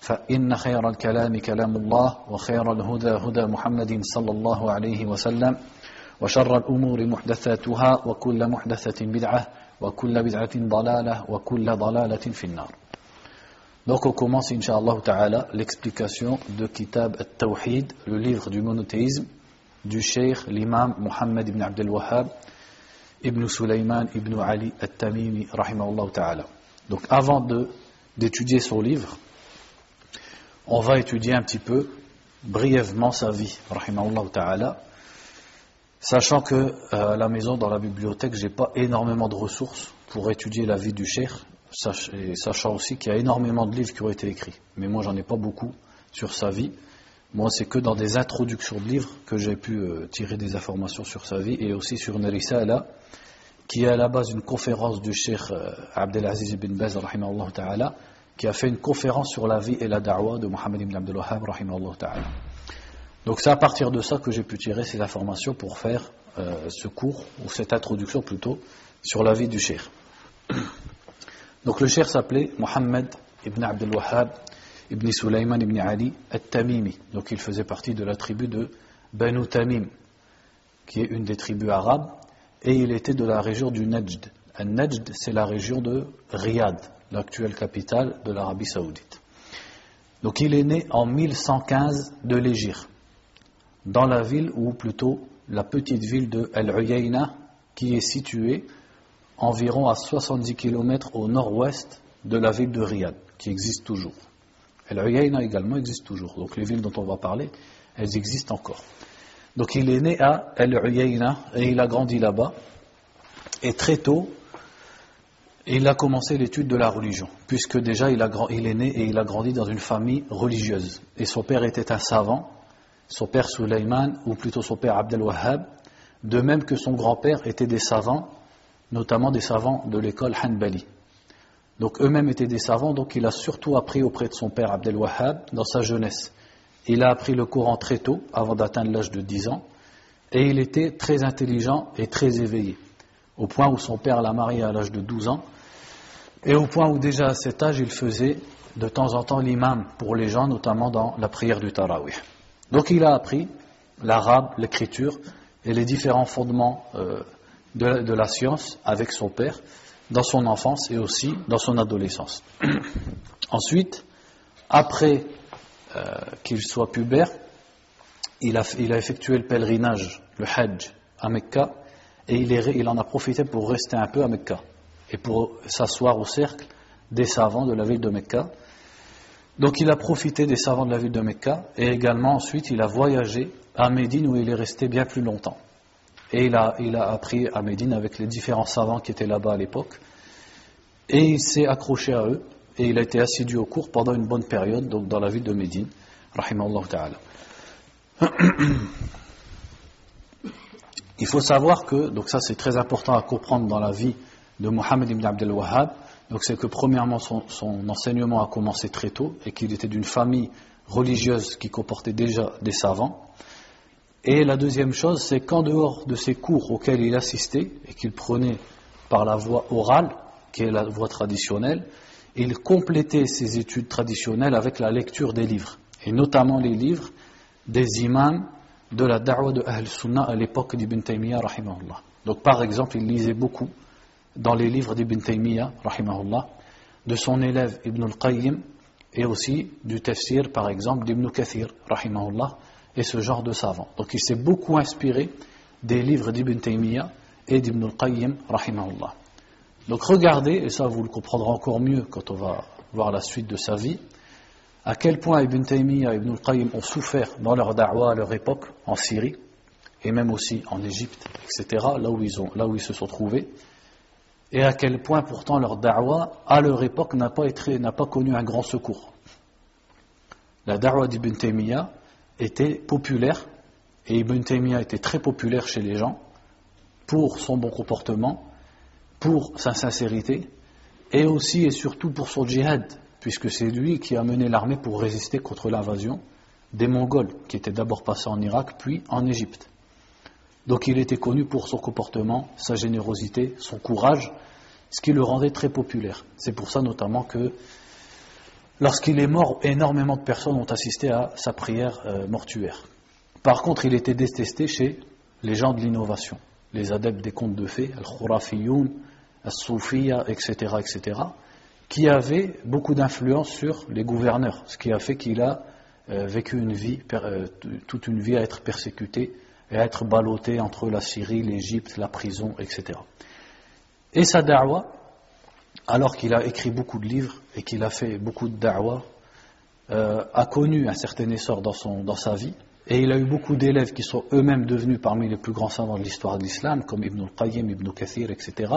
فإن خير الكلام كلام الله وخير الهدى هدى محمد صلى الله عليه وسلم وشر الأمور محدثاتها وكل محدثة بدعة وكل بدعة ضلالة وكل ضلالة في النار Donc on commence, Inch'Allah Ta'ala, l'explication de Kitab al-Tawhid, le livre du monothéisme du Cheikh, l'imam Muhammad ibn Abdel Wahhab, ibn Sulaiman ibn Ali al-Tamimi, rahimahullah Ta'ala. Donc avant d'étudier son livre, on va étudier un petit peu brièvement sa vie, ta'ala, sachant que euh, à la maison, dans la bibliothèque, j'ai pas énormément de ressources pour étudier la vie du cheikh, et sachant aussi qu'il y a énormément de livres qui ont été écrits. Mais moi, j'en ai pas beaucoup sur sa vie. Moi, c'est que dans des introductions de livres que j'ai pu euh, tirer des informations sur sa vie, et aussi sur une risala, qui est à la base une conférence du cheikh euh, Abdelaziz ibn Baz, ta'ala, qui a fait une conférence sur la vie et la da'wah de Mohammed ibn Abdul ta'ala. Donc c'est à partir de ça que j'ai pu tirer ces informations pour faire euh, ce cours, ou cette introduction plutôt, sur la vie du cheikh. Donc le cheikh s'appelait Mohammed ibn Abdul Wahhab ibn Sulaiman ibn Ali al-Tamimi. Donc il faisait partie de la tribu de Banu Tamim, qui est une des tribus arabes, et il était de la région du Najd. Al-Najd, c'est la région de Riyad, l'actuelle capitale de l'Arabie saoudite. Donc il est né en 1115 de l'Égypte, dans la ville, ou plutôt la petite ville de Al-Uyayna, qui est située environ à 70 km au nord-ouest de la ville de Riyad, qui existe toujours. Al-Uyayna également existe toujours. Donc les villes dont on va parler, elles existent encore. Donc il est né à Al-Uyayna et il a grandi là-bas. Et très tôt, il a commencé l'étude de la religion, puisque déjà il, est né et il a grandi dans une famille religieuse. Et son père était un savant, son père Sulaiman, ou plutôt son père Abdel Wahhab, de même que son grand-père était des savants, notamment des savants de l'école Hanbali. Donc eux-mêmes étaient des savants, donc il a surtout appris auprès de son père Abdel Wahhab dans sa jeunesse. Il a appris le Coran très tôt, avant d'atteindre l'âge de 10 ans, et il était très intelligent et très éveillé, au point où son père l'a marié à l'âge de 12 ans, et au point où déjà à cet âge, il faisait de temps en temps l'imam pour les gens, notamment dans la prière du Tarawih. Donc il a appris l'arabe, l'écriture et les différents fondements euh, de, la science avec son père dans son enfance et aussi dans son adolescence. Ensuite, après euh, qu'il soit pubère, il a, il a, effectué le pèlerinage, le Hajj, à Mecca, et il, en a profité pour rester un peu à Mecca et pour s'asseoir au cercle des savants de la ville de Mecca. Donc il a profité des savants de la ville de Mecca et également ensuite il a voyagé à Médine où il est resté bien plus longtemps. Et il a, appris à Médine avec les différents savants qui étaient là-bas à l'époque. Et il s'est accroché à eux et il a été assidu au cours pendant une bonne période donc dans la ville de Médine. ta'ala. Il faut savoir que, donc ça c'est très important à comprendre dans la vie de Mohammed ibn Abdel Wahhab, donc c'est que premièrement son, enseignement a commencé très tôt et qu'il était d'une famille religieuse qui comportait déjà des savants. Et la deuxième chose, c'est qu'en dehors de ces cours auxquels il assistait et qu'il prenait par la voie orale, qui est la voie traditionnelle, il complétait ses études traditionnelles avec la lecture des livres, et notamment les livres des imams de la da'wah de Ahl Sunnah à l'époque d'Ibn Taymiyyah, rahimahullah. Donc par exemple, il lisait beaucoup dans les livres d'Ibn Taymiyyah, rahimahullah, de son élève Ibn al-Qayyim, et aussi du tafsir, par exemple, d'Ibn Kathir, rahimahullah, et ce genre de savants. Donc il s'est beaucoup inspiré des livres d'Ibn Taymiyyah et d'Ibn al-Qayyim, rahimahullah. Donc regardez, et ça vous le comprendrez encore mieux quand on va voir la suite de sa vie, à quel point Ibn Taymiyyah et Ibn al-Qayyim ont souffert dans leur da'wah à leur époque, en Syrie, et même aussi en Égypte, etc., là où ils, ont, là où ils se sont trouvés, et à quel point pourtant leur da'wah à leur époque n'a pas, pas connu un grand secours. La da'wah d'Ibn Taymiyyah était populaire, et Ibn Taymiyyah était très populaire chez les gens, pour son bon comportement, pour sa sincérité, et aussi et surtout pour son djihad, puisque c'est lui qui a mené l'armée pour résister contre l'invasion des Mongols, qui étaient d'abord passés en Irak, puis en Égypte. Donc il était connu pour son comportement, sa générosité, son courage, ce qui le rendait très populaire. C'est pour ça notamment que lorsqu'il est mort, énormément de personnes ont assisté à sa prière euh, mortuaire. Par contre, il était détesté chez les gens de l'innovation, les adeptes des contes de fées, al-Khurafiyoun, al-Soufiya, etc., etc., qui avaient beaucoup d'influence sur les gouverneurs, ce qui a fait qu'il a euh, vécu une vie, euh, toute une vie à être persécuté et à être ballotté entre la Syrie, l'Égypte, la prison, etc. Et sa da'wah, alors qu'il a écrit beaucoup de livres et qu'il a fait beaucoup de da'wah, euh, a connu un certain essor dans, son, dans sa vie, et il a eu beaucoup d'élèves qui sont eux-mêmes devenus parmi les plus grands savants de l'histoire de l'islam, comme Ibn al-Qayyim, Ibn Kathir, etc.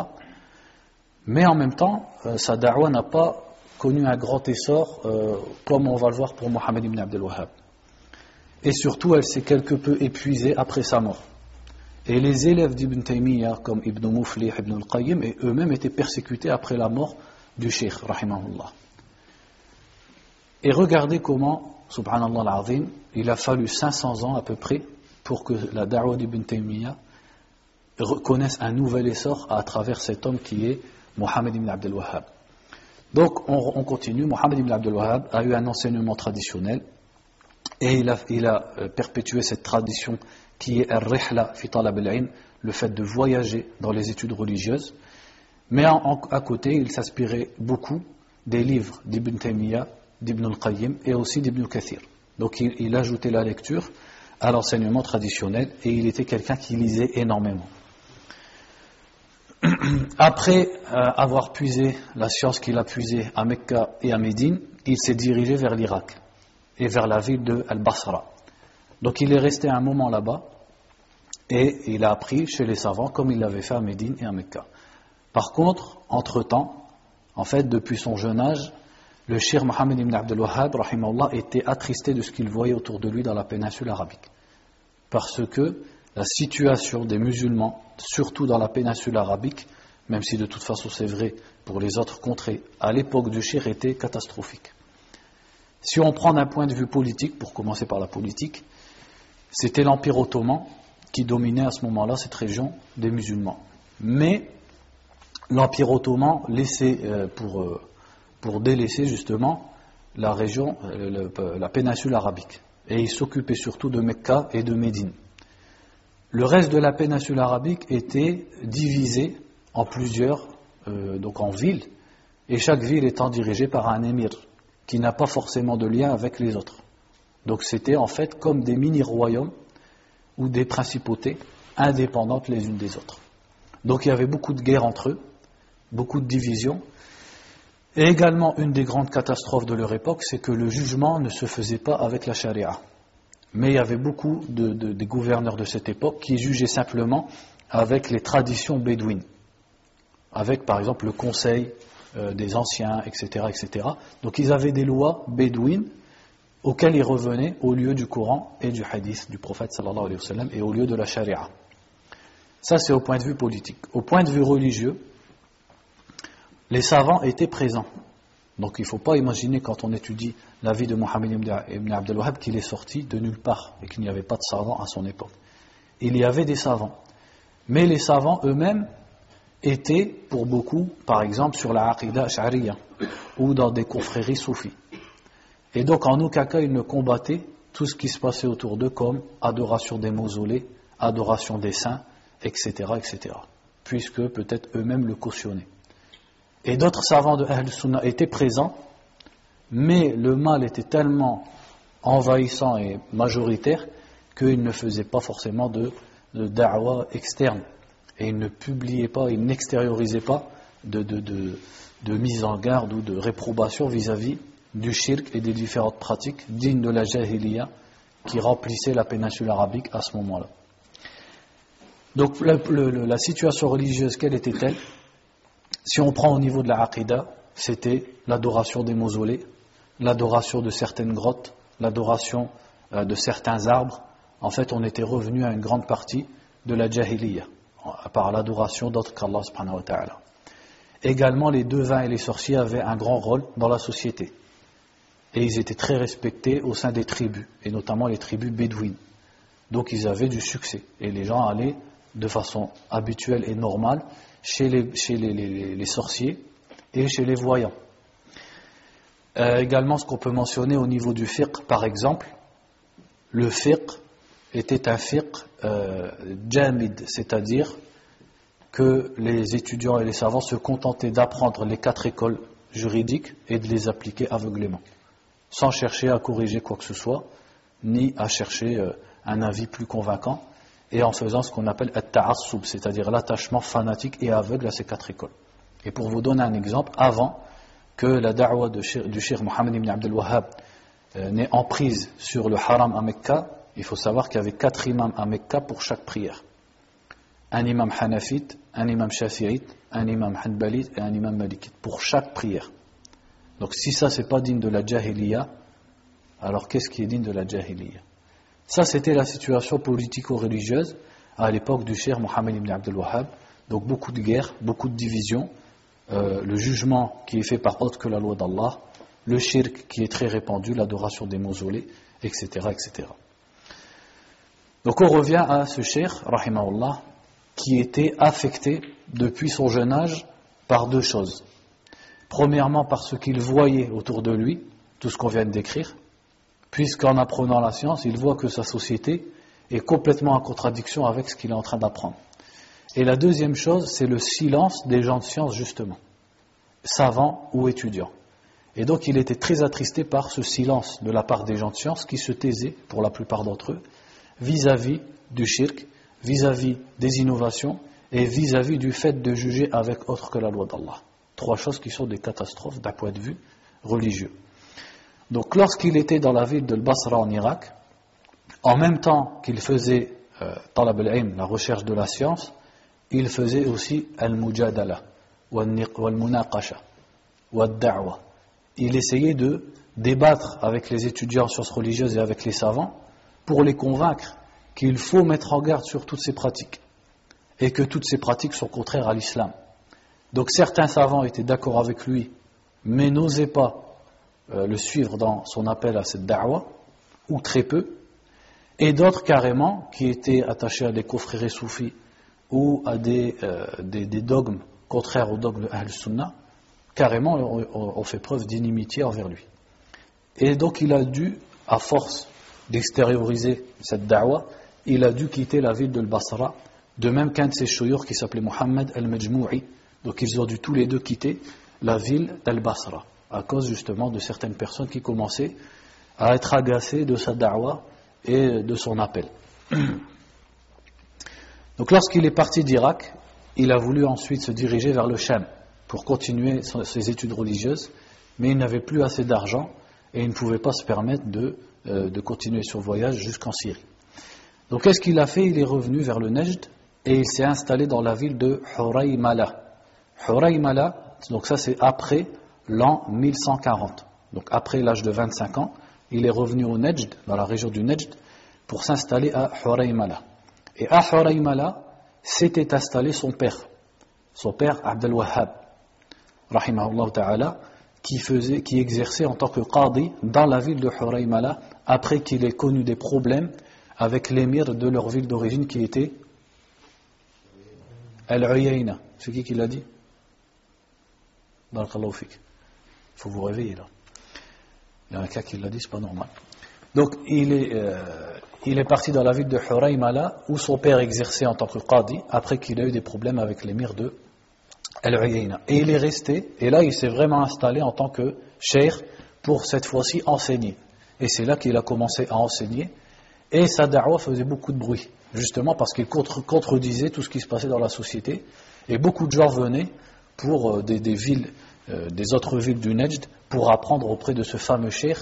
Mais en même temps, euh, sa da'wah n'a pas connu un grand essor, euh, comme on va le voir pour Mohammed ibn Abdel Wahhab et surtout elle s'est quelque peu épuisée après sa mort. Et les élèves d'Ibn Taymiyyah, comme Ibn Muflih, Ibn al-Qayyim, eux-mêmes étaient persécutés après la mort du Cheikh, rahimahullah. Et regardez comment, subhanallah al-azim, il a fallu 500 ans à peu près pour que la da'wah d'Ibn Taymiyyah reconnaisse un nouvel essor à travers cet homme qui est Mohammed ibn Abdel Wahhab. Donc on, on continue, Mohammed ibn Abdel Wahhab a eu un enseignement traditionnel, et il a, euh, perpétué cette tradition qui est al-rihla fi talab al le fait de voyager dans les études religieuses. Mais à côté, il s'inspirait beaucoup des livres d'Ibn Taymiyyah, d'Ibn al-Qayyim et aussi d'Ibn al-Kathir. Donc il ajoutait la lecture à l'enseignement traditionnel et il était quelqu'un qui lisait énormément. Après euh, avoir puisé la science qu'il a puisée à Mecca et à Médine, il s'est dirigé vers l'Irak et vers la ville de Al-Basra. Donc il est resté un moment là-bas et il a appris chez les savants comme il l'avait fait à Médine et à Mecca. Par contre, entre-temps, en fait, depuis son jeune âge, le shir Mohammed ibn Abdel Wahhab était attristé de ce qu'il voyait autour de lui dans la péninsule arabique. Parce que la situation des musulmans, surtout dans la péninsule arabique, même si de toute façon c'est vrai pour les autres contrées, à l'époque du shir était catastrophique. Si on prend d'un point de vue politique, pour commencer par la politique, c'était l'Empire ottoman qui dominait à ce moment-là cette région des musulmans. Mais l'Empire ottoman laissait, euh, pour, euh, pour délaisser justement la région, euh, la péninsule arabique. Et il s'occupait surtout de Mecca et de Médine. Le reste de la péninsule arabique était divisé en plusieurs, donc en villes, et chaque ville étant dirigée par un émir qui n'a pas forcément de lien avec les autres. Donc c'était en fait comme des mini-royaumes ou des principautés indépendantes les unes des autres. Donc il y avait beaucoup de guerres entre eux, beaucoup de divisions. Et également, une des grandes catastrophes de leur époque, c'est que le jugement ne se faisait pas avec la charia. Mais il y avait beaucoup de, des gouverneurs de cette époque qui jugeaient simplement avec les traditions bédouines, avec par exemple le conseil euh, des anciens, etc., etc. Donc ils avaient des lois bédouines auxquelles ils revenaient au lieu du Coran et du hadith du prophète sallallahu et au lieu de la charia. Ça c'est au point de vue politique. Au point de vue religieux, les savants étaient présents. Donc il ne faut pas imaginer quand on étudie la vie de Mohammed ibn Abdel Wahhab qu'il est sorti de nulle part et qu'il n'y avait pas de savants à son époque. Il y avait des savants. Mais les savants eux-mêmes était pour beaucoup, par exemple, sur la Aqidah Ash'ariya ou dans des confréries soufis. Et donc, en aucun cas, ils ne combattaient tout ce qui se passait autour d'eux comme adoration des mausolées, adoration des saints, etc., etc. Puisque peut-être eux-mêmes le cautionnaient. Et d'autres savants de Ahl Sunnah étaient présents, mais le mal était tellement envahissant et majoritaire qu'il ne faisait pas forcément de, de da'wah externe. Et il ne publiait pas, il n'extériorisait pas de, de, mise en garde ou de réprobation vis-à-vis du shirk et des différentes pratiques dignes de la jahiliya qui remplissaient la péninsule arabique à ce moment-là. Donc la, situation religieuse, quelle était-elle? Si on prend au niveau de la aqidah, c'était l'adoration des mausolées, l'adoration de certaines grottes, l'adoration euh, de certains arbres. En fait, on était revenu à une grande partie de la jahiliya, par l'adoration d'autres qu'Allah subhanahu. Également, les devins et les sorciers avaient un grand rôle dans la société. Et ils étaient très respectés au sein des tribus, et notamment les tribus bédouines. Donc ils avaient du succès. Et les gens allaient de façon habituelle et normale chez les, sorciers et chez les voyants. Euh, également, ce qu'on peut mentionner au niveau du fiqh, par exemple, le fiqh était un fiqh euh, jamid, c'est-à-dire que les étudiants et les savants se contentaient d'apprendre les quatre écoles juridiques et de les appliquer aveuglément, sans chercher à corriger quoi que ce soit, ni à chercher euh, un avis plus convaincant, et en faisant ce qu'on appelle at-ta'assub, c'est-à-dire l'attachement fanatique et aveugle à ces quatre écoles. Et pour vous donner un exemple, avant que la da'wah du shir Mohammed ibn Abdel Wahhab euh, n'ait emprise sur le haram à Mecca, il faut savoir qu'il y avait quatre imams à Mecca pour chaque prière. Un imam hanafite, un imam shafi'ite, un imam hanbalite et un imam malikite, pour chaque prière. Donc si ça c'est pas digne de la jahiliya, alors qu'est-ce qui est digne de la jahiliya? Ça c'était la situation politico-religieuse à l'époque du cher Mohammed ibn Abdul Wahhab. Donc beaucoup de guerres, beaucoup de divisions, euh, le jugement qui est fait par autre que la loi d'Allah, le shirk qui est très répandu, l'adoration des mausolées, etc., etc. Donc on revient à ce cher, rahimahullah, qui était affecté depuis son jeune âge par deux choses. Premièrement, par ce qu'il voyait autour de lui, tout ce qu'on vient de décrire, puisqu'en apprenant la science, il voit que sa société est complètement en contradiction avec ce qu'il est en train d'apprendre. Et la deuxième chose, c'est le silence des gens de science, justement, savants ou étudiants. Et donc il était très attristé par ce silence de la part des gens de science qui se taisaient, pour la plupart d'entre eux, vis-à-vis du shirk, vis-à-vis des innovations et vis-à-vis du fait de juger avec autre que la loi d'Allah. Trois choses qui sont des catastrophes d'un point de vue religieux. Donc lorsqu'il était dans la ville de Basra en Irak, en même temps qu'il faisait euh, la recherche de la science, il faisait aussi al-mujadala, wal-munaqasha, wal-da'wa. Il essayait de débattre avec les étudiants en sciences religieuses et avec les savants pour les convaincre qu'il faut mettre en garde sur toutes ces pratiques et que toutes ces pratiques sont contraires à l'islam. Donc certains savants étaient d'accord avec lui, mais n'osaient pas euh, le suivre dans son appel à cette da'wah, ou très peu, et d'autres carrément, qui étaient attachés à des confrères soufis ou à des, euh, des, dogmes contraires aux dogmes de Ahl-Sunnah, carrément ont fait preuve d'inimitié envers lui. Et donc il a dû, à force d'extérioriser cette da'wah, il a dû quitter la ville de Basra, de même qu'un de ses chouyours qui s'appelait Mohammed al-Majmoui. Donc ils ont dû tous les deux quitter la ville d'Al-Basra, à cause justement de certaines personnes qui commençaient à être agacées de sa da'wah et de son appel. Donc lorsqu'il est parti d'Irak, il a voulu ensuite se diriger vers le Sham pour continuer ses études religieuses, mais il n'avait plus assez d'argent et il ne pouvait pas se permettre de, euh, de continuer son voyage jusqu'en Syrie. Donc qu'est-ce qu'il a fait? Il est revenu vers le Nejd et il s'est installé dans la ville de Huraymala. Huraymala, donc ça c'est après l'an 1140. Donc après l'âge de 25 ans, il est revenu au Nejd, dans la région du Nejd, pour s'installer à Huraymala. Et à Huraymala s'était installé son père, son père Abdel Wahhab, ta'ala, qui, faisait, qui exerçait en tant que qadi dans la ville de Huraymala après qu'il ait connu des problèmes avec l'émir de leur ville d'origine qui était Al-Uyayna. C'est qui qui l'a dit? Il faut vous réveiller là. Il y a un cas qui l'a dit, c'est pas normal. Donc il est, euh, il est parti dans la ville de Huraymala où son père exerçait en tant que qadi après qu'il a eu des problèmes avec l'émir de Al-Uyayna. Et il est resté, et là il s'est vraiment installé en tant que cheikh pour cette fois-ci enseigner. Et c'est là qu'il a commencé à enseigner Et sa da'wah faisait beaucoup de bruit, justement parce qu'il contredisait tout ce qui se passait dans la société. Et beaucoup de gens venaient pour euh, des, villes, euh, des autres villes du Nejd, pour apprendre auprès de ce fameux cheikh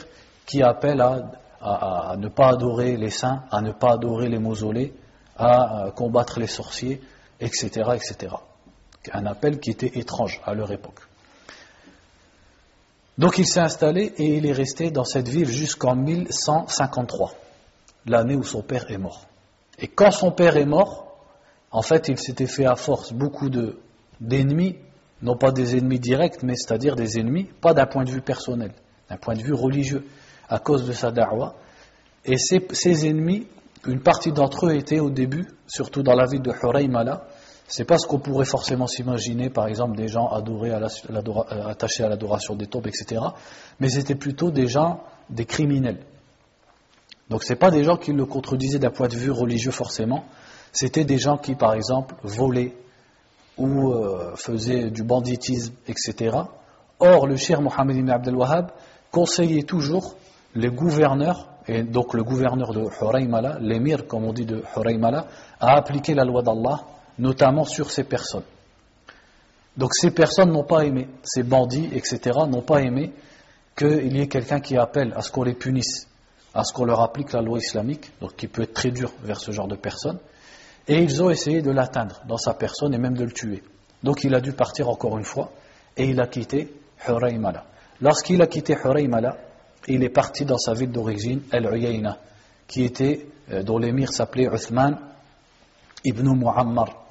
qui appelle à, ne pas adorer les saints, à ne pas adorer les mausolées, à combattre les sorciers, etc., etc. Un appel qui était étrange à leur époque. Donc il s'est installé et il est resté dans cette ville jusqu'en 1153, l'année où son père est mort. Et quand son père est mort, en fait, il s'était fait à force beaucoup d'ennemis, non pas des ennemis directs, mais c'est-à-dire des ennemis, pas d'un point de vue personnel, d'un point de vue religieux, à cause de sa da'wah. Et ces, ennemis, une partie d'entre eux étaient au début, surtout dans la ville de Huraymala, c'est pas ce qu'on pourrait forcément s'imaginer, par exemple, des gens adorés à euh, attachés à l'adoration des tombes, etc. Mais c'était plutôt des gens, des criminels. Donc c'est pas des gens qui le contredisaient d'un point de vue religieux forcément. C'était des gens qui, par exemple, volaient ou euh, du banditisme, etc. Or, le cher Mohammed ibn Abdel Wahhab conseillait toujours les gouverneurs, et donc le gouverneur de Huraymala, l'émir, comme on dit de Huraymala, à appliquer la loi d'Allah notamment sur ces personnes. Donc ces personnes n'ont pas aimé, ces bandits, etc., n'ont pas aimé qu'il y ait quelqu'un qui appelle à ce qu'on les punisse, à ce qu'on leur applique la loi islamique, donc qui peut être très dur vers ce genre de personnes, et ils ont essayé de l'atteindre dans sa personne et même de le tuer. Donc il a dû partir encore une fois, et il a quitté Huraymala. Lorsqu'il a quitté Huraymala, il est parti dans sa ville d'origine, El-Uyayna, qui était, euh, dont l'émir s'appelait Uthman ibn Muammar,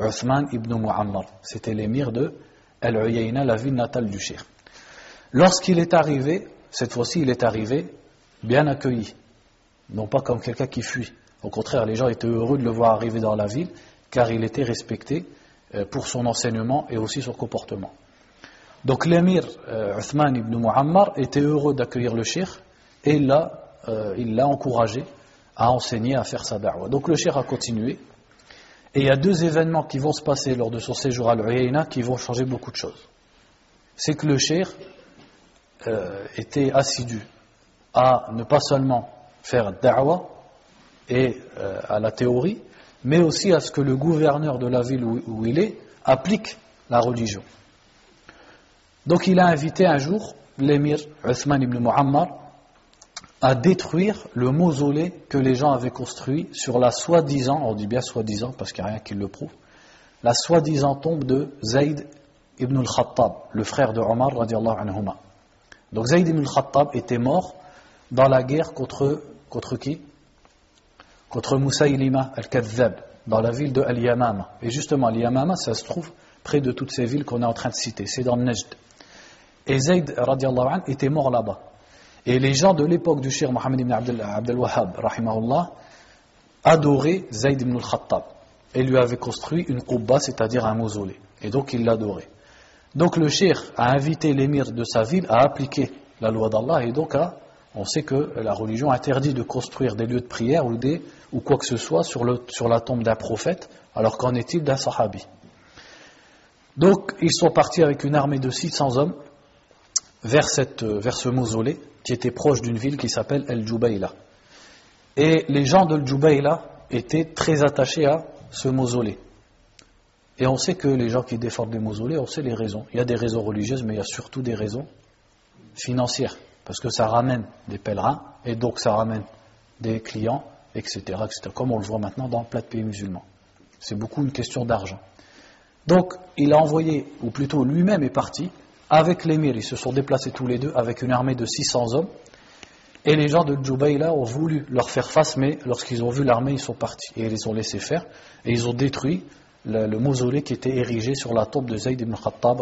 Uthman ibn Muammar. C'était l'émir de Al-Uyayna, la ville natale du Cheikh. Lorsqu'il est arrivé, cette fois-ci il est arrivé bien accueilli, non pas comme quelqu'un qui fuit. Au contraire, les gens étaient heureux de le voir arriver dans la ville, car il était respecté euh, pour son enseignement et aussi son comportement. Donc l'émir euh, Uthman ibn Muammar était heureux d'accueillir le Cheikh et il l'a euh, encouragé à enseigner, à faire sa da'wah. Donc le Cheikh a continué et il y a deux événements qui vont se passer lors de son séjour à l'Uyayna qui vont changer beaucoup de choses. C'est que le euh, était assidu à ne pas seulement faire da'wah et euh, à la théorie, mais aussi à ce que le gouverneur de la ville où, il est applique la religion. Donc il a invité un jour l'émir Uthman ibn Muammar à détruire le mausolée que les gens avaient construit sur la soi-disant, on dit bien soi-disant parce qu'il n'y a rien qui le prouve, la soi-disant tombe de Zayd ibn al-Khattab, le frère de Omar radiallahu anhuma. Donc Zayd ibn al-Khattab était mort dans la guerre contre, contre qui? Contre Moussaïlima al-Kadhab, dans la ville de Al-Yamama. Et justement, Al-Yamama, ça se trouve près de toutes ces villes qu'on est en train de citer, c'est dans le Najd. Et Zayd radiallahu anhu était mort là-bas. Et les gens de l'époque du Cheikh Mohammed ibn Abdel Wahhab, rahimahullah, adoraient Zayd ibn al-Khattab et lui avaient construit une qubba, c'est-à-dire un mausolée. Et donc il l'adorait. Donc le Cheikh a invité l'émir de sa ville à appliquer la loi d'Allah et donc on sait que la religion interdit de construire des lieux de prière ou, des, ou quoi que ce soit sur, la tombe d'un prophète, alors qu'en est-il d'un sahabi? Donc ils sont partis avec une armée de 600 hommes vers ce mausolée qui était proche d'une ville qui s'appelle El Jubayla. Et les gens de El Jubayla étaient très attachés à ce mausolée. Et on sait que les gens qui défendent les mausolées, on sait les raisons. Il y a des raisons religieuses, mais il y a surtout des raisons financières. Parce que ça ramène des pèlerins, et donc ça ramène des clients, etc. comme on le voit maintenant dans plein de pays musulmans. C'est beaucoup une question d'argent. Donc il a envoyé, ou plutôt lui-même est parti, avec l'émir, ils se sont déplacés tous les deux avec une armée de 600 hommes. Et les gens de Djoubaïla ont voulu leur faire face, mais lorsqu'ils ont vu l'armée, ils sont partis. Et ils les ont laissés faire. Et ils ont détruit le, mausolée qui était érigé sur la tombe de Zayd ibn Khattab.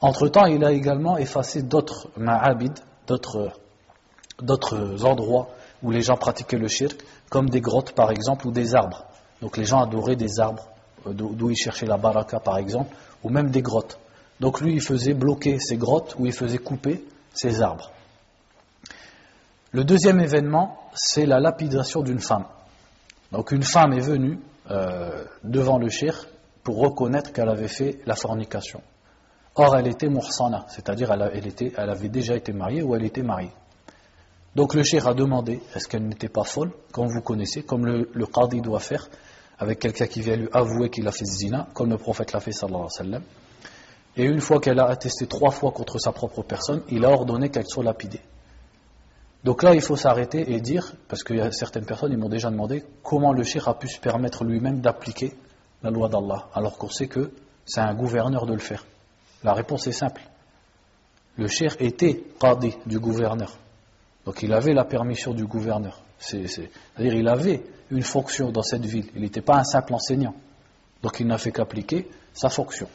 Entre-temps, il a également effacé d'autres ma'abid, d'autres endroits où les gens pratiquaient le shirk, comme des grottes par exemple, ou des arbres. Donc les gens adoraient des arbres, euh, d'où ils cherchaient la baraka par exemple, ou même des grottes. Donc lui, il faisait bloquer ces grottes ou il faisait couper ces arbres. Le deuxième événement, c'est la lapidation d'une femme. Donc une femme est venue euh, devant le shir pour reconnaître qu'elle avait fait la fornication. Or, elle était mursana, c'est-à-dire elle avait déjà été mariée ou elle était mariée. Donc le cheikh a demandé, est-ce qu'elle n'était pas folle, comme vous connaissez, comme le, le qadi doit faire avec quelqu'un qui vient lui avouer qu'il a fait zina, comme le prophète l'a fait sallallahu alayhi wa sallam. Et une fois qu'elle a attesté trois fois contre sa propre personne, il a ordonné qu'elle soit lapidée. Donc là, il faut s'arrêter et dire, parce qu'il y a certaines personnes, ils m'ont déjà demandé comment le cheikh a pu se permettre lui-même d'appliquer la loi d'Allah, alors qu'on sait que c'est un gouverneur de le faire. La réponse est simple. Le cheikh était qadi du gouverneur. Donc il avait la permission du gouverneur. C'est-à-dire il avait une fonction dans cette ville. Il n'était pas un simple enseignant. Donc il n'a fait qu'appliquer sa fonction.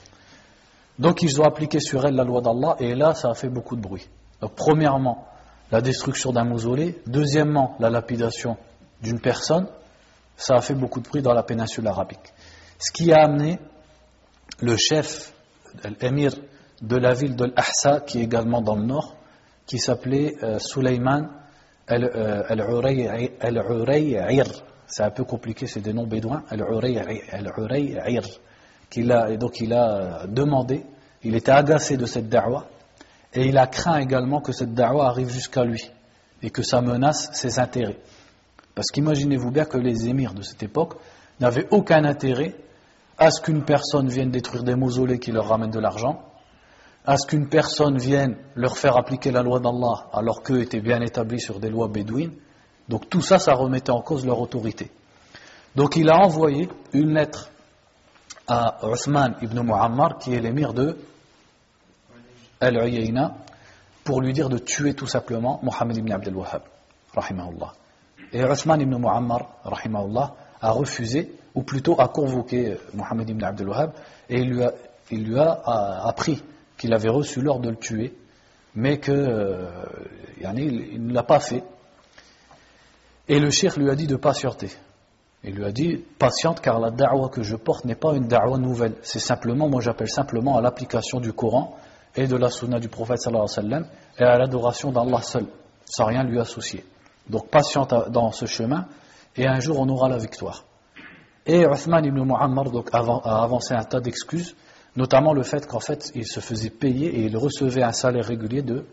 Donc ils ont appliqué sur elle la loi d'Allah et là ça a fait beaucoup de bruit. Donc premièrement, la destruction d'un mausolée. Deuxièmement, la lapidation d'une personne. Ça a fait beaucoup de bruit dans la péninsule arabique. Ce qui a amené le chef, l'émir de la ville de l'Ahsa, qui est également dans le nord, qui s'appelait euh, al-Uray'ir. C'est un peu compliqué, c'est des noms bédouins. Al-Uray'ir. Et donc il a demandé, il était agacé de cette da'wah, et il a craint également que cette da'wah arrive jusqu'à lui et que ça menace ses intérêts. Parce qu'imaginez-vous bien que les émirs de cette époque n'avaient aucun intérêt à ce qu'une personne vienne détruire des mausolées qui leur ramènent de l'argent, à ce qu'une personne vienne leur faire appliquer la loi d'Allah alors qu'eux étaient bien établis sur des lois bédouines. Donc tout ça, ça remettait en cause leur autorité. Donc il a envoyé une lettre à Uthman ibn Muammar, qui est l'émir de Al-Uyayna pour lui dire de tuer tout simplement Mohammed ibn Abdel Wahhab. Et Uthman ibn Muammar, a refusé, ou plutôt a convoqué Mohammed ibn Abdel Wahhab, et il lui a appris qu'il avait reçu l'ordre de le tuer, mais que euh, il ne l'a pas fait. Et le cheikh lui a dit de patienter. Il lui a dit, patiente car la da'wa que je porte n'est pas une da'wa nouvelle. C'est simplement, moi j'appelle simplement à l'application du Coran et de la sunna du prophète sallallahu alayhi wa sallam et à l'adoration d'Allah seul, sans rien lui associer. Donc patiente dans ce chemin et un jour on aura la victoire. Et Uthman ibn Muammar a avancé un tas d'excuses, notamment le fait qu'en fait il se faisait payer et il recevait un salaire régulier de,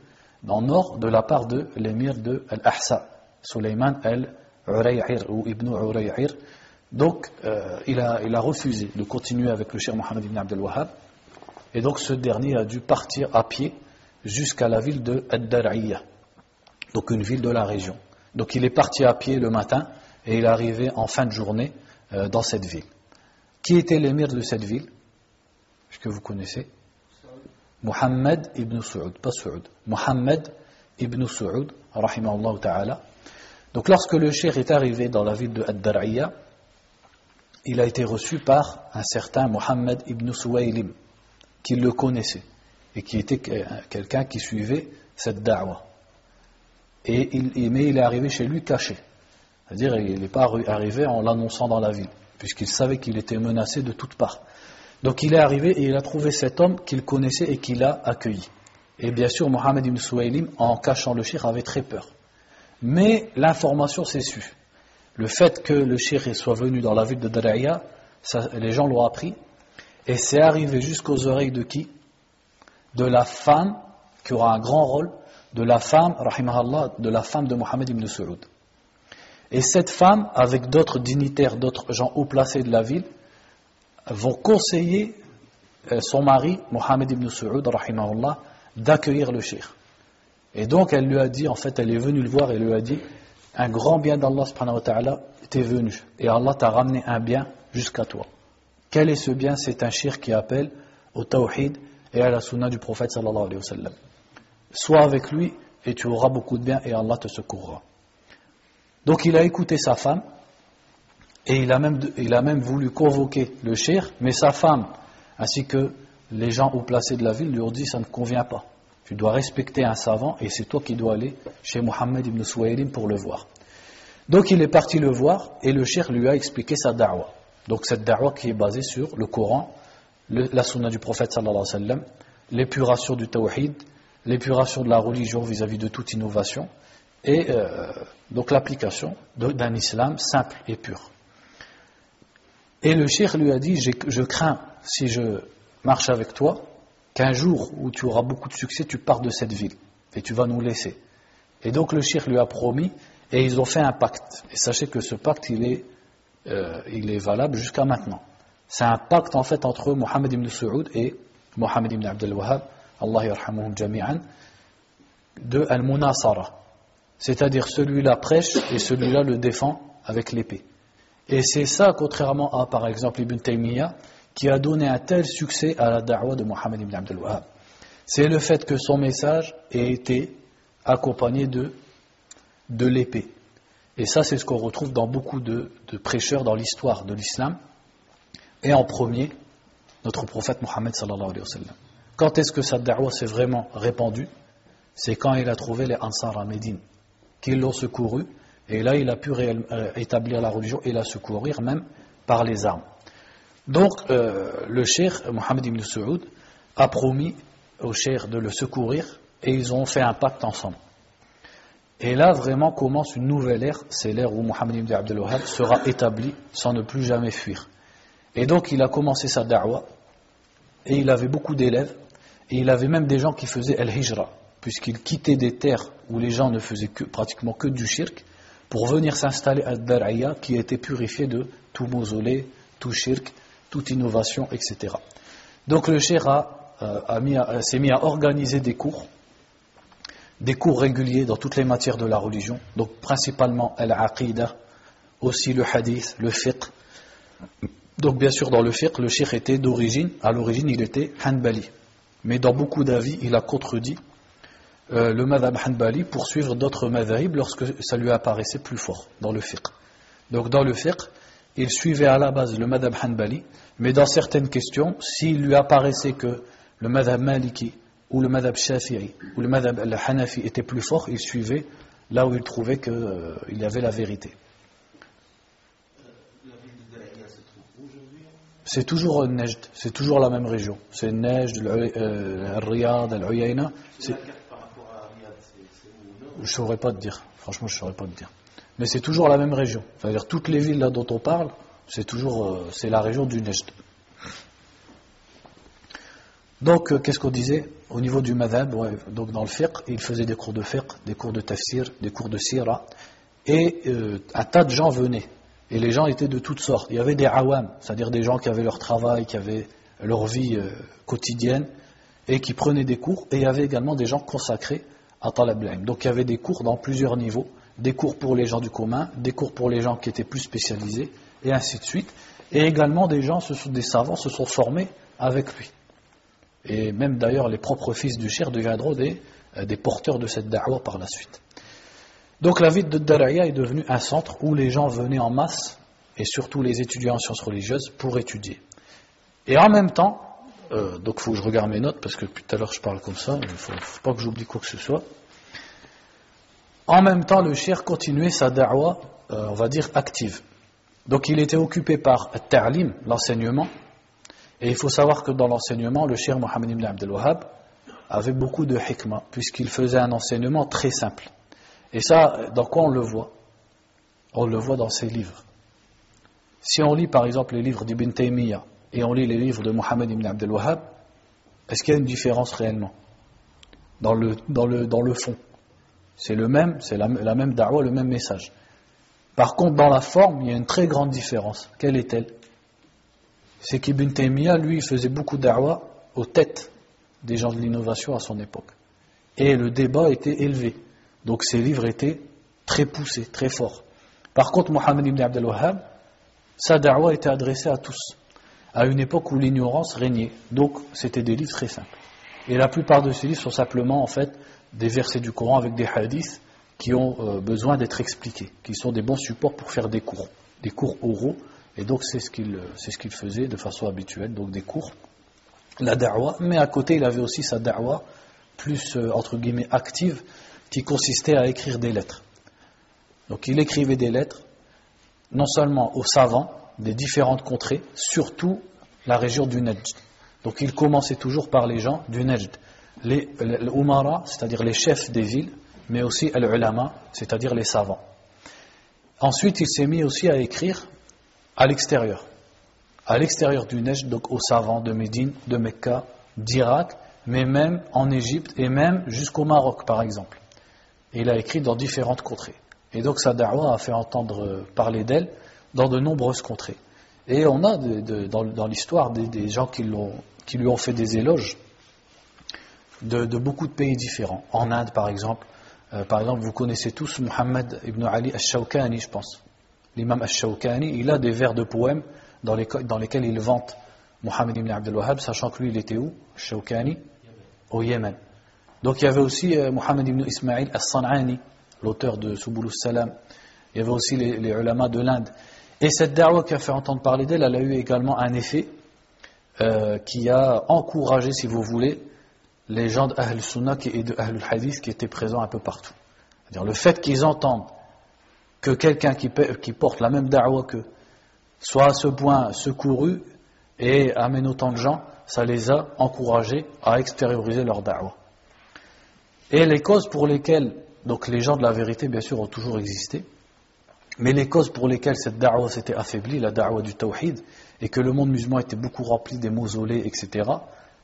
nord de la part de l'émir de Al-Ahsa, Suleiman al-Uray'ir ou Ibn Uray'ir. Donc euh, il, a, refusé de continuer avec le cher Mohammed ibn Abdel Wahhab et donc ce dernier a dû partir à pied jusqu'à la ville de ad donc une ville de la région. Donc il est parti à pied le matin et il est arrivé en fin de journée euh, dans cette ville. Qui était l'émir de cette ville? Que vous connaissez Muhammad ibn Saoud, pas Saoud. Muhammad ibn Saoud, rahimahullah ta'ala. Donc lorsque le cheikh est arrivé dans la ville de ad il a été reçu par un certain Muhammad ibn Suwaylim, qui le connaissait et qui était quelqu'un qui suivait cette da'wah. Et mais il est arrivé chez lui caché. C'est-à-dire il n'est pas arrivé en l'annonçant dans la ville, puisqu'il savait qu'il était menacé de toutes parts. Donc il est arrivé et il a trouvé cet homme qu'il connaissait et qu'il a accueilli. Et bien sûr, Mohamed ibn Souaylim, en cachant le shir, avait très peur. Mais l'information s'est su. Le fait que le shir soit venu dans la ville de Daraya, les gens l'ont appris et c'est arrivé jusqu'aux oreilles de qui? De la femme, qui aura un grand rôle, de la femme, rahimahallah, de la femme de Mohammed ibn Saoud. Et cette femme, avec d'autres dignitaires, d'autres gens haut placés de la ville, vont conseiller euh, son mari, Mohammed ibn Saoud, d'accueillir le cheikh. Et donc elle lui a dit, en fait, elle est venue le voir et lui a dit, un grand bien d'Allah subhanahu t'est venu. Et Allah t'a ramené un bien jusqu'à toi. Quel est ce bien? C'est un shirk qui appelle au tawhid et à la sunna du prophète sallallahu alayhi wa sallam. Sois avec lui et tu auras beaucoup de bien et Allah te secourra. Donc il a écouté sa femme et il a même, il a même voulu convoquer le shir, mais sa femme ainsi que les gens haut placés de la ville lui ont dit ça ne convient pas. Tu dois respecter un savant et c'est toi qui dois aller chez Mohammed ibn Souaylim pour le voir. Donc il est parti le voir et le shir lui a expliqué sa da'wah. Donc cette da'wah qui est basée sur le Coran, la sunna du prophète sallallahu alayhi wa sallam, l'épuration du tawhid, l'épuration de la religion vis-à-vis de toute innovation, et euh, donc l'application d'un islam simple et pur. Et le cheikh lui a dit, je crains, si je marche avec toi, qu'un jour où tu auras beaucoup de succès, tu pars de cette ville et tu vas nous laisser. Et donc le shir lui a promis, et ils ont fait un pacte. Et sachez que ce pacte, il est, euh, il est valable jusqu'à maintenant. C'est un pacte en fait entre Mohammed ibn Saoud et Mohammed ibn Abdel Wahhab, Allah yarhamuhum jami'an, de Al-Munasara. C'est-à-dire celui-là prêche et celui-là le défend avec l'épée. Et c'est ça, contrairement à par exemple Ibn Taymiyyah, qui a donné un tel succès à la da'wah de Mohammed ibn Abdel Wahhab. C'est le fait que son message ait été accompagné de, de l'épée. Et ça, c'est ce qu'on retrouve dans beaucoup de, de prêcheurs dans l'histoire de l'islam. Et en premier, notre prophète Mohammed sallallahu alayhi wa sallam. Quand est-ce que sa da'wah s'est vraiment répandue? C'est quand il a trouvé les Ansar à Médine, qui l'ont secouru, et là il a pu euh, établir la religion et la secourir même par les armes. Donc euh, le cheikh Mohammed ibn Saoud a promis au cheikh de le secourir et ils ont fait un pacte ensemble. Et là vraiment commence une nouvelle ère, c'est l'ère où Mohammed ibn Abdel Wahhab sera établi sans ne plus jamais fuir. Et donc il a commencé sa da'wah et il avait beaucoup d'élèves et il avait même des gens qui faisaient el-hijra puisqu'il quittait des terres où les gens ne faisaient que, pratiquement que du shirk pour venir s'installer à Dar'aya qui a été purifié de tout mausolée, tout shirk, toute innovation, etc. Donc le shir euh, s'est mis à organiser des cours, des cours réguliers dans toutes les matières de la religion, donc principalement al-aqidah, aussi le hadith, le fiqh. Donc bien sûr dans le fiqh, le shir était d'origine, à l'origine il était hanbali. Mais dans beaucoup d'avis, il a contredit euh, le madhab hanbali pour suivre d'autres madhabs lorsque ça lui apparaissait plus fort dans le fiqh. Donc dans le fiqh, il suivait à la base le madhab hanbali, mais dans certaines questions, s'il lui apparaissait que le madhab maliki ou le madhab shafi'i ou le madhab al-hanafi était plus fort, il suivait là où il trouvait qu'il euh, y avait la vérité. C'est toujours Nejd, c'est toujours la même région. C'est Nejd, euh, Riyad, Al-Uyayna. Je ne saurais pas te dire. Franchement, je ne saurais pas te dire. Mais c'est toujours la même région. C'est-à-dire toutes les villes là dont on parle, c'est toujours euh, la région du Nejd. Donc, euh, qu'est-ce qu'on disait Au niveau du madhab, donc dans le fiqh, il faisait des cours de fiqh, des cours de tafsir, des cours de sira, et euh, un tas de gens venaient. Et les gens étaient de toutes sortes. Il y avait des awam, c'est-à-dire des gens qui avaient leur travail, qui avaient leur vie quotidienne, et qui prenaient des cours, et il y avait également des gens consacrés donc il y avait des cours dans plusieurs niveaux, des cours pour les gens du commun, des cours pour les gens qui étaient plus spécialisés, et ainsi de suite. Et également des gens, des savants se sont formés avec lui. Et même d'ailleurs les propres fils du Cher deviendront des, euh, des porteurs de cette da'wah par la suite. Donc la ville de Daraya est devenue un centre où les gens venaient en masse, et surtout les étudiants en sciences religieuses, pour étudier. Et en même temps, euh, donc il faut que je regarde mes notes parce que tout à l'heure je parle comme ça, il ne faut, pas que j'oublie quoi que ce soit. En même temps, le cher continuait sa da'wah, euh, on va dire, active. Donc il était occupé par ta'lim, l'enseignement, et il faut savoir que dans l'enseignement, le cher Mohammed ibn Abdel Wahhab avait beaucoup de hikmah, puisqu'il faisait un enseignement très simple. Et ça, dans quoi on le voit? On le voit dans ses livres. Si on lit par exemple les livres d'Ibn Taymiyyah, et on lit les livres de Mohammed ibn Abdel Wahhab, est-ce qu'il y a une différence réellement dans le, dans le, dans le fond? C'est le même, c'est la, même da'wah, le même message. Par contre, dans la forme, il y a une très grande différence. Quelle est-elle? C'est qu'Ibn Taymiyyah, lui, faisait beaucoup da'wah aux têtes des gens de l'innovation à son époque. Et le débat était élevé. Donc ses livres étaient très poussés, très forts. Par contre, Mohammed ibn Abdel Wahhab, sa da'wah était adressée à tous à une époque où l'ignorance régnait. Donc c'était des livres très simples. Et la plupart de ces livres sont simplement en fait des versets du Coran avec des hadiths qui ont euh, besoin d'être expliqués, qui sont des bons supports pour faire des cours, des cours oraux. Et donc c'est ce qu'il c'est ce faisait de façon habituelle, donc des cours, la da'wa. Mais à côté il avait aussi sa da'wa plus euh, entre guillemets active, qui consistait à écrire des lettres. Donc il écrivait des lettres non seulement aux savants, des différentes contrées, surtout la région du Najd. Donc il commençait toujours par les gens du Najd, les, Umara, c'est-à-dire les chefs des villes, mais aussi les ulama, c'est-à-dire les savants. Ensuite, il s'est mis aussi à écrire à l'extérieur, à l'extérieur du Najd, donc aux savants de Médine, de Mecca, d'Irak, mais même en Égypte et même jusqu'au Maroc, par exemple. Et il a écrit dans différentes contrées. Et donc sa da'wah a fait entendre parler d'elle dans de nombreuses contrées. Et on a dans, l'histoire des, gens qui, lui ont fait des éloges de, beaucoup de pays différents. En Inde, par exemple. Euh, par exemple, vous connaissez tous Muhammad ibn Ali al-Shawkani, je pense. L'imam al-Shawkani, il a des vers de poèmes dans, lesquels il vante Muhammad ibn Abdel sachant que lui, il était où? Shawkani? Au Yémen. Donc il y avait aussi euh, Muhammad ibn Ismail al-San'ani, l'auteur de Subul salam Il y avait aussi les, les ulama de l'Inde. Et cette da'wah qui a fait entendre parler d'elle, elle a eu également un effet euh, qui a encouragé, si vous voulez, les gens d'Ahl Sunnah et de Hadith qui étaient présents un peu partout. C'est-à-dire le fait qu'ils entendent que quelqu'un qui, qui, porte la même da'wah qu'eux soit à ce point secouru et amène autant de gens, ça les a encouragés à extérioriser leur da'wah. Et les causes pour lesquelles, donc les gens de la vérité bien sûr ont toujours existé, mais les causes pour lesquelles cette da'wah s'était affaiblie, la da'wah du tawhid, et que le monde musulman était beaucoup rempli des mausolées, etc.,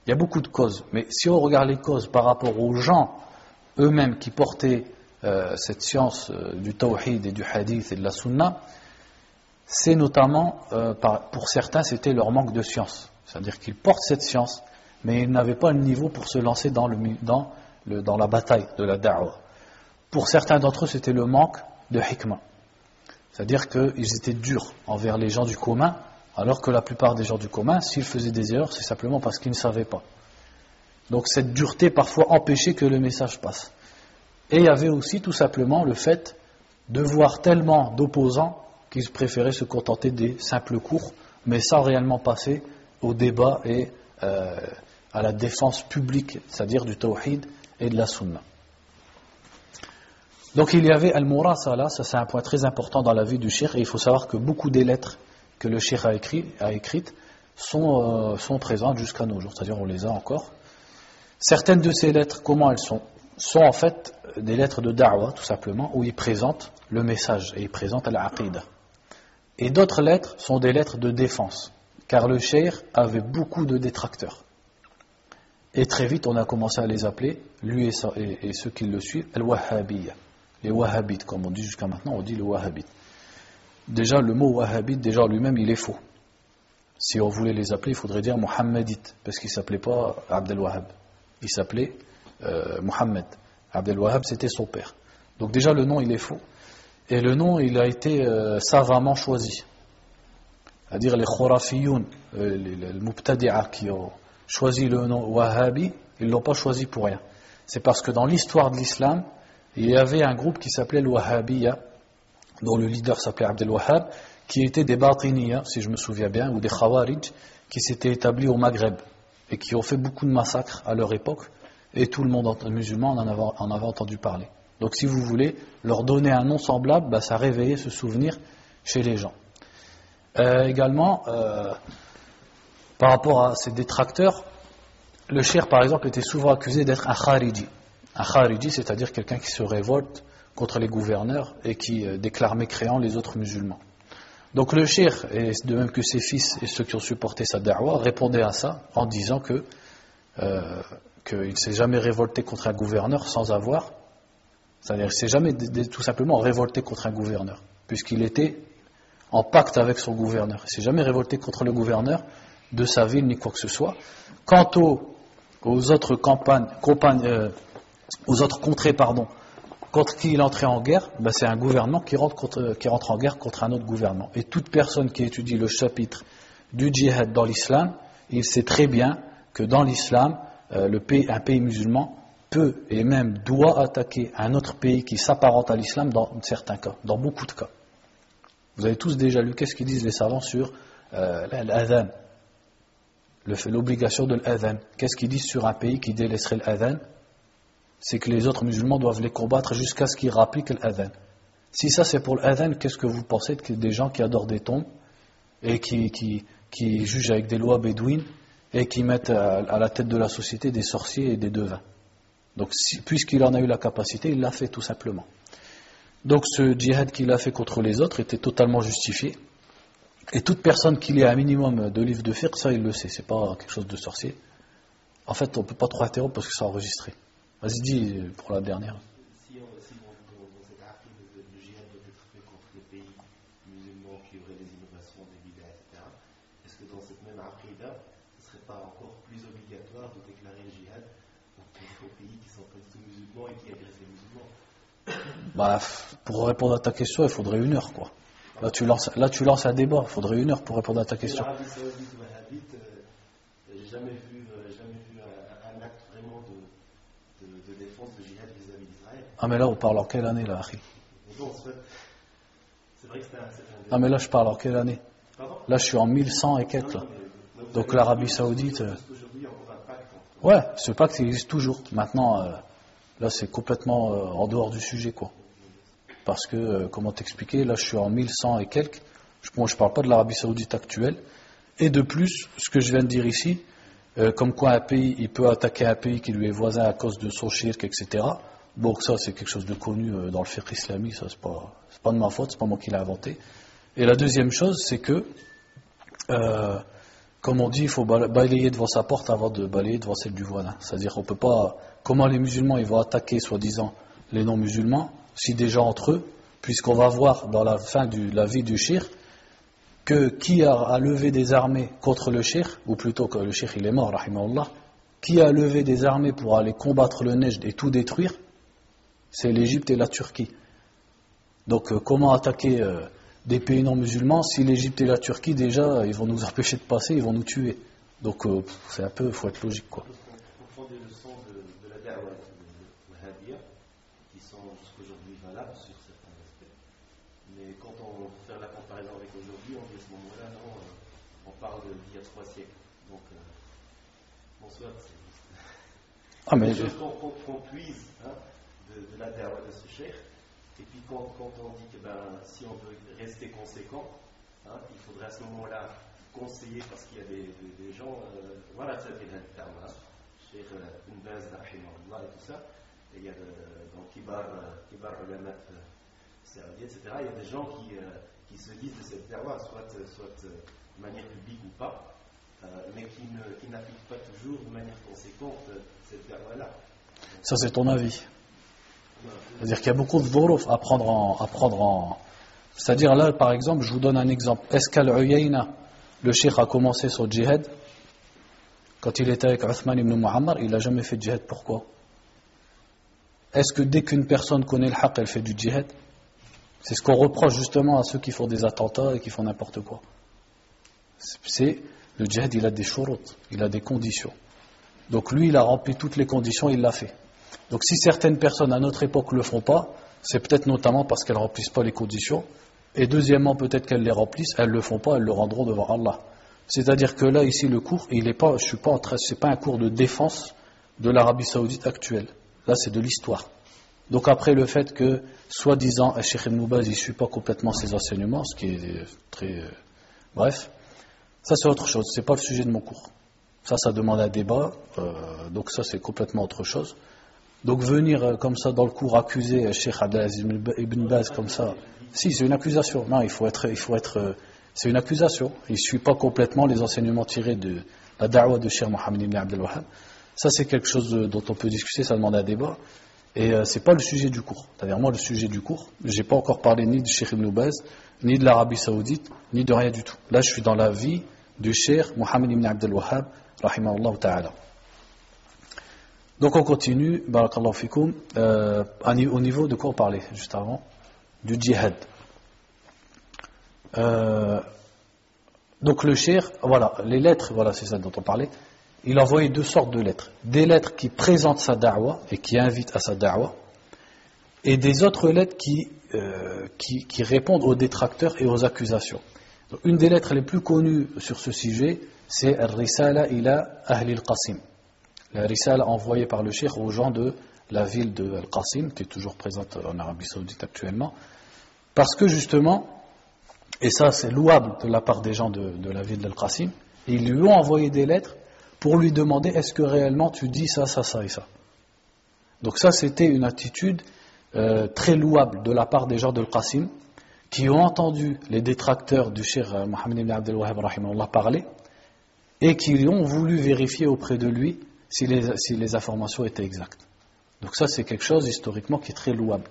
il y a beaucoup de causes. Mais si on regarde les causes par rapport aux gens eux-mêmes qui portaient euh, cette science euh, du tawhid et du hadith et de la sunna, c'est notamment, euh, pour certains, c'était leur manque de science. C'est-à-dire qu'ils portent cette science, mais ils n'avaient pas le niveau pour se lancer dans, dans la bataille de la da'wah. Pour certains d'entre eux, c'était le manque de hikmah. C'est-à-dire qu'ils étaient durs envers les gens du commun, alors que la plupart des gens du commun, s'ils faisaient des erreurs, c'est simplement parce qu'ils ne savaient pas. Donc cette dureté parfois empêchait que le message passe. Et il y avait aussi tout simplement le fait de voir tellement d'opposants qu'ils préféraient se contenter des simples cours, mais sans réellement passer au débat et euh, à la défense publique, c'est-à-dire du tawhid et de la sunna. Donc il y avait Al-Murasala, ça c'est un point très important dans la vie du shir, et il faut savoir que beaucoup des lettres que le shir a, écrit, a écrites sont, euh, sont présentes jusqu'à nos jours, c'est-à-dire on les a encore. Certaines de ces lettres, comment elles sont Sont en fait des lettres de da'wah, tout simplement, où il présente le message, et il présente al-aqidah. Et d'autres lettres sont des lettres de défense, car le shir avait beaucoup de détracteurs. Et très vite, on a commencé à les appeler, lui et, et ceux qui le suivent, al-wahhabiyya les wahhabites, comme on dit jusqu'à maintenant, on dit le wahhabite. Déjà, le mot wahhabite, déjà lui-même, il est faux. Si on voulait les appeler, il faudrait dire Muhammadite, parce qu'il ne s'appelait pas Abdel Wahhab. Il s'appelait euh, Muhammad. Abdel Wahhab, c'était son père. Donc déjà, le nom, il est faux. Et le nom, il a été euh, savamment choisi. C'est-à-dire les khurafiyoun, euh, les, les, les qui ont choisi le nom Wahhabi, ils ne l'ont pas choisi pour rien. C'est parce que dans l'histoire de l'islam, il y avait un groupe qui s'appelait le dont le leader s'appelait Abdel Wahhab, qui était des Batiniya, si je me souviens bien, ou des Khawarij, qui s'étaient établis au Maghreb et qui ont fait beaucoup de massacres à leur époque, et tout le monde musulman en avait, en avait entendu parler. Donc si vous voulez leur donner un nom semblable, bah, ça réveillait ce souvenir chez les gens. Euh, également, euh, par rapport à ces détracteurs, le cher par exemple était souvent accusé d'être un khariji. Un khariji, c'est-à-dire quelqu'un qui se révolte contre les gouverneurs et qui euh, déclare mécréant les autres musulmans. Donc le shir, et de même que ses fils et ceux qui ont supporté sa da'wah, répondaient à ça en disant que euh, qu'il ne s'est jamais révolté contre un gouverneur sans avoir, c'est-à-dire qu'il s'est jamais tout simplement révolté contre un gouverneur, puisqu'il était en pacte avec son gouverneur. Il s'est jamais révolté contre le gouverneur de sa ville ni quoi que ce soit. Quant aux, autres campagnes, campagnes euh, aux autres contrées, pardon, contre qui il entrait en guerre, ben c'est un gouvernement qui rentre, qui rentre en guerre contre un autre gouvernement. Et toute personne qui étudie le chapitre du djihad dans l'islam, il sait très bien que dans l'islam, euh, un pays musulman peut et même doit attaquer un autre pays qui s'apparente à l'islam dans certains cas, dans beaucoup de cas. Vous avez tous déjà lu qu'est-ce qu'ils disent les savants sur euh, l'adhan, l'obligation de l'adhan? Qu'est-ce qu'ils disent sur un pays qui délaisserait l'adhan? C'est que les autres musulmans doivent les combattre jusqu'à ce qu'ils rappliquent l'adhan. Si ça c'est pour l'adhan, qu'est-ce que vous pensez de des gens qui adorent des tombes et qui, qui, jugent avec des lois bédouines et qui mettent à, la tête de la société des sorciers et des devins? Donc puisqu'il en a eu la capacité, il l'a fait tout simplement. Donc ce djihad qu'il a fait contre les autres était totalement justifié. Et toute personne qui lit un minimum de livres de fiqh, ça il le sait, c'est pas quelque chose de sorcier. En fait, on ne peut pas trop interrompre parce que c'est enregistré. Vas-y, dis pour la dernière. Si on, si on, cet article de, jihad doit être fait contre les pays musulmans qui auraient des innovations, des bidas, etc., est-ce que dans cette même article-là, ce ne serait pas encore plus obligatoire de déclarer le jihad aux pays, qui sont pas du tout musulmans et qui agressent les musulmans? Bah, pour répondre à ta question, il faudrait une heure, quoi. Là, tu lances, là, tu lances un débat. Il faudrait une heure pour répondre à ta question. J'ai jamais vu Ah, mais là, on parle en quelle année, là, un Ah, mais là, je parle en quelle année? Pardon? Là, je suis en 1100 et quelques. Là. Donc, l'Arabie Saoudite. euh, Ouais, ce pacte existe toujours. Maintenant, euh, là, c'est complètement euh, en dehors du sujet, quoi. Parce que, euh, comment t'expliquer, là, je suis en 1100 et quelques. Je, moi, je parle pas de l'Arabie Saoudite actuelle. Et de plus, ce que je viens de dire ici, comme quoi un pays, il peut attaquer un pays qui lui est voisin à cause de son shirk, etc. Bon, ça, c'est quelque chose de connu euh, dans le fiqh islamique, ça, c'est pas, pas de ma faute, c'est pas moi qui l'ai inventé. Et la deuxième chose, c'est que, euh, comme on dit, il faut bala- balayer devant sa porte avant de balayer devant celle du voisin. C'est-à-dire qu'on peut pas. Comment les musulmans ils vont attaquer, soi-disant, les non-musulmans, si déjà entre eux, puisqu'on va voir dans la fin de la vie du shir que qui a, levé des armées contre le shir, ou plutôt que le shir il est mort, qui a levé des armées pour aller combattre le Nejd et tout détruire, c'est l'Égypte et la Turquie. Donc euh, comment attaquer euh, des pays non musulmans si l'Égypte et la Turquie déjà ils vont nous empêcher de passer, ils vont nous tuer? Donc euh, c'est un peu, faut être logique quoi. On prend des leçons de, de la da'wah de Wahhabiyya qui sont jusqu'aujourd'hui valables sur certains aspects. Mais quand on faire la comparaison avec aujourd'hui, on dit à ce moment-là, non, euh, on parle d'il y a trois siècles. Donc, euh, bonsoir, Ah mais des choses qu'on qu'on- qu'on puise de, de la da'wah de ce cheikh. Et puis quand, quand on dit que ben, si on veut rester conséquent, hein, il faudrait à ce moment-là conseiller parce qu'il y a des, des- des gens, euh, voilà, ça fait hein, Cheikh Ibn Baz, rahimahullah, et tout ça. Et il y a de- dans Kibar, Kibar Ulamat euh, Saoudi, etc. Il y a des gens qui, euh, qui se disent de cette da'wah, soit, soit euh, de manière publique ou pas, euh, mais qui n'appliquent pas toujours de manière conséquente euh, cette da'wah-là. ça c'est ton avis. C'est-à-dire qu'il y a beaucoup de dhuruf à prendre en, à prendre en... C'est-à-dire là, par exemple, je vous donne un exemple. Est-ce qu'Al-Uyayna, le cheikh a commencé son djihad? Quand il était avec Uthman ibn Muhammad, il n'a jamais fait djihad. Pourquoi? Est-ce que dès qu'une personne connaît le haqq, elle fait du djihad? C'est ce qu'on reproche justement à ceux qui font des attentats et qui font n'importe quoi. C'est le djihad, il a des shurut, il a des conditions. Donc lui, il a rempli toutes les conditions, il l'a fait. Donc si certaines personnes à notre époque ne le font pas, c'est peut-être notamment parce qu'elles ne remplissent pas les conditions. Et deuxièmement, peut-être qu'elles les remplissent, elles ne le font pas, elles le rendront devant Allah. C'est-à-dire que là, ici, le cours, il est pas, je suis pas en train, c'est pas un cours de défense de l'Arabie Saoudite actuelle. Là, c'est de l'histoire. Donc après le fait que, soi-disant, Cheikh Ibn Baz, ne suit pas complètement ses enseignements, ce qui est très, euh, bref, ça c'est autre chose. C'est pas le sujet de mon cours. Ça, ça demande un débat. euh, donc ça, c'est complètement autre chose. Donc venir euh, comme ça dans le cours accuser euh, Cheikh Abdelaziz ibn Baz comme ça, si c'est une accusation. Non, il faut être, il faut être, euh, c'est une accusation. Il suit pas complètement les enseignements tirés de la da'wah de Cheikh Mohammed ibn Abdel Wahhab. Ça c'est quelque chose dont on peut discuter, ça demande un débat. Et euh, c'est pas le sujet du cours. C'est-à-dire moi le sujet du cours, j'ai pas encore parlé ni de Cheikh Ibn Baz, ni de l'Arabie Saoudite, ni de rien du tout. Là je suis dans la vie du Cheikh Mohammed ibn Abdel Wahhab, rahimahullah ta'ala. Donc on continue, barakallahu fikoum, euh, au niveau de quoi on parlait juste avant? Du djihad. Euh, donc le cher, voilà, les lettres, voilà, c'est ça dont on parlait. Il a envoyé deux sortes de lettres. Des lettres qui présentent sa da'wah et qui invitent à sa da'wah, et des autres lettres qui, euh, qui, répondent aux détracteurs et aux accusations. Une des lettres les plus connues sur ce sujet, c'est Al-Risala ila Ahli al-Qasim. La risala envoyée par le cheikh aux gens de la ville de Al-Qasim, qui est toujours présente en Arabie Saoudite actuellement, parce que justement, et ça c'est louable de la part des gens de, de la ville d'Al-Qasim, ils lui ont envoyé des lettres pour lui demander est-ce que réellement tu dis ça, ça, ça et ça? Donc ça c'était une attitude euh, très louable de la part des gens d'Al-Qasim, qui ont entendu les détracteurs du cheikh euh, Mohammed ibn Abdel Wahhab parler, et qui ont voulu vérifier auprès de lui si les, informations étaient exactes. Donc ça, c'est quelque chose historiquement qui est très louable.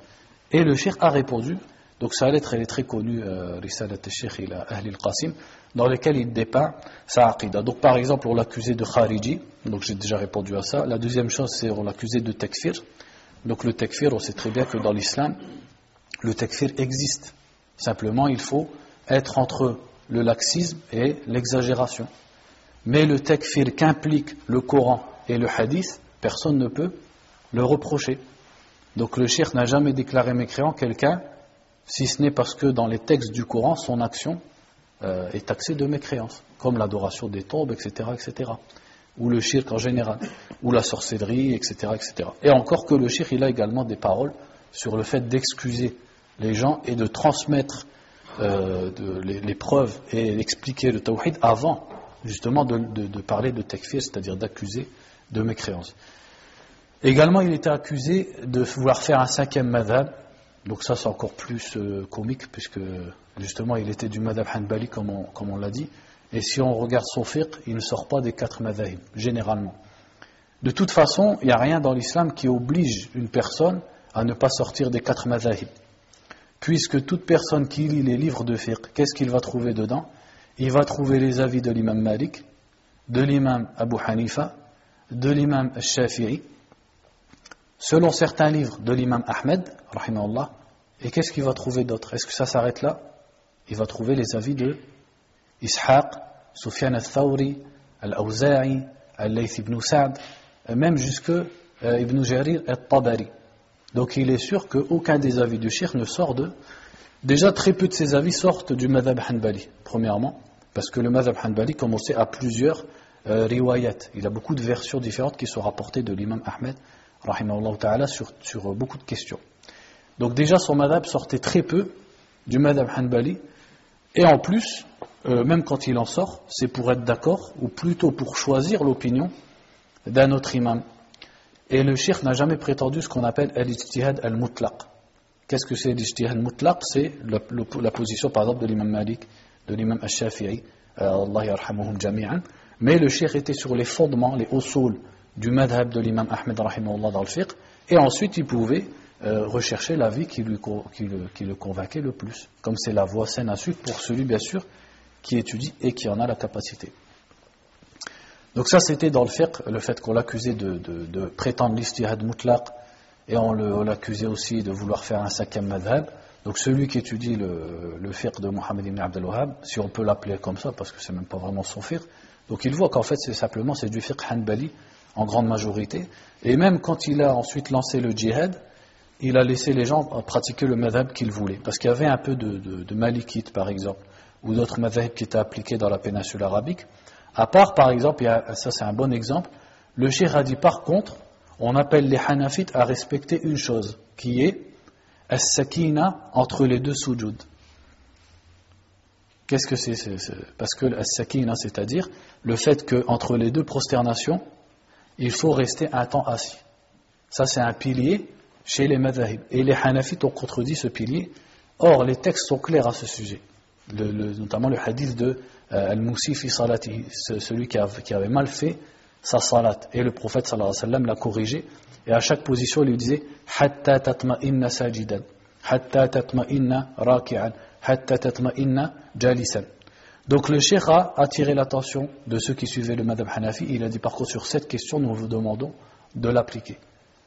Et le cheikh a répondu Donc sa lettre, elle est très connue, euh, Risalat al-Sheikh ila Ahli al-Qasim, dans lequel il dépeint sa aqidah. Donc par exemple, on l'accusait de Khariji, donc j'ai déjà répondu à ça. La deuxième chose, c'est on l'accusait de takfir. Donc le takfir, on sait très bien que dans l'islam, le takfir existe. Simplement, il faut être entre le laxisme et l'exagération. Mais le takfir qu'implique le Coran et le hadith, personne ne peut le reprocher. Donc le shirk n'a jamais déclaré mécréant quelqu'un, si ce n'est parce que dans les textes du Coran, son action euh, est taxée de mécréance, comme l'adoration des tombes, etc., etc., ou le shirk en général, ou la sorcellerie, etc., etc. Et encore que le shirk, il a également des paroles sur le fait d'excuser les gens et de transmettre euh, les, preuves et d'expliquer le tawhid avant justement de, parler de takfir, c'est-à-dire d'accuser de mécréance. Également, il était accusé de vouloir faire un cinquième madhab. Donc ça, c'est encore plus euh, comique, puisque justement, il était du madhab hanbali, comme on, l'a dit. Et si on regarde son fiqh, il ne sort pas des quatre madhab, généralement. De toute façon, il n'y a rien dans l'islam qui oblige une personne à ne pas sortir des quatre madhab. Puisque toute personne qui lit les livres de fiqh, qu'est-ce qu'il va trouver dedans? Il va trouver les avis de l'imam Malik, de l'imam Abu Hanifa, de l'imam Shafi'i, selon certains livres de l'imam Ahmed, et qu'est-ce qu'il va trouver d'autre? Est-ce que ça s'arrête là? Il va trouver les avis de Ishaq, Sufyan al-Thawri, Al-Awza'i, Al-Layth ibn Sa'd, même jusque euh, Ibn Jarir al-Tabari. Donc il est sûr qu'aucun des avis du shir ne sort de... Déjà très peu de ces avis sortent du madhab hanbali, premièrement, parce que le madhab hanbali, comme on sait, a plusieurs euh, riwayat. Il a beaucoup de versions différentes qui sont rapportées de l'imam Ahmed ta'ala, sur, sur beaucoup de questions. Donc déjà, son madhab sortait très peu du madhab hanbali, et en plus, euh, même quand il en sort, c'est pour être d'accord, ou plutôt pour choisir l'opinion d'un autre imam. Et le shirk n'a jamais prétendu ce qu'on appelle al-ijtihad al-mutlaq. Qu'est-ce que c'est l'ijtihad al-mutlaq? C'est la, position, par exemple, de l'imam Malik, de l'imam al-Shafi'i, euh, Allah yarhamuhum jami'an. Mais le shirk était sur les fondements, les usul du madhab de l'imam Ahmed dans le fiqh, et ensuite il pouvait euh, rechercher qui, lui, qui, le, qui le convainquait le plus, comme c'est la voie saine à suivre pour celui bien sûr qui étudie et qui en a la capacité. Donc ça c'était dans le fiqh, le fait qu'on l'accusait de, prétendre l'istihad mutlaq, et on l'accusait aussi de vouloir faire un cinquième madhab. Donc celui qui étudie le, le fiqh de Mohammed ibn Abdel Wahhab, si on peut l'appeler comme ça, parce que c'est même pas vraiment son fiqh, donc il voit qu'en fait c'est simplement c'est du fiqh hanbali, en grande majorité. Et même quand il a ensuite lancé le djihad, il a laissé les gens pratiquer le madhab qu'ils voulaient. Parce qu'il y avait un peu de, malikite, par exemple, ou d'autres madhabs qui étaient appliqués dans la péninsule arabique. À part, par exemple, ça c'est un bon exemple, le cheikh a dit par contre, on appelle les hanafites à respecter une chose, qui est as-sakina entre les deux sujud. Qu'est-ce que c'est Parce que as-sakina, c'est-à-dire le fait qu'entre les deux prosternations, il faut rester un temps assis. Ça, c'est un pilier chez les madhahib. Et les hanafites ont contredit ce pilier. Or, les textes sont clairs à ce sujet. notamment le hadith de euh, Al-Moussi salati, celui qui, avait mal fait sa salat. Et le prophète sallallahu alayhi wa sallam l'a corrigé. Et à chaque position, il lui disait Hatta tatma'inna sajidan, Hatta raki'an, Hatta tatma'inna jalisan. Donc le cheikh a attiré l'attention de ceux qui suivaient le madhab Hanafi. Il a dit par contre sur cette question, nous vous demandons de l'appliquer.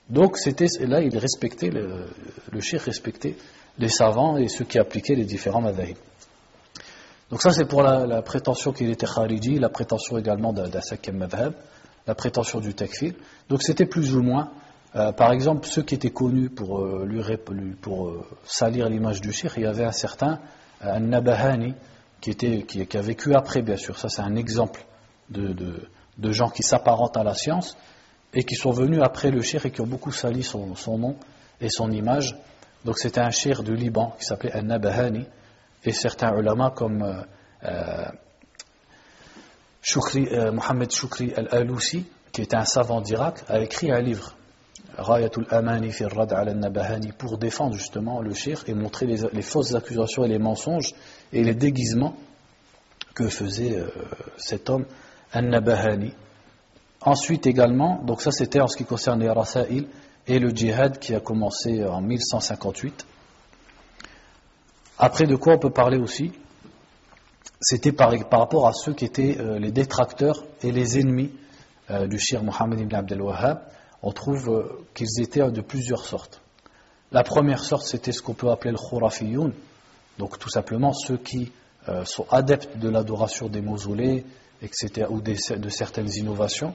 Donc c'était là, il respectait, le, le respectait les savants et ceux qui appliquaient les différents madhahib. Donc ça c'est pour la, prétention qu'il était khariji, la prétention également d'un cinquième madhab, la prétention du takfir. Donc c'était plus ou moins, euh, par exemple, ceux qui étaient connus pour, euh, euh, salir l'image du cheikh, il y avait un certain Nabahani, qui, a vécu après, bien sûr. Ça, c'est un exemple de, gens qui s'apparentent à la science et qui sont venus après le shir et qui ont beaucoup sali son, nom et son image. Donc, c'était un shir du Liban qui s'appelait Al-Nabahani et certains ulama comme euh Mohamed Shukri Al-Alousi, qui était un savant d'Irak, a écrit un livre Rayatul Amani al-Nabahani pour défendre justement le shir et montrer les, fausses accusations et les mensonges et les déguisements que faisait euh, cet homme An-Nabahani. Ensuite également, donc ça c'était en ce qui concerne les Rasail et le djihad qui a commencé en 1158. Après, de quoi on peut parler aussi? C'était par, rapport à ceux qui étaient euh, les détracteurs et les ennemis euh, du shir Mohammed ibn Abdel Wahhab. On trouve euh, qu'ils étaient de plusieurs sortes. La première sorte, c'était ce qu'on peut appeler le khurafiyoun, donc tout simplement ceux qui sont adeptes de l'adoration des mausolées, etc., ou de certaines innovations.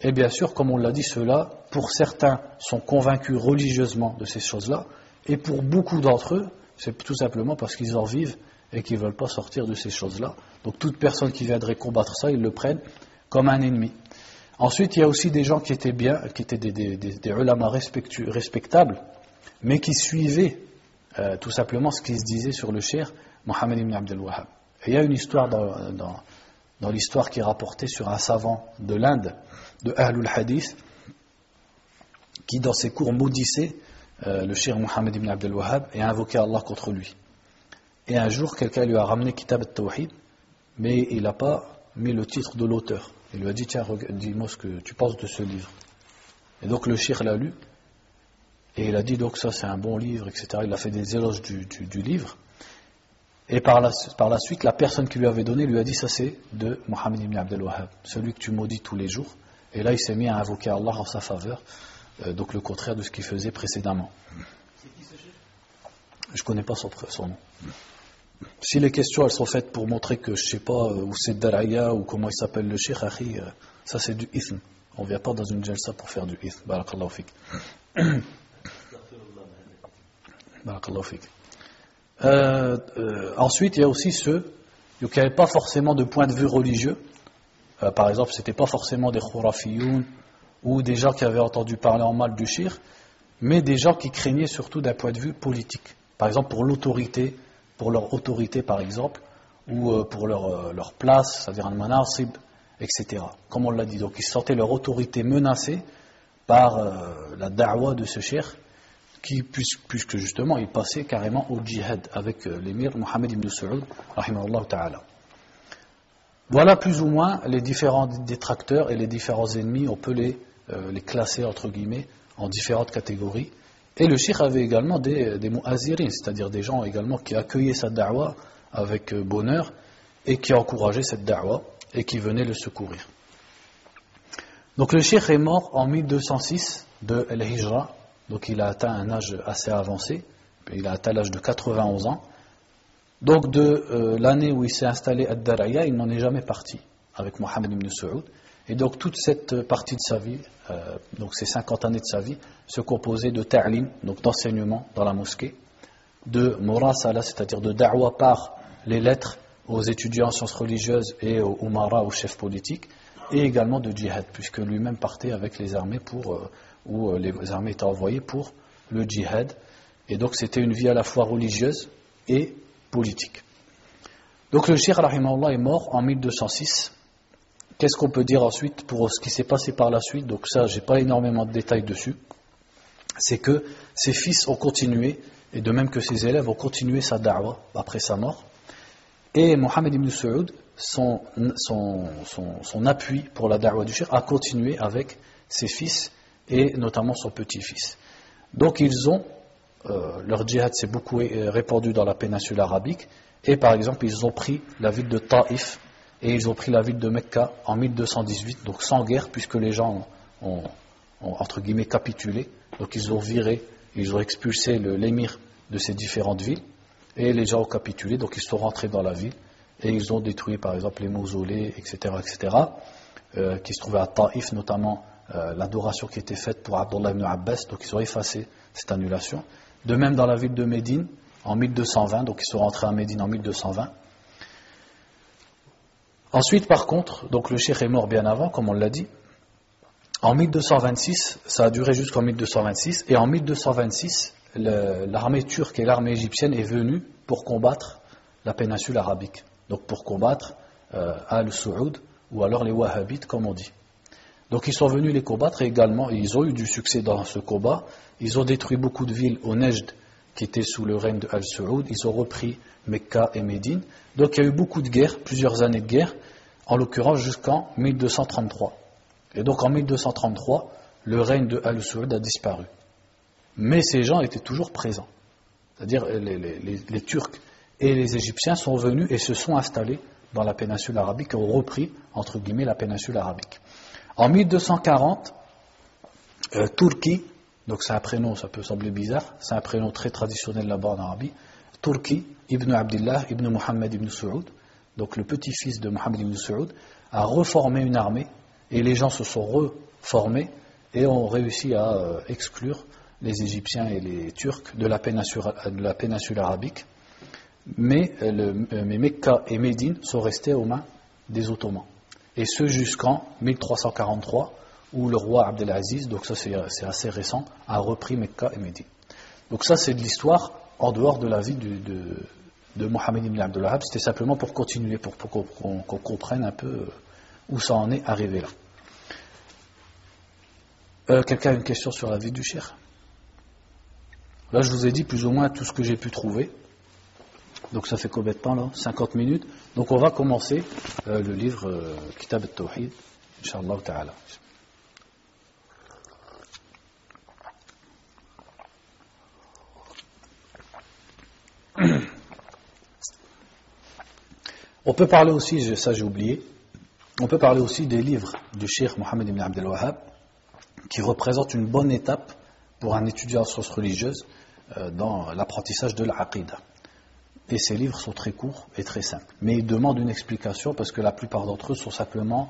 Et bien sûr, comme on l'a dit, ceux-là, pour certains, sont convaincus religieusement de ces choses-là, et pour beaucoup d'entre eux, c'est tout simplement parce qu'ils en vivent et qu'ils ne veulent pas sortir de ces choses-là. Donc toute personne qui viendrait combattre ça, ils le prennent comme un ennemi. Ensuite, il y a aussi des gens qui étaient bien, qui étaient des, des, respectables, mais qui suivaient euh, tout simplement ce qui se disait sur le cher Mohammed ibn Abdel Wahhab. Et il y a une histoire dans, l'histoire qui est rapportée sur un savant de l'Inde, de Ahlul Hadith, qui dans ses cours maudissait euh, le cher Mohammed ibn Abdel Wahhab et a invoqué Allah contre lui. Et un jour, quelqu'un lui a ramené Kitab al-Tawhid, mais il n'a pas mis le titre de l'auteur. Il lui a dit Tiens, dis-moi ce que tu penses de ce livre. Et donc le shir l'a lu, et il a dit Donc ça, c'est un bon livre, etc. Il a fait des éloges du, livre. Et par la, par la, suite, la personne qui lui avait donné lui a dit Ça, c'est de Mohammed ibn Abdel Wahhab, celui que tu maudis tous les jours. Et là, il s'est mis à invoquer Allah en sa faveur. Euh, donc le contraire de ce qu'il faisait précédemment. Je ne connais pas son, nom. Si les questions elles sont faites pour montrer que je sais pas euh, où c'est Daraya ou comment il s'appelle le Sheikh, euh, ça c'est du ithm. On ne vient pas dans une jalsa pour faire du ithm. Barakallahu fik. Barakallahu fik. ensuite, il y a aussi ceux qui n'avaient pas forcément de point de vue religieux. par exemple, ce n'était pas forcément des khurafiyoun ou des gens qui avaient entendu parler en mal du shir, mais des gens qui craignaient surtout d'un point de vue politique. Par exemple, pour l'autorité, pour leur autorité par exemple, ou euh, pour leur, euh, leur place, c'est-à-dire un manasib, etc. Comme on l'a dit, donc ils sentaient leur autorité menacée par euh, la da'wa de ce shir, qui, puisque justement il passait carrément au djihad avec l'émir Mohammed ibn Saoud, ta'ala. Voilà plus ou moins les différents détracteurs et les différents ennemis, on peut les les classer entre guillemets en différentes catégories. Et le shir avait également des, des c'est-à-dire des gens également qui accueillaient sa da'wa avec euh, bonheur et qui encourageaient cette da'wa et qui venaient le secourir. Donc le shir est mort en 1206 de El-Hijra, donc il a atteint un âge assez avancé, il a atteint l'âge de 91 ans. Donc de euh, l'année où il s'est installé à Daraya, il n'en est jamais parti avec Mohammed ibn Saoud. Et donc toute cette partie de sa vie, euh, donc ces 50 années de sa vie, se composaient de ta'lim, donc d'enseignement dans la mosquée, de murasala, c'est-à-dire de da'wa par les lettres aux étudiants en sciences religieuses et aux umara, aux chefs politiques, et également de djihad, puisque lui-même partait avec les armées pour, euh, où euh, les armées étaient envoyées pour le djihad. Et donc c'était une vie à la fois religieuse et politique. Donc le shir est mort en 1206 Qu'est-ce qu'on peut dire ensuite pour ce qui s'est passé par la suite? Donc ça, j'ai pas énormément de détails dessus. C'est que ses fils ont continué, et de même que ses élèves ont continué sa da'wa après sa mort. Et Mohamed ibn Saoud, son, appui pour la da'wa du shir a continué avec ses fils et notamment son petit-fils. Donc ils ont, euh, leur djihad s'est beaucoup répandu dans la péninsule arabique, et par exemple ils ont pris la ville de Taïf, et ils ont pris la ville de Mecca en 1218, donc sans guerre, puisque les gens ont, entre guillemets capitulé. Donc ils ont viré, ils ont expulsé l'émir de ces différentes villes, et les gens ont capitulé, donc ils sont rentrés dans la ville, et ils ont détruit par exemple les mausolées, etc., etc., euh, qui se trouvaient à Taïf, notamment euh, l'adoration qui était faite pour Abdullah ibn Abbas, donc ils ont effacé cette annulation. De même dans la ville de Médine, en 1220, donc ils sont rentrés à Médine en 1220, Ensuite, par contre, donc le cheikh est mort bien avant, comme on l'a dit. En 1226, ça a duré jusqu'en 1226, et en 1226, l'armée turque et l'armée égyptienne est venue pour combattre la péninsule arabique, donc pour combattre euh, Al-Saoud ou alors les Wahhabites, comme on dit. Donc ils sont venus les combattre et également, ils ont eu du succès dans ce combat. Ils ont détruit beaucoup de villes au Nejd qui étaient sous le règne de Al-Saoud. Ils ont repris Mecca et Médine. Donc il y a eu beaucoup de guerres, plusieurs années de guerre, en l'occurrence jusqu'en 1233. Et donc en 1233, le règne de Al-Saoud a disparu. Mais ces gens étaient toujours présents. C'est-à-dire les, Turcs Et les Égyptiens sont venus et se sont installés dans la péninsule arabique et ont repris, entre guillemets, la péninsule arabique. En 1240, euh, Turki, donc c'est un prénom, ça peut sembler bizarre, c'est un prénom très traditionnel là-bas en Arabie, Turki, Ibn Abdullah, Ibn Muhammad Ibn Saoud, donc le petit-fils de Muhammad Ibn Saoud, a reformé une armée et les gens se sont reformés et ont réussi à euh, exclure les Égyptiens et les Turcs de la péninsule, arabique. Mais, euh, euh, mais Mecca et Médine sont restés aux mains des Ottomans. Et ce jusqu'en 1343, où le roi Abdelaziz, donc ça c'est assez récent, a repris Mecca et Médine. Donc ça c'est de l'histoire en dehors de la vie de, de Mohamed ibn Abdullah. C'était simplement pour continuer, pour, qu'on comprenne un peu où ça en est arrivé là. Euh, quelqu'un a une question sur la vie du cher Là, je vous ai dit plus ou moins tout ce que j'ai pu trouver. Donc ça fait combien de temps là? 50 minutes. Donc on va commencer euh, le livre euh, Kitab al-Tawhid, Inch'Allah ta'ala. On peut parler aussi, ça j'ai oublié, on peut parler aussi des livres du Cheikh Mohammed ibn Abdel Wahhab qui représentent une bonne étape pour un étudiant en sciences religieuses euh, dans l'apprentissage de l'aqida. Et ces livres sont très courts et très simples. Mais ils demandent une explication parce que la plupart d'entre eux sont simplement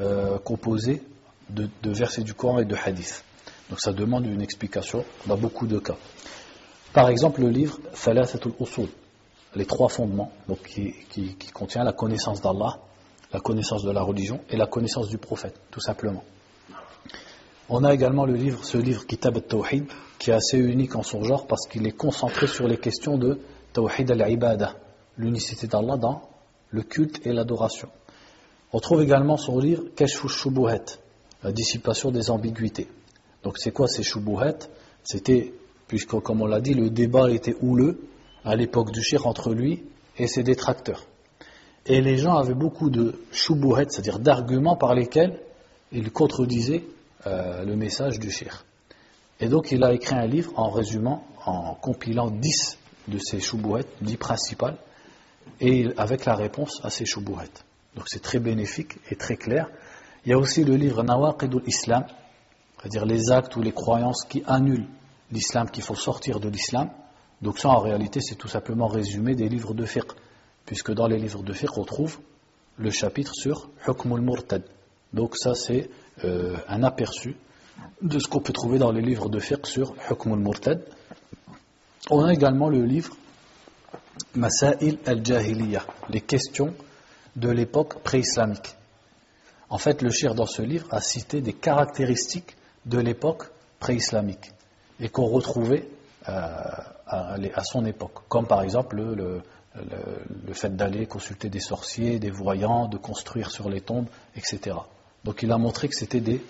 euh, composés de, versets du Coran et de hadiths. Donc ça demande une explication dans beaucoup de cas. Par exemple, le livre Thalathatul Usul, les trois fondements, donc qui, qui contient la connaissance d'Allah, la connaissance de la religion et la connaissance du prophète, tout simplement. On a également le livre, ce livre Kitab al-Tawhid, qui est assez unique en son genre parce qu'il est concentré sur les questions de Tawhid al-Ibadah, l'unicité d'Allah dans le culte et l'adoration. On trouve également son livre Kashfu Shubuhat, la dissipation des ambiguïtés. Donc c'est quoi ces Shubuhat C'était, puisque comme on l'a dit, le débat était houleux à l'époque du shir entre lui et ses détracteurs. Et les gens avaient beaucoup de shubuhet, c'est-à-dire d'arguments par lesquels ils contredisaient euh, le message du shir. Et donc il a écrit un livre en résumant, en compilant dix de ces shubuhet, dix principales, et avec la réponse à ces shubuhet. Donc c'est très bénéfique et très clair. Il y a aussi le livre Nawaqidul Islam, c'est-à-dire les actes ou les croyances qui annulent l'islam, qu'il faut sortir de l'islam. Donc ça en réalité c'est tout simplement résumé des livres de fiqh puisque dans les livres de fiqh, on trouve le chapitre sur Hukmul Murtad. Donc ça, c'est euh, un aperçu de ce qu'on peut trouver dans les livres de fiqh sur Hukmul Murtad. On a également le livre Masail al-Jahiliya, les questions de l'époque pré-islamique. En fait, le shir dans ce livre a cité des caractéristiques de l'époque pré-islamique et qu'on retrouvait euh, à, son époque, comme par exemple le, le, fait d'aller consulter des sorciers, des voyants, de construire sur les tombes, etc. Donc il a montré que c'était des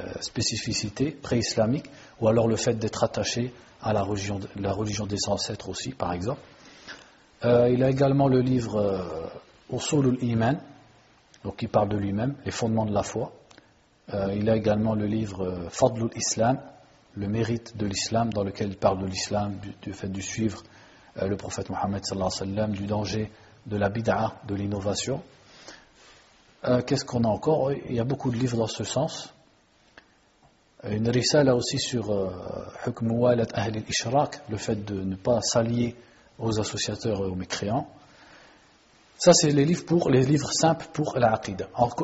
euh, spécificités pré-islamiques, ou alors le fait d'être attaché à la religion, la religion, des ancêtres aussi, par exemple. Euh, il a également le livre euh, Usul iman donc qui parle de lui-même, les fondements de la foi. il a également le livre Fadlul Islam, le mérite de l'islam, dans lequel il parle de l'islam, du, fait de suivre euh, le prophète Mohammed du danger de la bid'a, de l'innovation. Euh, qu'est-ce qu'on a encore? Il y a beaucoup de livres dans ce sens. Une risala aussi sur euh, Hukm Walat Ahl al-Ishraq, le fait de ne pas s'allier aux associateurs et aux mécréants. Ça, c'est les livres pour les livres simples pour la.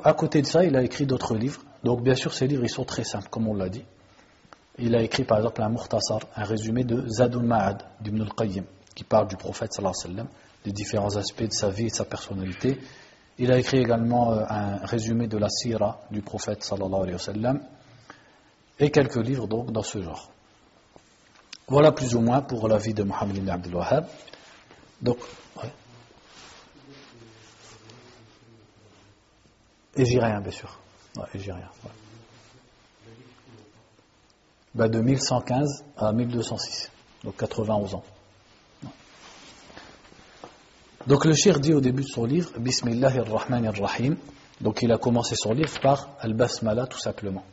À côté de ça, il a écrit d'autres livres. Donc, bien sûr, ces livres, ils sont très simples, comme on l'a dit. Il a écrit, par exemple, un Muhtasar, un résumé de Zadul Ma'ad d'Ibn al-Qayyim qui parle du prophète sallallahu alayhi wa sallam, des différents aspects de sa vie et de sa personnalité. Il a écrit également euh, un résumé de la sira du prophète sallallahu alayhi wa sallam et quelques livres donc dans ce genre. Voilà plus ou moins pour la vie de Mohammed ibn Abdul Wahhab. Donc, ouais. rien, bien sûr. Bah, de 1115 à 1206, donc 91 ans. Donc le shir dit au début de son livre, Bismillahirrahmanirrahim. Donc il a commencé son livre par Al-Basmala tout simplement.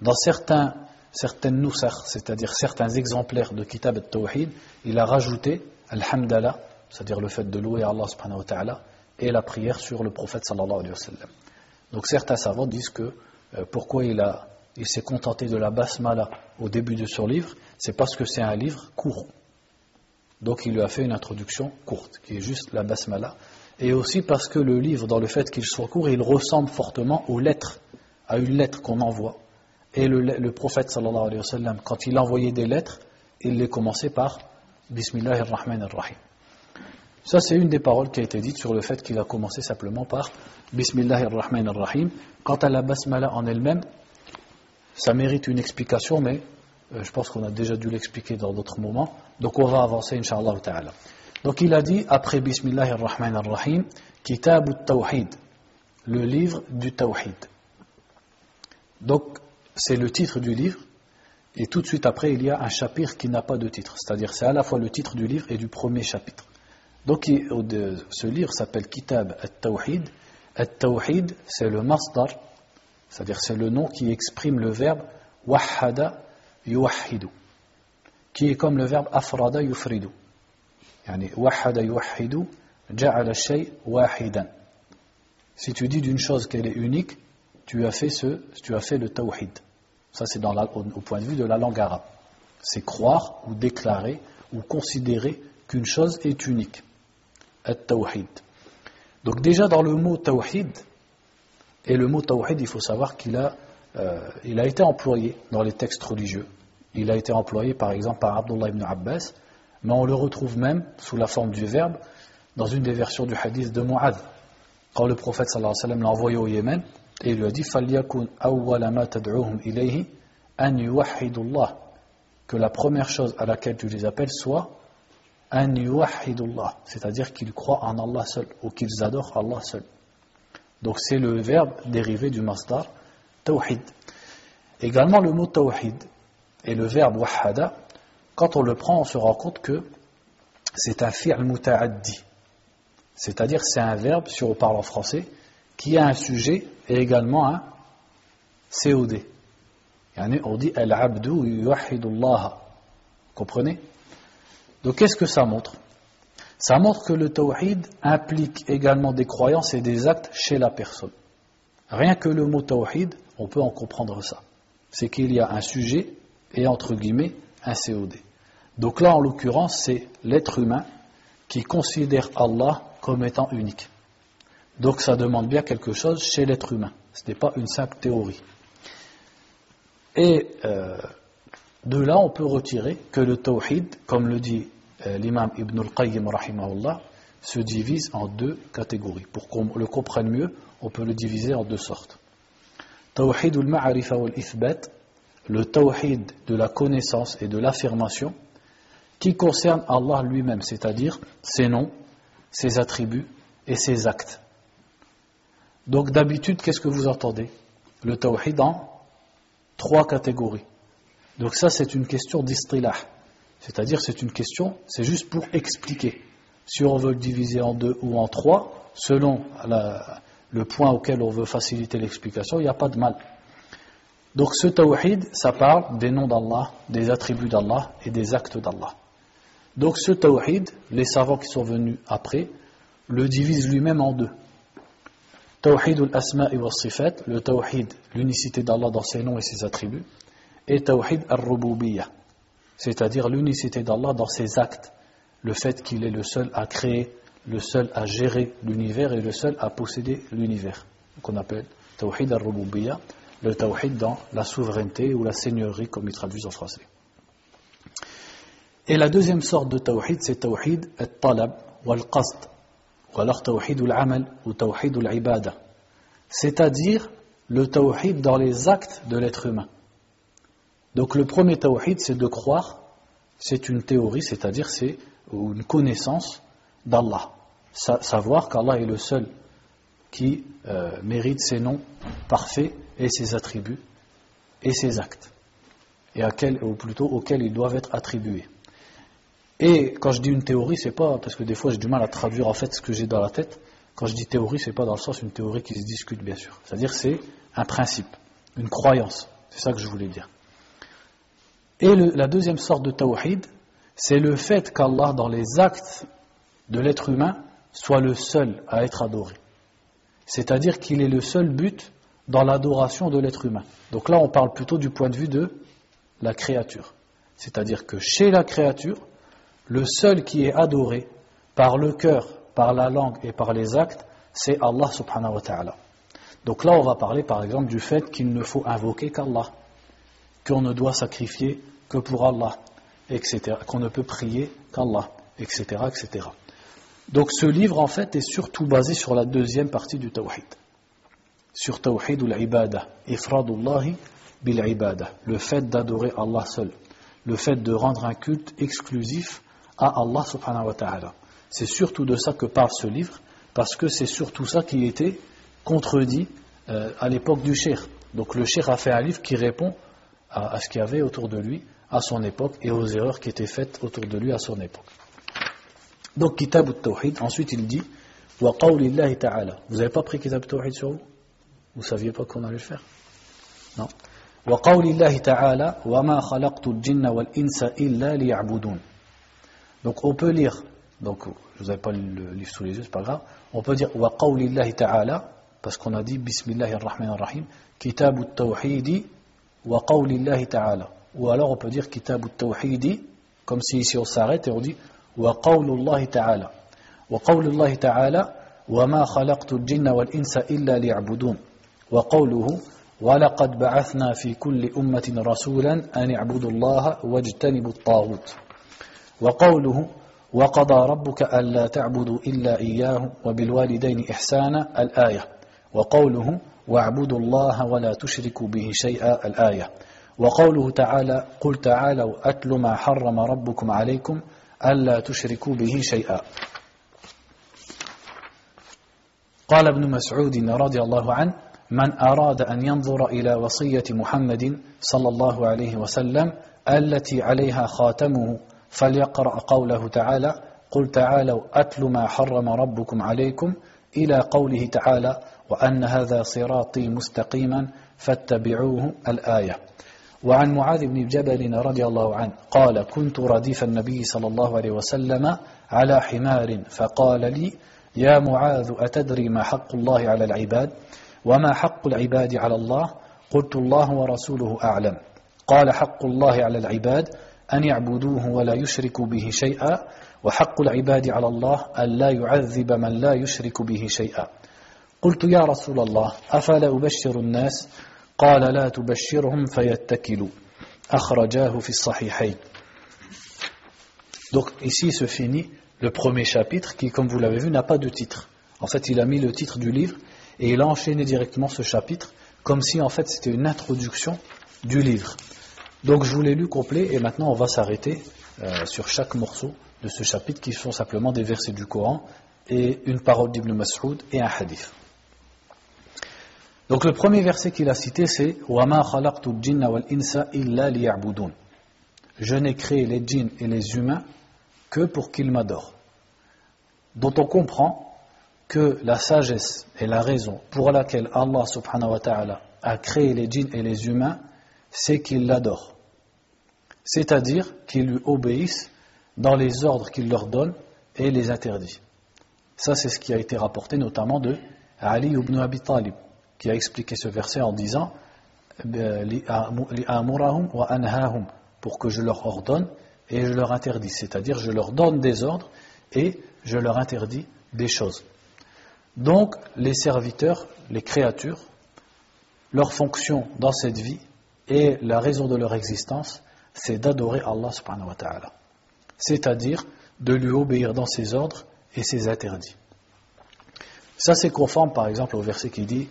Dans certains, certaines nusakh, c'est-à-dire certains exemplaires de Kitab al-Tawhid, il a rajouté Al-Hamdala c'est-à-dire le fait de louer Allah subhanahu wa ta'ala, et la prière sur le prophète sallallahu alayhi wa sallam. Donc certains savants disent que euh, pourquoi il, a, il s'est contenté de la basmala au début de son livre, c'est parce que c'est un livre court. Donc il lui a fait une introduction courte, qui est juste la basmala. Et aussi parce que le livre, dans le fait qu'il soit court, il ressemble fortement aux lettres, à une lettre qu'on envoie. Et le, prophète sallallahu alayhi wa sallam, quand il envoyait des lettres, il les commençait par Bismillahir Rahmanir Rahim. Ça, c'est une des paroles qui a été dite sur le fait qu'il a commencé simplement par Bismillahir Rahmanir Rahim. Quant à la basmala en elle-même, ça mérite une explication, mais euh, je pense qu'on a déjà dû l'expliquer dans d'autres moments. Donc on va avancer, Inch'Allah. Donc il a dit, après Bismillahir Rahmanir Rahim, Kitab al-Tawhid, le livre du Tawhid. Donc c'est le titre du livre, et tout de suite après, il y a un chapitre qui n'a pas de titre. C'est-à-dire, c'est à la fois le titre du livre et du premier chapitre. Donc, ce livre s'appelle Kitab al-Tawhid. Al-Tawhid, c'est le masdar, c'est-à-dire c'est le nom qui exprime le verbe wahhada yuwahhidu, qui est comme le verbe afrada yufridu. Yani, wahhada yuwahhidu, ja'ala shay wahidan. Si tu dis d'une chose qu'elle est unique, tu as fait, ce, tu as fait le tawhid. Ça, c'est au, point de vue de la langue arabe. C'est croire ou déclarer ou considérer qu'une chose est unique. At-tawhid. Donc déjà dans le mot tawhid, et le mot tawhid, il faut savoir qu'il a, euh, a été employé dans les textes religieux. Il a été employé par exemple par Abdullah ibn Abbas, mais on le retrouve même sous la forme du verbe dans une des versions du hadith de Mu'adh. Quand le prophète sallallahu alayhi wa sallam l'a envoyé au Yémen, et il lui a dit que la première chose à laquelle tu les appelles soit c'est-à-dire qu'ils croient en Allah seul ou qu'ils adorent Allah seul. Donc c'est le verbe dérivé du masdar tawhid. Également le mot tawhid et le verbe wahada, quand on le prend, on se rend compte que c'est un fi'l muta'addi. C'est-à-dire c'est un verbe, si on parle en français, qui a un sujet et également un COD. On dit Al-Abdu yuwahidullah. Comprenez? Donc qu'est-ce que ça montre? Ça montre que le tawhid implique également des croyances et des actes chez la personne. Rien que le mot tawhid, on peut en comprendre ça. C'est qu'il y a un sujet et entre guillemets un COD. Donc là, en l'occurrence, c'est l'être humain qui considère Allah comme étant unique. Donc ça demande bien quelque chose chez l'être humain. Ce n'est pas une simple théorie. Et euh, de là, on peut retirer que le tawhid, comme le dit euh, l'imam Ibn al-Qayyim, se divise en deux catégories. Pour qu'on le comprenne mieux, on peut le diviser en deux sortes. Tawhid al-ma'arifa wal-ithbat, le tawhid de la connaissance et de l'affirmation, qui concerne Allah lui-même, c'est-à-dire ses noms, ses attributs et ses actes. Donc d'habitude, qu'est-ce que vous entendez? Le tawhid en trois catégories. Donc ça, c'est une question d'istilah. C'est-à-dire, c'est une question, c'est juste pour expliquer. Si on veut le diviser en deux ou en trois, selon le point auquel on veut faciliter l'explication, il n'y a pas de mal. Donc ce tawhid, ça parle des noms d'Allah, des attributs d'Allah et des actes d'Allah. Donc ce tawhid, les savants qui sont venus après, le divisent lui-même en deux. Tawhid al-asma wa sifat, le tawhid, l'unicité d'Allah dans ses noms et ses attributs, et tawhid al-rububiyya, c'est-à-dire l'unicité d'Allah dans ses actes, le fait qu'il est le seul à créer, le seul à gérer l'univers et le seul à posséder l'univers, qu'on appelle tawhid al-rububiyya, le tawhid dans la souveraineté ou la seigneurie comme ils traduisent en français. Et la deuxième sorte de tawhid, c'est tawhid al-talab wal-qasd, ou alors tawhid al-amal ou tawhid al-ibada, c'est-à-dire le tawhid dans les actes de l'être humain. Donc le premier tawhid, c'est de croire, c'est une théorie, c'est-à-dire c'est une connaissance d'Allah. savoir qu'Allah est le seul qui euh, mérite ses noms parfaits et ses attributs et ses actes, et ou plutôt auxquels ils doivent être attribués. Et quand je dis une théorie, c'est pas parce que des fois j'ai du mal à traduire en fait ce que j'ai dans la tête. Quand je dis théorie, c'est pas dans le sens une théorie qui se discute bien sûr. C'est-à-dire c'est un principe, une croyance. C'est ça que je voulais dire. Et la deuxième sorte de tawhid, c'est le fait qu'Allah dans les actes de l'être humain soit le seul à être adoré. C'est-à-dire qu'il est le seul but dans l'adoration de l'être humain. Donc là, on parle plutôt du point de vue de la créature. C'est-à-dire que chez la créature, le seul qui est adoré par le cœur, par la langue et par les actes, c'est Allah subhanahu wa ta'ala. Donc là, on va parler par exemple du fait qu'il ne faut invoquer qu'Allah, qu'on ne doit sacrifier que pour Allah, etc., qu'on ne peut prier qu'Allah, etc., etc. Donc ce livre, en fait, est surtout basé sur la deuxième partie du Tawhid. Sur Tawhid ou l'Ibada, Ifradullahi bil Ibada, le fait d'adorer Allah seul, le fait de rendre un culte exclusif à Allah subhanahu wa ta'ala. C'est surtout de ça que parle ce livre, parce que c'est surtout ça qui était contredit euh, à l'époque du Cheikh. Donc le Cheikh a fait un livre qui répond à, à ce qu'il y avait autour de lui à son époque et aux erreurs qui étaient faites autour de lui à son époque. Donc, Kitab al-Tawhid, ensuite il dit Wa ta'ala. Vous n'avez pas pris Kitab al-Tawhid sur vous? Vous ne saviez pas qu'on allait le faire? Non. Wa ta'ala Wa ma khalaqtu al-jinna wal-insa illa liya'budun. Donc, on peut lire, donc je vous pas le livre sous les yeux, c'est pas grave. On peut dire Wa ta'ala, parce qu'on a dit Bismillahir Rahmanir Rahim, Kitab al-Tawhid wa ta'ala. Ou alors on peut dire Kitab al-Tawhidi, comme si ici on s'arrête et on dit Wa qawlullahi ta'ala. Wa qawlullahi ta'ala, wa ma khalaqtu al-jinna wal-insa illa li'abudun. Wa qawluhu, wa laqad ba'athna fi kulli ummatin rasulan an i'budu allaha wa jtanibu al-taghut. Wa qawluhu, وقضى ربك ألا تعبدوا إلا إياه وبالوالدين إحسانا الآية وقوله واعبدوا الله ولا تشركوا به شيئا الآية وقوله تعالى قل تعالوا أتل ما حرم ربكم عليكم ألا تشركوا به شيئا. قال ابن مسعود رضي الله عنه من أراد أن ينظر إلى وصية محمد صلى الله عليه وسلم التي عليها خاتمه فليقرأ قوله تعالى قل تعالوا أتل ما حرم ربكم عليكم إلى قوله تعالى وأن هذا صراطي مستقيما فاتبعوه الآية وعن معاذ بن جبل رضي الله عنه قال كنت رديف النبي صلى الله عليه وسلم على حمار فقال لي يا معاذ أتدري ما حق الله على العباد؟ وما حق العباد على الله؟ قلت الله ورسوله أعلم. قال حق الله على العباد أن يعبدوه ولا يشركوا به شيئا وحق العباد على الله أن لا يعذب من لا يشرك به شيئا. قلت يا رسول الله أفلا أبشر الناس قال لا تبشرهم فيتكلوا أخرجاه في الصحيحين Donc ici se finit le premier chapitre qui, comme vous l'avez vu, n'a pas de titre. En fait, il a mis le titre du livre et il a enchaîné directement ce chapitre comme si en fait c'était une introduction du livre. Donc je vous l'ai lu complet et maintenant on va s'arrêter euh, sur chaque morceau de ce chapitre qui sont simplement des versets du Coran et une parole d'Ibn Mas'ud et un hadith. Donc le premier verset qu'il a cité c'est Je n'ai créé les djinns et les humains que pour qu'ils m'adorent. Dont on comprend que la sagesse et la raison pour laquelle Allah subhanahu wa ta'ala a créé les djinns et les humains, c'est qu'ils l'adorent. C'est-à-dire qu'ils lui obéissent dans les ordres qu'il leur donne et les interdit. Ça, c'est ce qui a été rapporté notamment de Ali ibn Abi Talib qui a expliqué ce verset en disant pour que je leur ordonne et je leur interdis, c'est-à-dire je leur donne des ordres et je leur interdis des choses. Donc les serviteurs, les créatures, leur fonction dans cette vie et la raison de leur existence, c'est d'adorer Allah subhanahu wa ta'ala, c'est-à-dire de lui obéir dans ses ordres et ses interdits. Ça c'est conforme par exemple au verset qui dit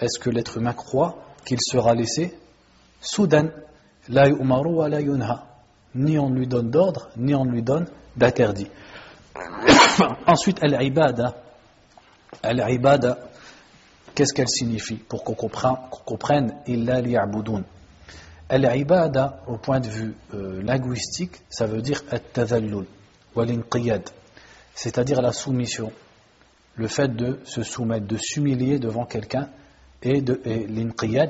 est-ce que l'être humain croit qu'il sera laissé soudan? La ni on lui donne d'ordre ni on lui donne d'interdit. Ensuite al-ibada. Al-ibada qu'est-ce qu'elle signifie pour qu'on comprenne, qu'on comprenne? Illa al-ibada au point de vue euh, linguistique ça veut dire at-tadhallul wal-inqiyad c'est-à-dire la soumission le fait de se soumettre, de s'humilier devant quelqu'un et, de,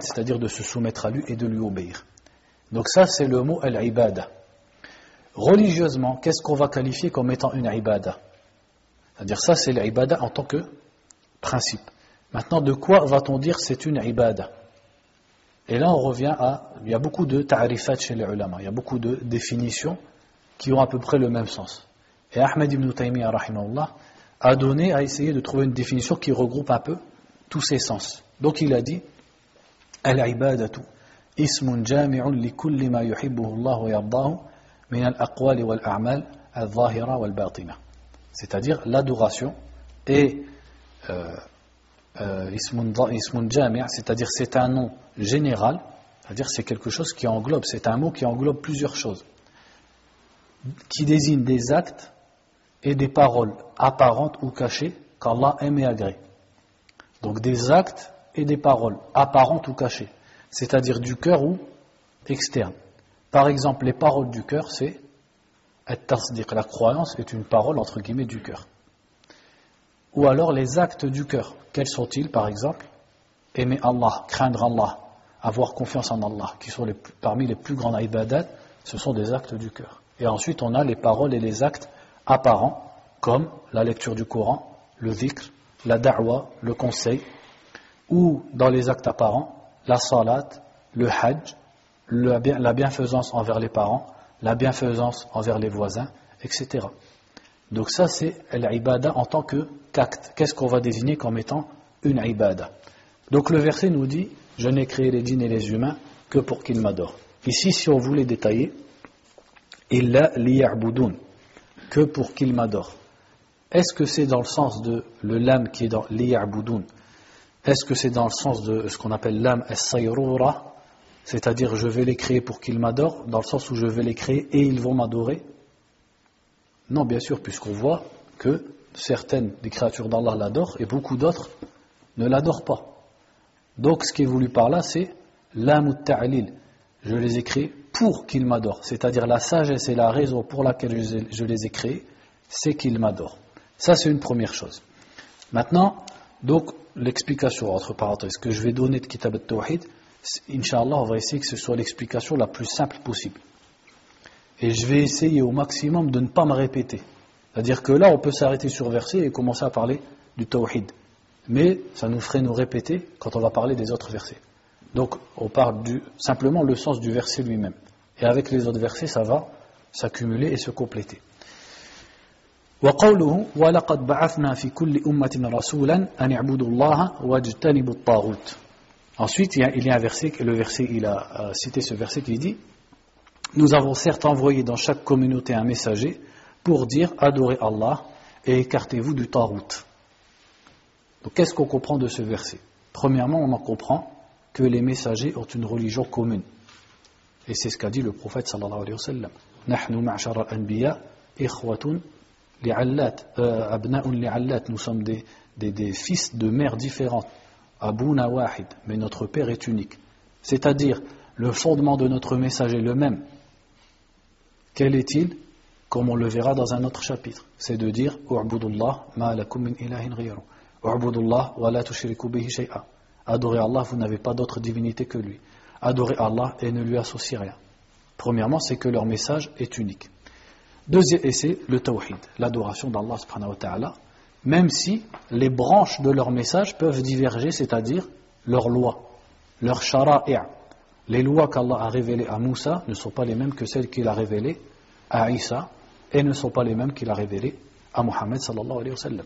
c'est-à-dire de se soumettre à lui et de lui obéir. Donc ça, c'est le mot al-ibada. Religieusement, qu'est-ce qu'on va qualifier comme étant une ibada? C'est-à-dire ça, c'est l'ibada en tant que principe. Maintenant, de quoi va-t-on dire c'est une ibada? Et là, on revient à... Il y a beaucoup de ta'rifat chez les ulama, il y a beaucoup de définitions qui ont à peu près le même sens. Et Ahmed ibn Taymiyyah, a donné, a essayé de trouver une définition qui regroupe un peu tous ces sens. Donc il a dit Al-ibadatu ismun jami'un li kulli ma yuhibbuhu Allah wa min al-aqwali wal wal batina. C'est-à-dire l'adoration et euh, euh, c'est-à-dire c'est un nom général, c'est-à-dire c'est quelque chose qui englobe, c'est un mot qui englobe plusieurs choses, qui désigne des actes et des paroles apparentes ou cachées qu'Allah aime et agrée. Donc des actes et des paroles apparentes ou cachées, c'est-à-dire du cœur ou externe. Par exemple, les paroles du cœur, c'est la croyance est une parole entre guillemets du cœur. Ou alors les actes du cœur, quels sont-ils par exemple? Aimer Allah, craindre Allah, avoir confiance en Allah, qui sont parmi les plus grands ibadat, ce sont des actes du cœur. Et ensuite on a les paroles et les actes apparents, comme la lecture du Coran, le dhikr, la da'wa, le conseil, ou dans les actes apparents, la salat, le hajj, la bienfaisance envers les parents, la bienfaisance envers les voisins, etc. Donc ça c'est l'ibada en tant que qu'acte. Qu'est-ce qu'on va désigner comme étant une ibada? Donc le verset nous dit Je n'ai créé les djinns et les humains que pour qu'ils m'adorent. Ici, si on voulait détailler, illa liya'budun, que pour qu'ils m'adorent. Est-ce que c'est dans le sens de le lam qui est dans liya'budun? Est-ce que c'est dans le sens de ce qu'on appelle l'âme as-sayrura? C'est-à-dire je vais les créer pour qu'ils m'adorent, dans le sens où je vais les créer et ils vont m'adorer? Non, bien sûr, puisqu'on voit que certaines des créatures d'Allah l'adorent et beaucoup d'autres ne l'adorent pas. Donc ce qui est voulu par là, c'est l'âme ta'lil. Je les ai créés pour qu'ils m'adorent. C'est-à-dire la sagesse et la raison pour laquelle je les ai créés, c'est qu'ils m'adorent. Ça, c'est une première chose. Maintenant, donc, l'explication, entre parenthèses, que je vais donner de Kitab al-Tawhid, Inch'Allah, on va essayer que ce soit l'explication la plus simple possible. Et je vais essayer au maximum de ne pas me répéter. C'est-à-dire que là, on peut s'arrêter sur verset et commencer à parler du tawhid. Mais ça nous ferait nous répéter quand on va parler des autres versets. Donc, on parle du, simplement le sens du verset lui-même. Et avec les autres versets, ça va s'accumuler et se compléter. وقوله ولقد بعثنا في كل أمة رسولا أن اعبدوا الله واجتنبوا الطاغوت Ensuite, il y a, un verset, le verset, il a cité ce verset qui dit Nous avons certes envoyé dans chaque communauté un messager pour dire adorez Allah et écartez-vous du tarout. Donc, qu'est-ce qu'on comprend de ce verset Premièrement, on en comprend que les messagers ont une religion commune. Et c'est ce qu'a dit le prophète sallallahu alayhi wa sallam. Euh, Nous sommes des, des fils de mères différentes. Abouna wahid, mais notre Père est unique. C'est-à-dire, le fondement de notre message est le même. Quel est-il? Comme on le verra dans un autre chapitre. C'est de dire Adorez Allah, vous n'avez pas d'autre divinité que lui. Adorez Allah et ne lui associez rien. Premièrement, c'est que leur message est unique. Deuxième, c'est le tawhid, l'adoration d'Allah subhanahu wa ta'ala, même si les branches de leur message peuvent diverger, c'est-à-dire leurs lois, leurs shara'i'. Les lois qu'Allah a révélées à Moussa ne sont pas les mêmes que celles qu'il a révélées à Isa et ne sont pas les mêmes qu'il a révélées à Muhammad sallallahu alayhi wa.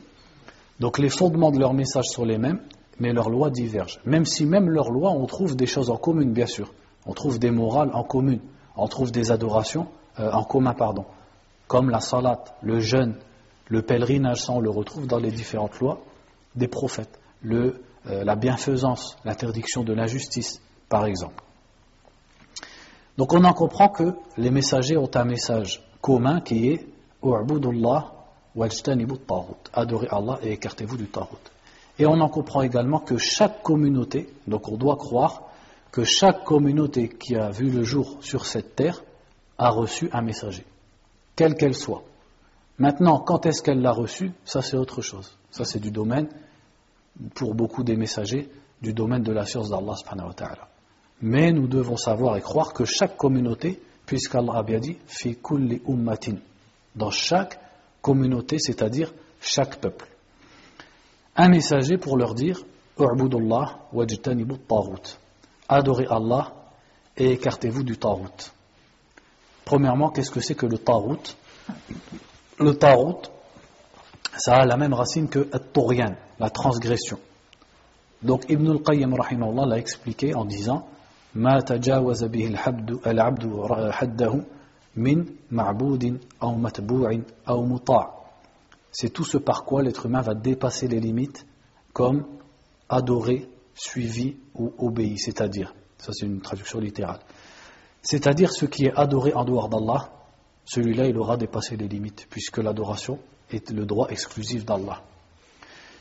Donc les fondements de leur message sont les mêmes, mais leurs lois divergent. Même si même leurs lois, on trouve des choses en commun, bien sûr. On trouve des morales en commun, on trouve des adorations euh, en commun, pardon. Comme la salat, le jeûne, le pèlerinage, ça on le retrouve dans les différentes lois des prophètes. Euh, la bienfaisance, l'interdiction de l'injustice, par exemple. Donc on en comprend que les messagers ont un message commun qui est Adorez Allah et écartez-vous du Tarot. Et on en comprend également que chaque communauté, donc on doit croire que chaque communauté qui a vu le jour sur cette terre a reçu un messager, quelle qu'elle soit. Maintenant, quand est-ce qu'elle l'a reçu? Ça, c'est autre chose. Ça, c'est du domaine, pour beaucoup des messagers, du domaine de la science d'Allah subhanahu wa ta'ala. Mais nous devons savoir et croire que chaque communauté, puisqu'Allah a bien dit fi kulli ummatin dans chaque communauté, c'est-à-dire chaque peuple Un messager pour leur dire U'budullah wajtanibu taghut. Adorez Allah et écartez-vous du tarout. Premièrement, qu'est-ce que c'est que le tarout Le tarout, ça a la même racine que at la transgression. Donc Ibn al-Qayyim l'a expliqué en disant ما تجاوز به الحد العبد حده من معبود أو متبوع أو مطاع c'est tout ce par quoi l'être humain va dépasser les limites comme adoré, suivi ou obéi, c'est-à-dire, ça c'est une traduction littérale, c'est-à-dire ce qui est adoré en dehors d'Allah, celui-là il aura dépassé les limites, puisque l'adoration est le droit exclusif d'Allah.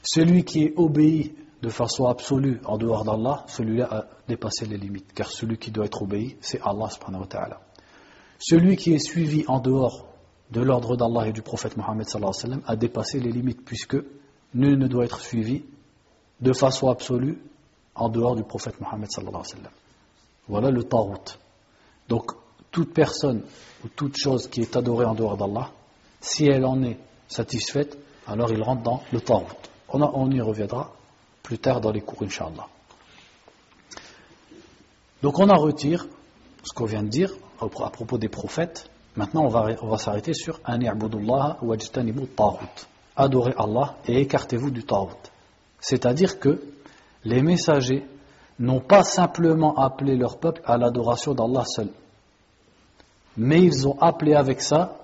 Celui qui est obéi de façon absolue en dehors d'Allah, celui-là a dépassé les limites, car celui qui doit être obéi, c'est Allah. Celui qui est suivi en dehors de l'ordre d'Allah et du prophète Mohammed a dépassé les limites, puisque nul ne doit être suivi de façon absolue en dehors du prophète Mohammed Voilà le tarout. Donc, toute personne ou toute chose qui est adorée en dehors d'Allah, si elle en est satisfaite, alors il rentre dans le tarout. On, on y reviendra plus tard dans les cours, Inch'Allah. Donc on en retire ce qu'on vient de dire à propos des prophètes, Maintenant, on va, on va s'arrêter sur Adorez Allah et écartez-vous du ta'wut. C'est-à-dire que les messagers n'ont pas simplement appelé leur peuple à l'adoration d'Allah seul, mais ils ont appelé avec ça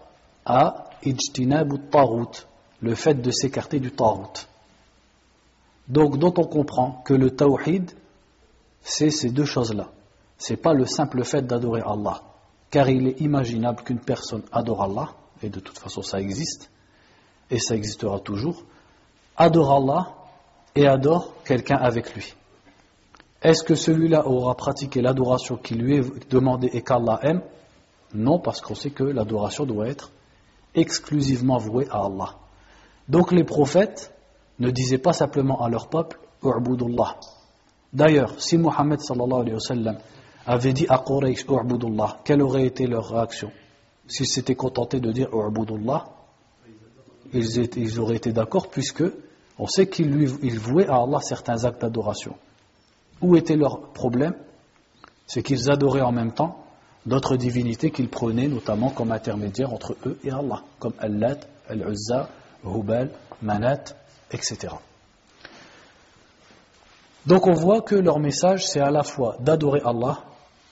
à ijtinabu ta'wut, le fait de s'écarter du ta'wut. Donc, dont on comprend que le tawhid, c'est ces deux choses-là. C'est pas le simple fait d'adorer Allah car il est imaginable qu'une personne adore Allah, et de toute façon ça existe, et ça existera toujours, adore Allah et adore quelqu'un avec lui. Est-ce que celui-là aura pratiqué l'adoration qui lui est demandée et qu'Allah aime? Non, parce qu'on sait que l'adoration doit être exclusivement vouée à Allah. Donc les prophètes ne disaient pas simplement à leur peuple. D'ailleurs, si Muhammad sallallahu alayhi wa sallam avait dit à Quraysh U'budullah, quelle aurait été leur réaction S'ils s'étaient contentés de dire U'budullah, ils, ils auraient été d'accord puisque on sait qu'ils vouaient à Allah certains actes d'adoration. Où était leur problème? C'est qu'ils adoraient en même temps d'autres divinités qu'ils prenaient notamment comme intermédiaires entre eux et Allah, comme Allat, Al-Uzza, Hubal, Manat, etc. Donc on voit que leur message c'est à la fois d'adorer Allah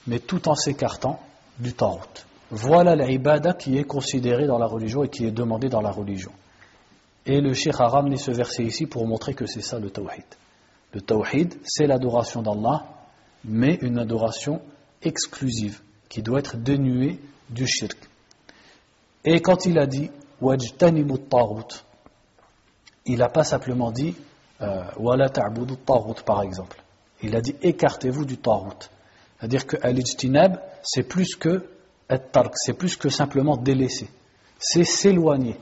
mais tout en s'écartant du ta'out. Voilà l'ibada qui est considérée dans la religion et qui est demandée dans la religion. Et le Cheikh a ramené ce verset ici pour montrer que c'est ça le tawhid. Le tawhid, c'est l'adoration d'Allah, mais une adoration exclusive, qui doit être dénuée du shirk. Et quand il a dit wajtanibu ta'out, il n'a pas simplement dit euh, wala ta'budu par exemple. Il a dit écartez-vous du ta'out. C'est-à-dire que al c'est plus que tark, c'est plus que simplement délaisser. C'est s'éloigner.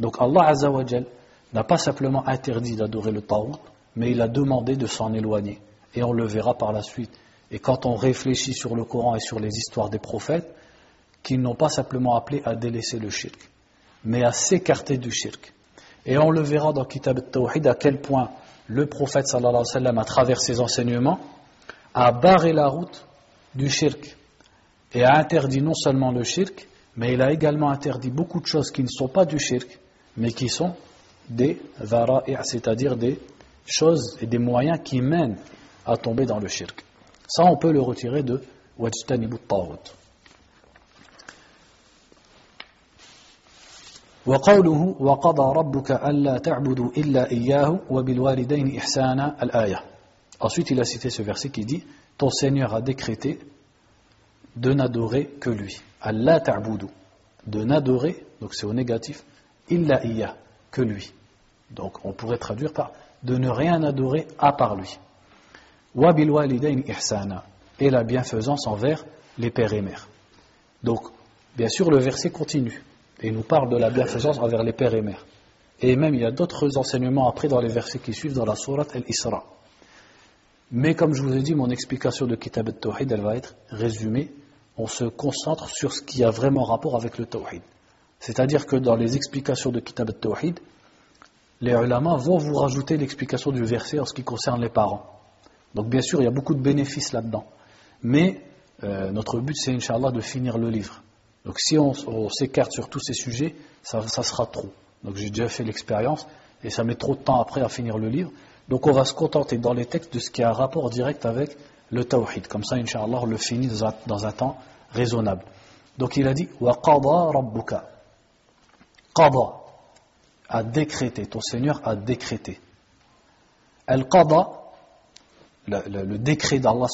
Donc Allah Azzawajal n'a pas simplement interdit d'adorer le Ta'out, mais il a demandé de s'en éloigner. Et on le verra par la suite. Et quand on réfléchit sur le Coran et sur les histoires des prophètes, qu'ils n'ont pas simplement appelé à délaisser le shirk, mais à s'écarter du shirk. Et on le verra dans Kitab al-Tawhid à quel point le prophète sallallahu alayhi wa sallam, à travers ses enseignements, a barré la route du shirk et a interdit non seulement le shirk, mais il a également interdit beaucoup de choses qui ne sont pas du shirk, mais qui sont des dhara'i', c'est-à-dire des choses et des moyens qui mènent à tomber dans le shirk. Ça, on peut le retirer de wajtanibu ta'wut. وقوله وقضى ربك ألا تعبدوا إلا إياه وبالوالدين إحسانا الآية Ensuite, il a cité ce verset qui dit ton Seigneur a décrété de n'adorer que lui. Allah ta'budu. De n'adorer, donc c'est au négatif, illa iya, que lui. Donc on pourrait traduire par de ne rien adorer à part lui. Wa bil ihsana. Et la bienfaisance envers les pères et mères. Donc, bien sûr, le verset continue et nous parle de la bienfaisance envers les pères et mères. Et même il y a d'autres enseignements après dans les versets qui suivent dans la sourate Al-Isra. Mais comme je vous ai dit, mon explication de Kitab al-Tawhid, elle va être résumée on se concentre sur ce qui a vraiment rapport avec le tawhid. C'est-à-dire que dans les explications de Kitab al-Tawhid, les ulama vont vous rajouter l'explication du verset en ce qui concerne les parents. Donc bien sûr, il y a beaucoup de bénéfices là-dedans. Mais euh, notre but, c'est, Inch'Allah, de finir le livre. Donc si on, s'écarte sur tous ces sujets, ça, ça sera trop. Donc j'ai déjà fait l'expérience, et ça met trop de temps après à finir le livre. Donc on va se contenter dans les textes de ce qui a un rapport direct avec le tawhid. Comme ça, Inch'Allah, on le finit dans un, temps raisonnable. Donc il a dit Wa qada rabbuka. Qada a décrété, ton Seigneur a décrété. Al-qada, le, décret d'Allah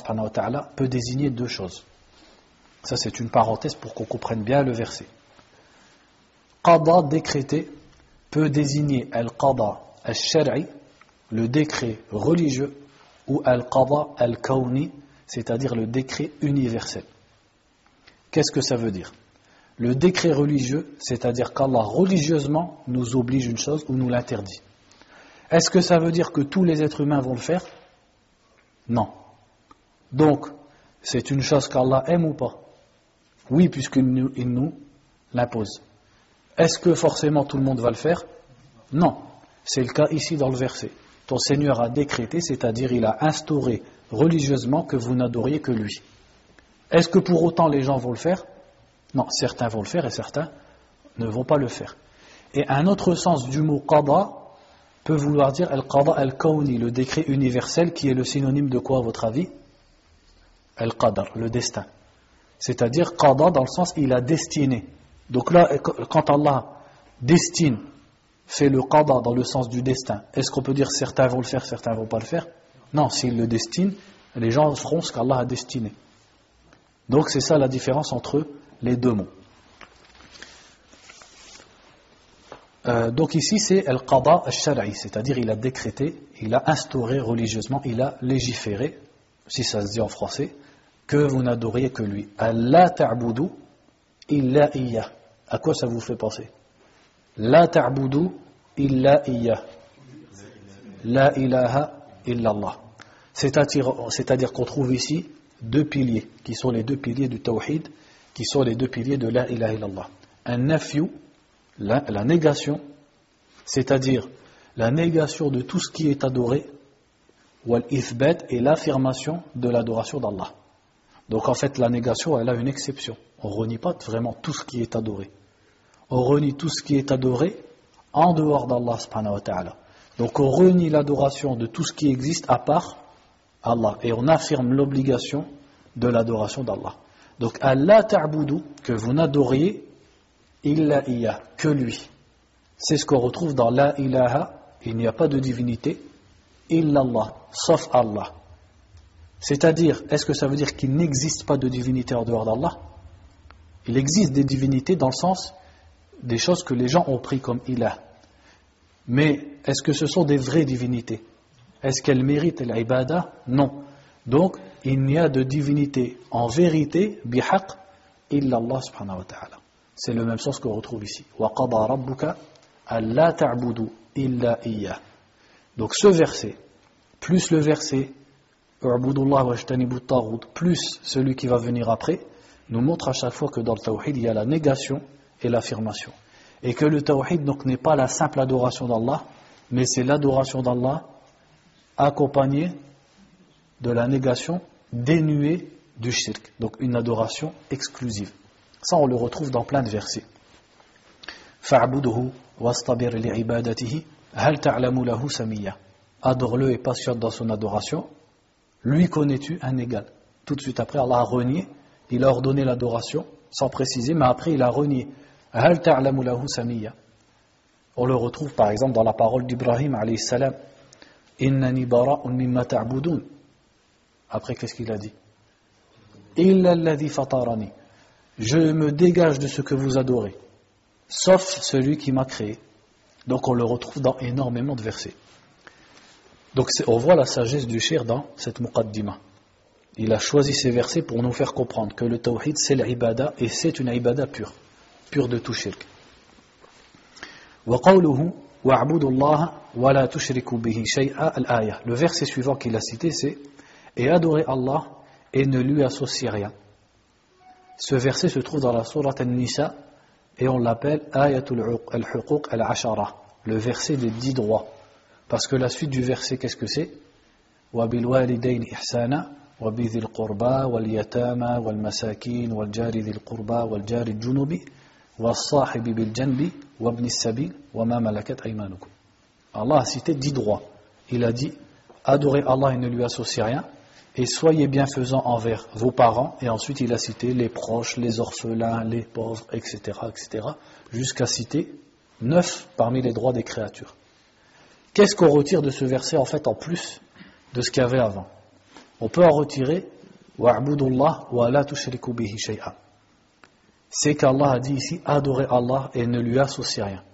peut désigner deux choses. Ça c'est une parenthèse pour qu'on comprenne bien le verset. Qada décrété peut désigner al-qada al-shar'i, le décret religieux, ou al-qada al-kawni, c'est-à-dire le décret universel. Qu'est-ce que ça veut dire? Le décret religieux, c'est-à-dire qu'Allah religieusement nous oblige une chose ou nous l'interdit. Est-ce que ça veut dire que tous les êtres humains vont le faire? Non. Donc, c'est une chose qu'Allah aime ou pas? Oui, puisqu'il nous, nous l'impose. Est-ce que forcément tout le monde va le faire? Non. C'est le cas ici dans le verset. Ton Seigneur a décrété, c'est-à-dire il a instauré religieusement que vous n'adoriez que lui. Est-ce que pour autant les gens vont le faire? Non, certains vont le faire et certains ne vont pas le faire. Et un autre sens du mot qada peut vouloir dire al-qada al-kawni, le décret universel qui est le synonyme de quoi à votre avis? Al-qadar, le destin. C'est-à-dire qada dans le sens il a destiné. Donc là, quand Allah destine, fait le qada dans le sens du destin, est-ce qu'on peut dire certains vont le faire, certains vont pas le faire? Non, s'il le destine, les gens feront ce qu'Allah a destiné. Donc c'est ça la différence entre les deux mots. Euh, donc ici c'est al-qada al-shar'i, c'est-à-dire il a décrété, il a instauré religieusement, il a légiféré, si ça se dit en français, que vous n'adoriez que lui. Allah ta'budu illa iya. À quoi ça vous fait penser? La ta'budu illa iya. La ilaha illallah. C'est-à-dire qu'on trouve ici deux piliers, qui sont les deux piliers du tawhid, qui sont les deux piliers de la ilaha illallah. Un nafyu, la, négation, c'est-à-dire la négation de tout ce qui est adoré, wal ithbat et l'affirmation de l'adoration d'Allah. Donc en fait, la négation, elle a une exception. On ne renie pas vraiment tout ce qui est adoré. On renie tout ce qui est adoré en dehors d'Allah subhanahu wa ta'ala. Donc on renie l'adoration de tout ce qui existe à part Allah. Et on affirme l'obligation de l'adoration d'Allah. Donc, Allah ta'budu, que vous n'adoriez, illa iya, que lui. C'est ce qu'on retrouve dans la ilaha, il n'y a pas de divinité, illallah, sauf Allah. C'est-à-dire, est-ce que ça veut dire qu'il n'existe pas de divinité en dehors d'Allah? Il existe des divinités dans le sens des choses que les gens ont pris comme ilah. Mais est-ce que ce sont des vraies divinités? Est-ce qu'elle mérite l'ibada Non. Donc, il n'y a de divinité en vérité, bihaq, illa Allah subhanahu wa ta'ala. C'est le même sens qu'on retrouve ici. Donc ce verset, plus le verset plus celui qui va venir après, nous montre à chaque fois que dans le tawhid, il y a la négation et l'affirmation. Et que le tawhid n'est pas la simple adoration d'Allah, mais c'est l'adoration d'Allah accompagné de la négation dénuée du shirk, donc une adoration exclusive. Ça, on le retrouve dans plein de versets. Adore-le et patiente dans son adoration. Lui connais-tu un égal? Tout de suite après, Allah a renié. Il a ordonné l'adoration, sans préciser, mais après, il a renié. On le retrouve par exemple dans la parole d'Ibrahim salam Innani mimma ta'budun. Après, qu'est-ce qu'il a dit? Illa fatarani. Je me dégage de ce que vous adorez, sauf celui qui m'a créé. Donc on le retrouve dans énormément de versets. Donc on voit la sagesse du shir dans cette muqaddima. Il a choisi ces versets pour nous faire comprendre que le tawhid c'est l'ibada et c'est une ibada pure, pure de tout shirk. وقوله le verset suivant qu'il a cité, c'est Et adorez Allah et ne lui associez rien. Ce verset se trouve dans la sourate An-Nisa et on l'appelle Ayatul al-Huquq al-Ashara, le verset des dix droits. Parce que la suite du verset, qu'est-ce que c'est وَبِالْوَالِدَيْنِ إِحْسَانًا وَبِذِي الْقُرْبَى وَالْيَتَامَى وَالْمَسَاكِينِ وَالْجَارِ ذِي الْقُرْبَى وَالْجَارِ الْجُنُبِ وَالصَّاحِبِ بِالْجَنْبِ وَابْنِ السَّبِيلِ وَمَا مَلَكَتْ أَيْمَانُكُمْ Allah a cité dix droits. Il a dit adorez Allah et ne lui associez rien et soyez bienfaisants envers vos parents, et ensuite il a cité les proches, les orphelins, les pauvres, etc., etc., jusqu'à citer neuf parmi les droits des créatures. Qu'est-ce qu'on retire de ce verset en fait en plus de ce qu'il y avait avant On peut en retirer c'est qu'Allah a dit ici adorez Allah et ne lui associez rien.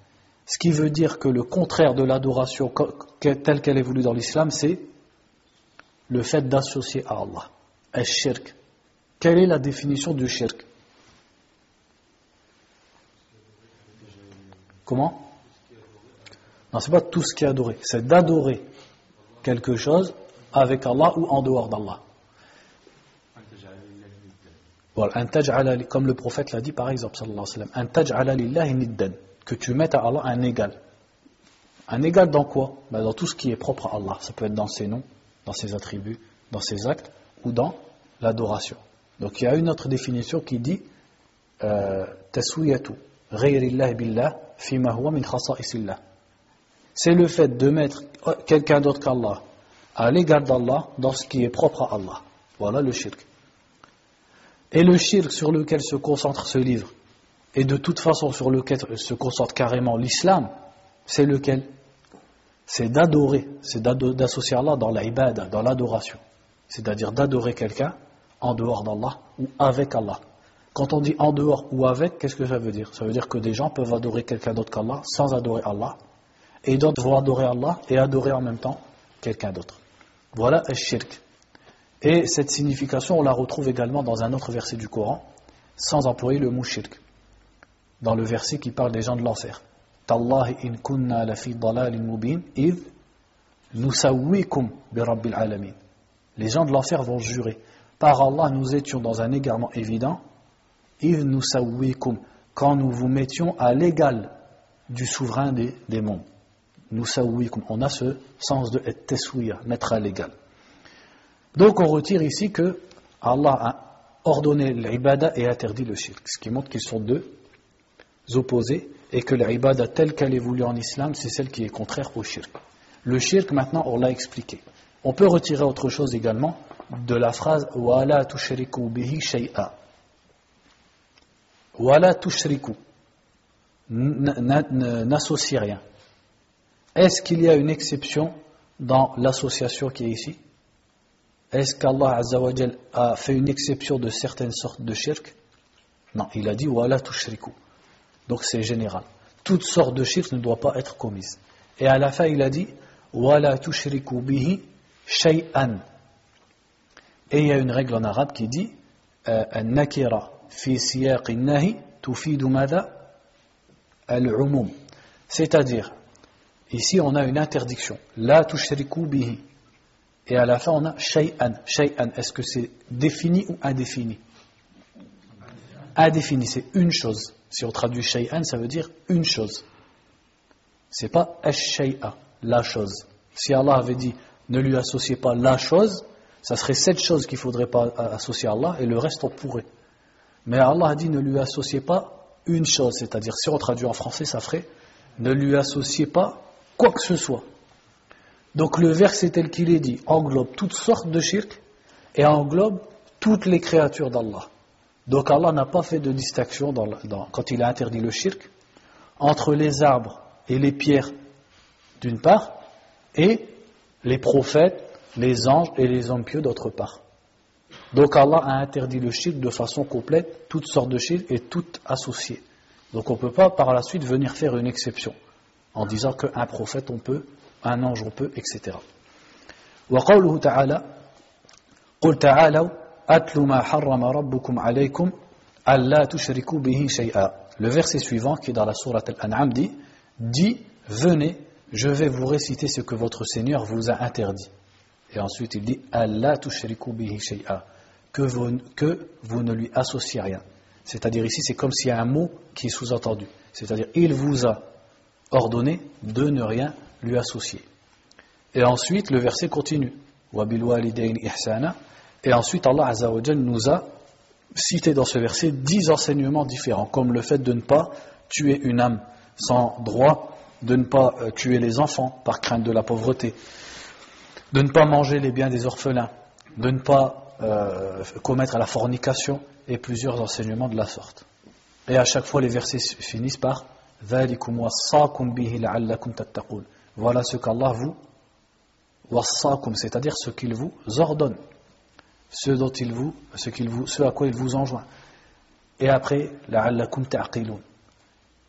Ce qui veut dire que le contraire de l'adoration telle qu'elle est voulue dans l'islam, c'est le fait d'associer à Allah. Al-shirk. Quelle est la définition du shirk? Comment? Non, c'est pas tout ce qui est adoré, c'est d'adorer quelque chose avec Allah ou en dehors d'Allah. Comme le prophète l'a dit par exemple, que tu mettes à Allah un égal. Un égal dans quoi? Ben Dans tout ce qui est propre à Allah. Ça peut être dans ses noms, dans ses attributs, dans ses actes ou dans l'adoration. Donc il y a une autre définition qui dit euh, taswiyatu billah min C'est le fait de mettre quelqu'un d'autre qu'Allah à l'égard d'Allah dans ce qui est propre à Allah. Voilà le shirk. Et le shirk sur lequel se concentre ce livre, et de toute façon sur lequel se concentre carrément l'islam, c'est lequel? C'est d'adorer, c'est d'associer Allah dans l'ibada, dans l'adoration. C'est-à-dire d'adorer quelqu'un en dehors d'Allah ou avec Allah. Quand on dit en dehors ou avec, qu'est-ce que ça veut dire? Ça veut dire que des gens peuvent adorer quelqu'un d'autre qu'Allah sans adorer Allah, et d'autres vont adorer Allah et adorer en même temps quelqu'un d'autre. Voilà le shirk. Et cette signification, on la retrouve également dans un autre verset du Coran, sans employer le mot shirk, dans le verset qui parle des gens de l'enfer. in kunna Les gens de l'enfer vont jurer. Par Allah, nous étions dans un égarement évident, quand nous vous mettions à l'égal du souverain des, des mondes. on a ce sens de tesouya, mettre à l'égal. Donc on retire ici que Allah a ordonné l'ibada et interdit le shirk, ce qui montre qu'ils sont deux opposés et que l'ibada telle qu'elle est voulue en islam, c'est celle qui est contraire au shirk. Le shirk, maintenant, on l'a expliqué. On peut retirer autre chose également de la phrase Wala tushriku bihi shay'a. Wala tushriku. N'associe rien. Est-ce qu'il y a une exception dans l'association qui est ici? Est-ce qu'Allah a fait une exception de certaines sortes de shirk? Non, il a dit Wala tushriku. Donc c'est général. Toutes sortes de shirk ne doivent pas être commises. Et à la fin, il a dit Wala tushriku bihi shay'an. Et il y a une règle en arabe qui dit Nakira fi siyaq nahi tufidu mada al-umum. C'est-à-dire, ici on a une interdiction. La tushriku bihi. Et à la fin, on a shay'an. Shay'an, est-ce que c'est défini ou indéfini? Indéfini, c'est une chose. Si on traduit shay'an, ça veut dire une chose. C'est pas ash-shay'a, la chose. Si Allah avait dit ne lui associez pas la chose, ça serait cette chose qu'il ne faudrait pas associer à Allah et le reste on pourrait. Mais Allah a dit ne lui associez pas une chose, c'est-à-dire si on traduit en français, ça ferait ne lui associez pas quoi que ce soit. Donc le verset tel qu'il est dit englobe toutes sortes de shirk et englobe toutes les créatures d'Allah. Donc Allah n'a pas fait de distinction quand il a interdit le shirk entre les arbres et les pierres d'une part et les prophètes, les anges et les hommes pieux d'autre part. Donc Allah a interdit le shirk de façon complète, toutes sortes de shirk et toutes associées. Donc on ne peut pas par la suite venir faire une exception en disant qu'un prophète on peut, un ange on peut, etc. Le verset suivant, qui est dans la sourate Al-An'am, dit Dit, venez, je vais vous réciter ce que votre Seigneur vous a interdit. Et ensuite il dit que vous, que vous ne lui associez rien. C'est-à-dire ici, c'est comme s'il y a un mot qui est sous-entendu. C'est-à-dire, il vous a ordonné de ne rien lui associer. Et ensuite, le verset continue. Et ensuite, Allah Azzawajal nous a cité dans ce verset dix enseignements différents, comme le fait de ne pas tuer une âme sans droit, de ne pas euh, tuer les enfants par crainte de la pauvreté, de ne pas manger les biens des orphelins, de ne pas euh, commettre la fornication et plusieurs enseignements de la sorte. Et à chaque fois, les versets finissent par Voilà ce qu'Allah vous c'est-à-dire ce qu'il vous ordonne, ce dont il vous, ce qu'il vous, ce à quoi il vous enjoint. Et après, la'allakum ta'qilun,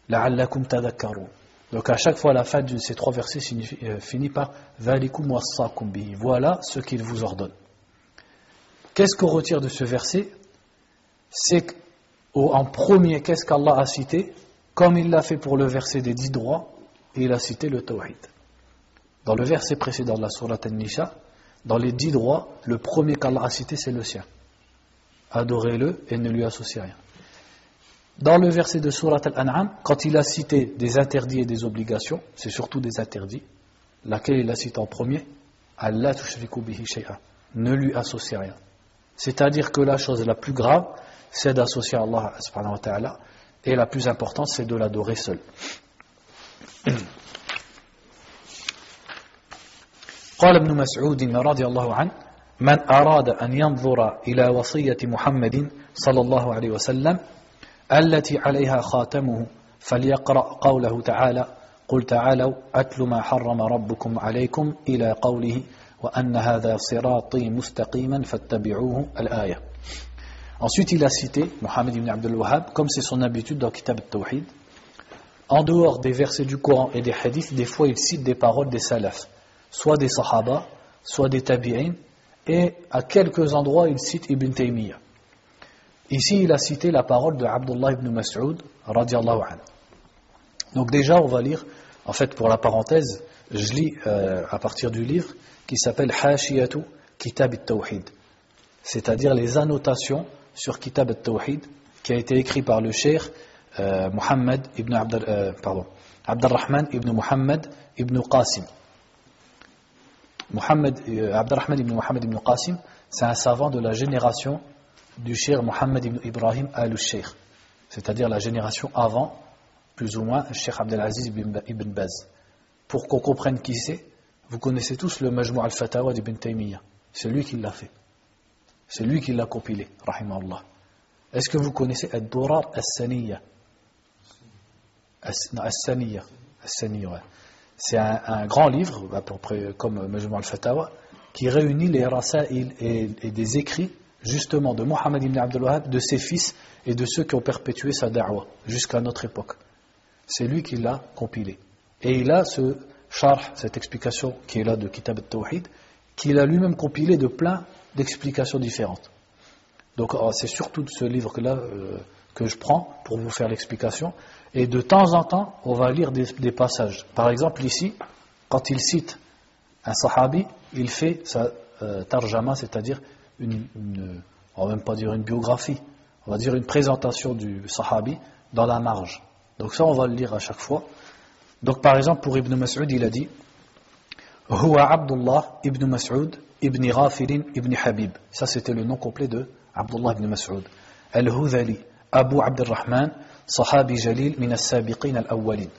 la'allakum tadhakkarun. Donc à chaque fois, la fin de ces trois versets euh, finit par Valikum bihi. Voilà ce qu'il vous ordonne. Qu'est-ce qu'on retire de ce verset? C'est qu'en premier, qu'est-ce qu'Allah a cité? Comme il l'a fait pour le verset des dix droits, il a cité le tawhid. Dans le verset précédent de la Sourate An-Nisha, dans les dix droits, le premier qu'Allah a cité, c'est le sien. Adorez-le et ne lui associez rien. Dans le verset de Surat Al-An'am, quand il a cité des interdits et des obligations, c'est surtout des interdits, laquelle il a cité en premier Allah bihi Ne lui associez rien. C'est-à-dire que la chose la plus grave, c'est d'associer Allah subhanahu wa ta'ala, et la plus importante, c'est de l'adorer seul. قال ابن مسعود رضي الله عنه من أراد أن ينظر إلى وصية محمد صلى الله عليه وسلم التي عليها خاتمه فليقرأ قوله تعالى قل تعالوا أتل ما حرم ربكم عليكم إلى قوله وأن هذا صراطي مستقيما فاتبعوه الآية Ensuite, il a cité Mohammed ibn Abdul Wahhab, comme c'est son habitude dans Kitab al-Tawhid. En dehors des versets du Coran et des hadiths, des fois il cite des paroles des salafs. Soit des Sahaba, soit des Tabi'in, et à quelques endroits il cite Ibn Taymiyyah. Ici il a cité la parole de Abdullah ibn Mas'ud, radiallahu anhu. Donc déjà on va lire, en fait pour la parenthèse, je lis euh, à partir du livre qui s'appelle Hashiyatu Kitab al-Tawhid, c'est-à-dire les annotations sur Kitab al-Tawhid qui a été écrit par le cheikh euh, Muhammad ibn Abd, euh, ibn Muhammad ibn Qasim. Mohammed, euh, Abdurrahman ibn Muhammad ibn Qasim, c'est un savant de la génération du cheikh Mohammed ibn Ibrahim al-Sheikh, c'est-à-dire la génération avant, plus ou moins, cheikh Abdelaziz ibn Baz. Pour qu'on comprenne qui c'est, vous connaissez tous le Majmou al-Fatawa d'Ibn Taymiyyah. C'est lui qui l'a fait. C'est lui qui l'a compilé, rahimahullah. Est-ce que vous connaissez Ad-Durar as-Saniyya As-Saniyya. As-Saniyya, c'est un, grand livre, à peu près comme Majmou al-Fatawa, qui réunit les rasaïl et, des écrits justement de Mohammed ibn Abdul Wahhab, de ses fils et de ceux qui ont perpétué sa da'wah jusqu'à notre époque. C'est lui qui l'a compilé. Et il a ce charh, cette explication qui est là de Kitab al-Tawhid, qu'il a lui-même compilé de plein d'explications différentes. Donc oh, c'est surtout de ce livre-là euh, que je prends pour vous faire l'explication. Et de temps en temps, on va lire des, passages. Par exemple, ici, quand il cite un sahabi, il fait sa euh, tarjama, c'est-à-dire une, on va même pas dire une biographie, on va dire une présentation du sahabi dans la marge. Donc ça, on va le lire à chaque fois. Donc par exemple, pour Ibn Mas'ud, il a dit Huwa Abdullah ibn Mas'ud ibn Ghafirin ibn Habib. Ça, c'était le nom complet de Abdullah ibn Mas'ud. Al-Hudhali, Abu Abdurrahman, Sahabi Jalil min as-sabiqin al-awwalin.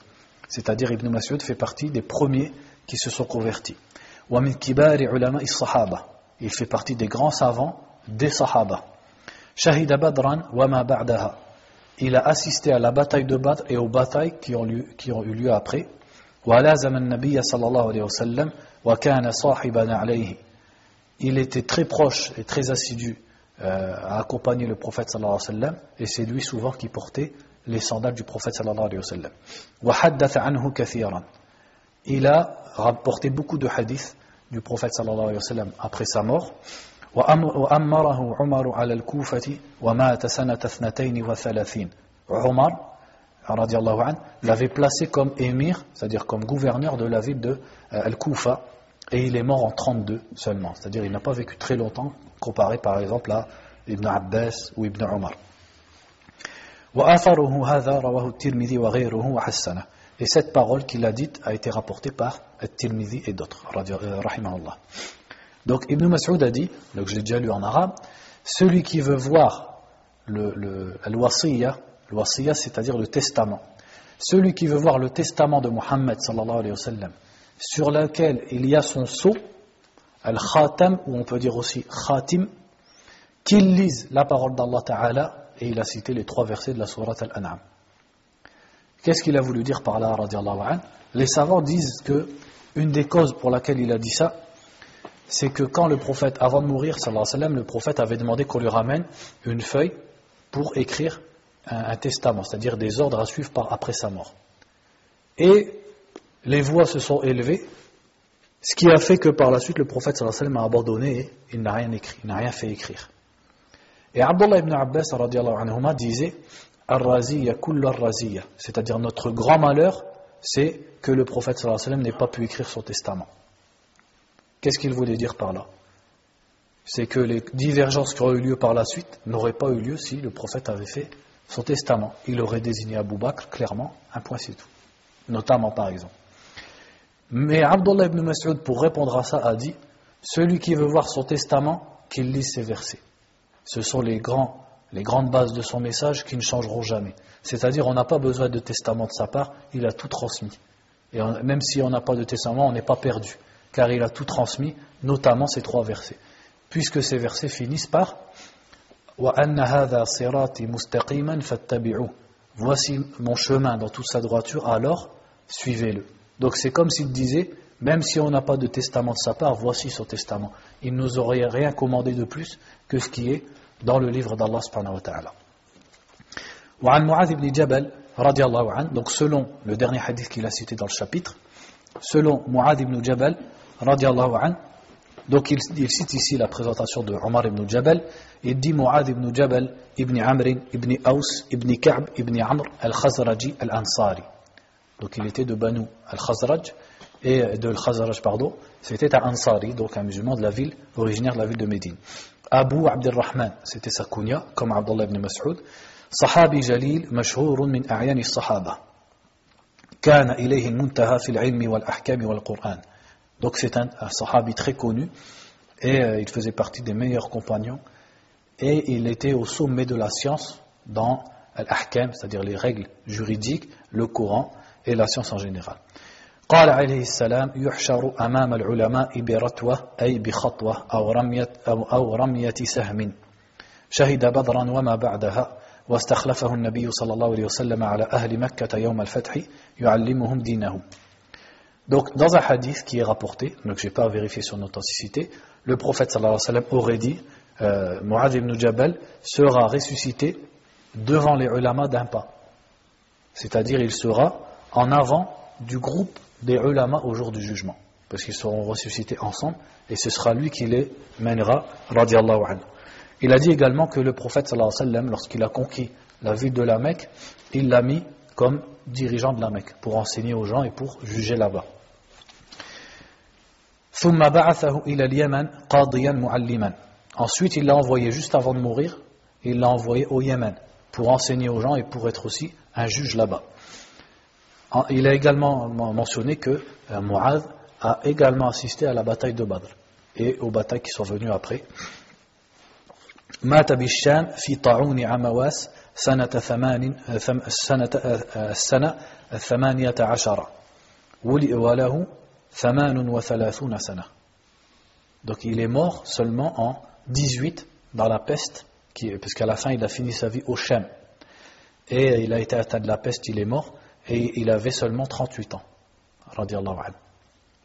C'est-à-dire Ibn Mas'ud fait partie des premiers qui se sont convertis. Wa kibari ulama sahaba Il fait partie des grands savants des Sahaba. Shahida Badran wa ma. Il a assisté à la bataille de Badr et aux batailles qui ont, lieu, eu lieu après. Wa lazama an-nabiy sallallahu alayhi wa sallam wa kana alayhi. Il était très proche et très assidu euh, à accompagner le prophète sallallahu alayhi wa sallam et c'est lui souvent qui portait les sandales du prophète sallallahu alayhi wa sallam. وحدث عنه كثيرا. Il a rapporté beaucoup de hadiths du prophète sallallahu alayhi wa sallam après sa mort. وأمره عمر على الكوفة ومات سنة اثنتين وثلاثين. Omar radiallahu anhu, l'avait placé comme émir, c'est-à-dire comme gouverneur de la ville de euh, Al-Koufa, et il est mort en 32 seulement, c'est-à-dire il n'a pas vécu très longtemps, comparé par exemple à Ibn Abbas ou Ibn Omar. Et cette parole qu'il a dite a été rapportée par At-Tirmidhi et d'autres. Euh, donc Ibn Mas'ud a dit, donc je l'ai déjà lu en arabe, celui qui veut voir le, le, c'est-à-dire le testament, celui qui veut voir le testament de Muhammad sallallahu alayhi wa sallam, sur lequel il y a son sceau, al-khatam ou on peut dire aussi khatim qu'il lise la parole d'Allah Ta'ala et il a cité les trois versets de la sourate Al-An'am. Qu'est-ce qu'il a voulu dire par là, Les savants disent que une des causes pour laquelle il a dit ça, c'est que quand le prophète, avant de mourir, sallam, le prophète avait demandé qu'on lui ramène une feuille pour écrire un, testament, c'est-à-dire des ordres à suivre après sa mort. Et les voix se sont élevées, ce qui a fait que par la suite le prophète sallam, a abandonné et il n'a rien écrit, il n'a rien fait écrire. Et Abdullah ibn Abbas anhuma, disait c'est-à-dire notre grand malheur, c'est que le prophète sallam n'ait pas pu écrire son testament. Qu'est-ce qu'il voulait dire par là? C'est que les divergences qui auraient eu lieu par la suite n'auraient pas eu lieu si le prophète avait fait son testament. Il aurait désigné Abu Bakr clairement, un point c'est tout. Notamment par exemple. Mais Abdullah ibn Mas'ud, pour répondre à ça, a dit Celui qui veut voir son testament, qu'il lise ces versets. Ce sont les grandes bases de son message qui ne changeront jamais. C'est-à-dire, on n'a pas besoin de testament de sa part, il a tout transmis. Et même si on n'a pas de testament, on n'est pas perdu, car il a tout transmis, notamment ces trois versets. Puisque ces versets finissent par Voici mon chemin dans toute sa droiture, alors suivez-le. Donc c'est comme s'il disait, même si on n'a pas de testament de sa part, voici son testament. Il ne nous aurait rien commandé de plus que ce qui est dans le livre d'Allah subhanahu wa ta'ala. وعن معاذ بن جبل رضي الله عنه donc selon le dernier hadith qu'il a cité dans le chapitre selon Mu'adh ibn Jabal رضي الله عنه donc il, il, cite ici la présentation de Omar ibn Jabal il dit Mu'adh ibn Jabal ibn Amr ibn Aus ibn Ka'b ibn Amr al-Khazraji al-Ansari donc il était de Banu al-Khazraj, et de al-Khazraj, pardon, c'était un Ansari, donc un musulman de la ville, originaire de la ville de Médine. Abu Abdurrahman, c'était sa kunya, comme Abdullah ibn Mas'ud. Sahabi Jalil, mashhourun min a'yani sahaba. Kana ilayhi al-muntaha fil ilmi wal ahkami wal Qur'an. Donc c'est un, sahabi très connu, et euh, il faisait partie des meilleurs compagnons, et il était au sommet de la science dans al-ahkam, c'est-à-dire les règles juridiques, le Coran, et la science en général. قال عليه السلام يحشر أمام العلماء برتوة أي بخطوة أو رمية, أو, أو رمية سهم شهد بدرا وما بعدها واستخلفه النبي صلى الله عليه وسلم على أهل مكة يوم الفتح يعلمهم دينهم Donc, dans un hadith qui est rapporté, donc je n'ai pas vérifié son authenticité, le prophète sallallahu alayhi wa sallam aurait dit euh, Mu'adh ibn Jabal sera ressuscité devant les ulama d'un pas. C'est-à-dire, il sera en avant du groupe des ulama au jour du jugement. Parce qu'ils seront ressuscités ensemble et ce sera lui qui les mènera. Il a dit également que le prophète sallallahu alayhi wa sallam, lorsqu'il a conquis la ville de la Mecque, il l'a mis comme dirigeant de la Mecque pour enseigner aux gens et pour juger là-bas. Ensuite, il l'a envoyé juste avant de mourir, il l'a envoyé au Yémen pour enseigner aux gens et pour être aussi un juge là-bas. Ah, il a également mentionné que euh, Mu'adh a également assisté à la bataille de Badr et aux batailles qui sont venues après. مات بالشام في طاعون عمواس سنة ثمان سنة السنة الثمانية عشر وله ثمان وثلاثون سنة donc il est mort seulement en 18 dans la peste qui, parce qu'à la fin il a fini sa vie au Shem et il a été atteint de la peste il est mort et il avait seulement 38 ans.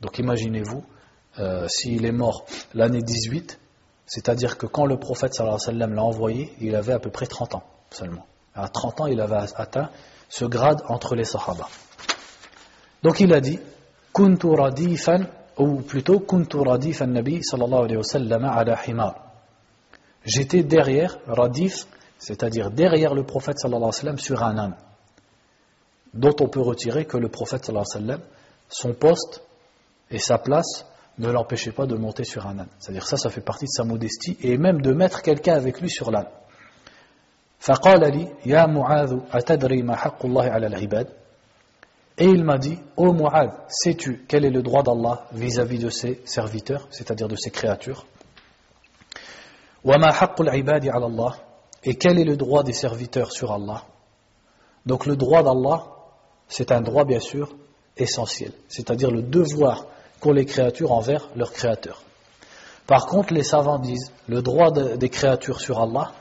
Donc imaginez-vous, euh, s'il est mort l'année 18, c'est-à-dire que quand le prophète sallam l'a envoyé, il avait à peu près 30 ans seulement. À 30 ans, il avait atteint ce grade entre les sahaba. Donc il a dit, kuntu radifan, ou plutôt kuntu radifan nabi sallallahu alayhi wa sallam ala himar. J'étais derrière, radif, c'est-à-dire derrière le prophète sallallahu alayhi wa sallam sur un âne dont on peut retirer que le prophète son poste et sa place ne l'empêchait pas de monter sur un âne. C'est-à-dire ça, ça fait partie de sa modestie et même de mettre quelqu'un avec lui sur l'âne. Et il m'a dit, Ô oh sais-tu quel est le droit d'Allah vis-à-vis de ses serviteurs, c'est-à-dire de ses créatures? Et quel est le droit des serviteurs sur Allah Donc le droit d'Allah, c'est un droit bien sûr essentiel, c'est-à-dire le devoir qu'ont les créatures envers leur créateur. Par contre, les savants disent, le droit des créatures sur Allah,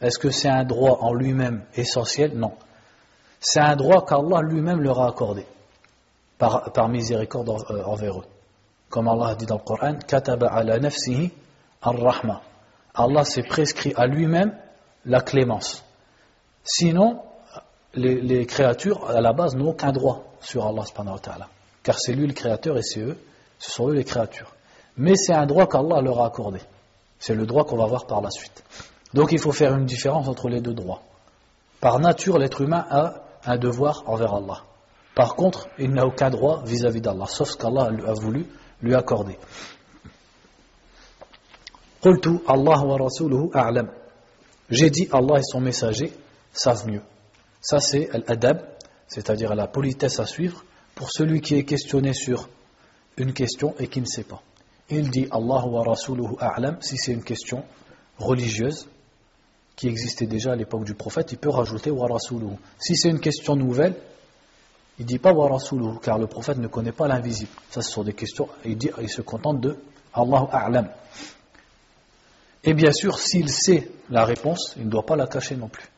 est-ce que c'est un droit en lui-même essentiel? Non. C'est un droit qu'Allah lui-même leur a accordé, par, miséricorde euh, envers eux. Comme Allah dit dans le Coran. Allah s'est prescrit à lui-même la clémence. Sinon, les, créatures, à la base, n'ont aucun droit sur Allah. Car c'est lui le créateur et c'est eux, ce sont eux les créatures. Mais c'est un droit qu'Allah leur a accordé. C'est le droit qu'on va voir par la suite. Donc il faut faire une différence entre les deux droits. Par nature, l'être humain a un devoir envers Allah. Par contre, il n'a aucun droit vis-à-vis d'Allah, sauf ce qu'Allah a voulu lui accorder. J'ai dit Allah et son messager savent mieux. Ça c'est l'adab, c'est-à-dire la politesse à suivre pour celui qui est questionné sur une question et qui ne sait pas. Il dit Allah wa rasuluhu a'lam si c'est une question religieuse qui existait déjà à l'époque du prophète, il peut rajouter wa rasuluhu. Si c'est une question nouvelle, il dit pas wa rasuluhu car le prophète ne connaît pas l'invisible. Ça ce sont des questions, il dit il se contente de Allah a'lam. Et bien sûr, s'il sait la réponse, il ne doit pas la cacher non plus.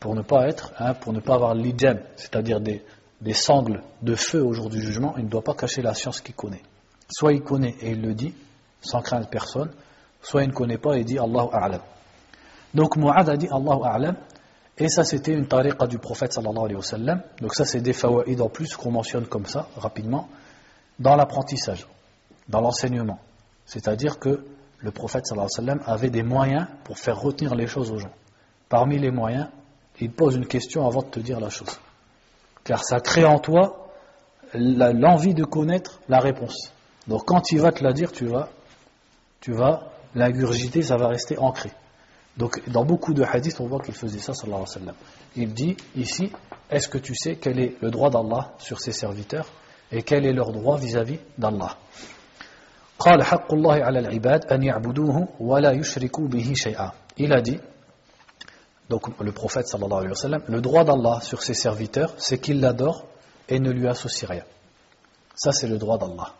Pour ne pas être, pour ne pas avoir l'idem, c'est-à-dire des, sangles de feu au jour du jugement, il ne doit pas cacher la science qu'il connaît. Soit il connaît et il le dit, sans craindre personne, soit il ne connaît pas et dit Allahu A'lam. Donc Mu'ad a dit Allahu A'lam, et ça c'était une tariqa du prophète sallallahu alayhi wa sallam. Donc ça c'est des fawaïd en plus qu'on mentionne comme ça, rapidement, dans l'apprentissage, dans l'enseignement. C'est-à-dire que le prophète sallallahu alayhi wa sallam avait des moyens pour faire retenir les choses aux gens. Parmi les moyens, il pose une question avant de te dire la chose car ça crée en toi l'envie de connaître la réponse. Donc quand il va te la dire, tu vas, tu vas l'ingurgiter, ça va rester ancré. Donc dans beaucoup de hadiths, on voit qu'il faisait ça, sallallahu alayhi wa sallam. Il dit ici, est-ce que tu sais quel est le droit d'Allah sur ses serviteurs et quel est leur droit vis-à-vis d'Allah? Il a dit donc le prophète sallallahu le droit d'Allah sur ses serviteurs, c'est qu'il l'adore et ne lui associe rien. Ça, c'est le droit d'Allah.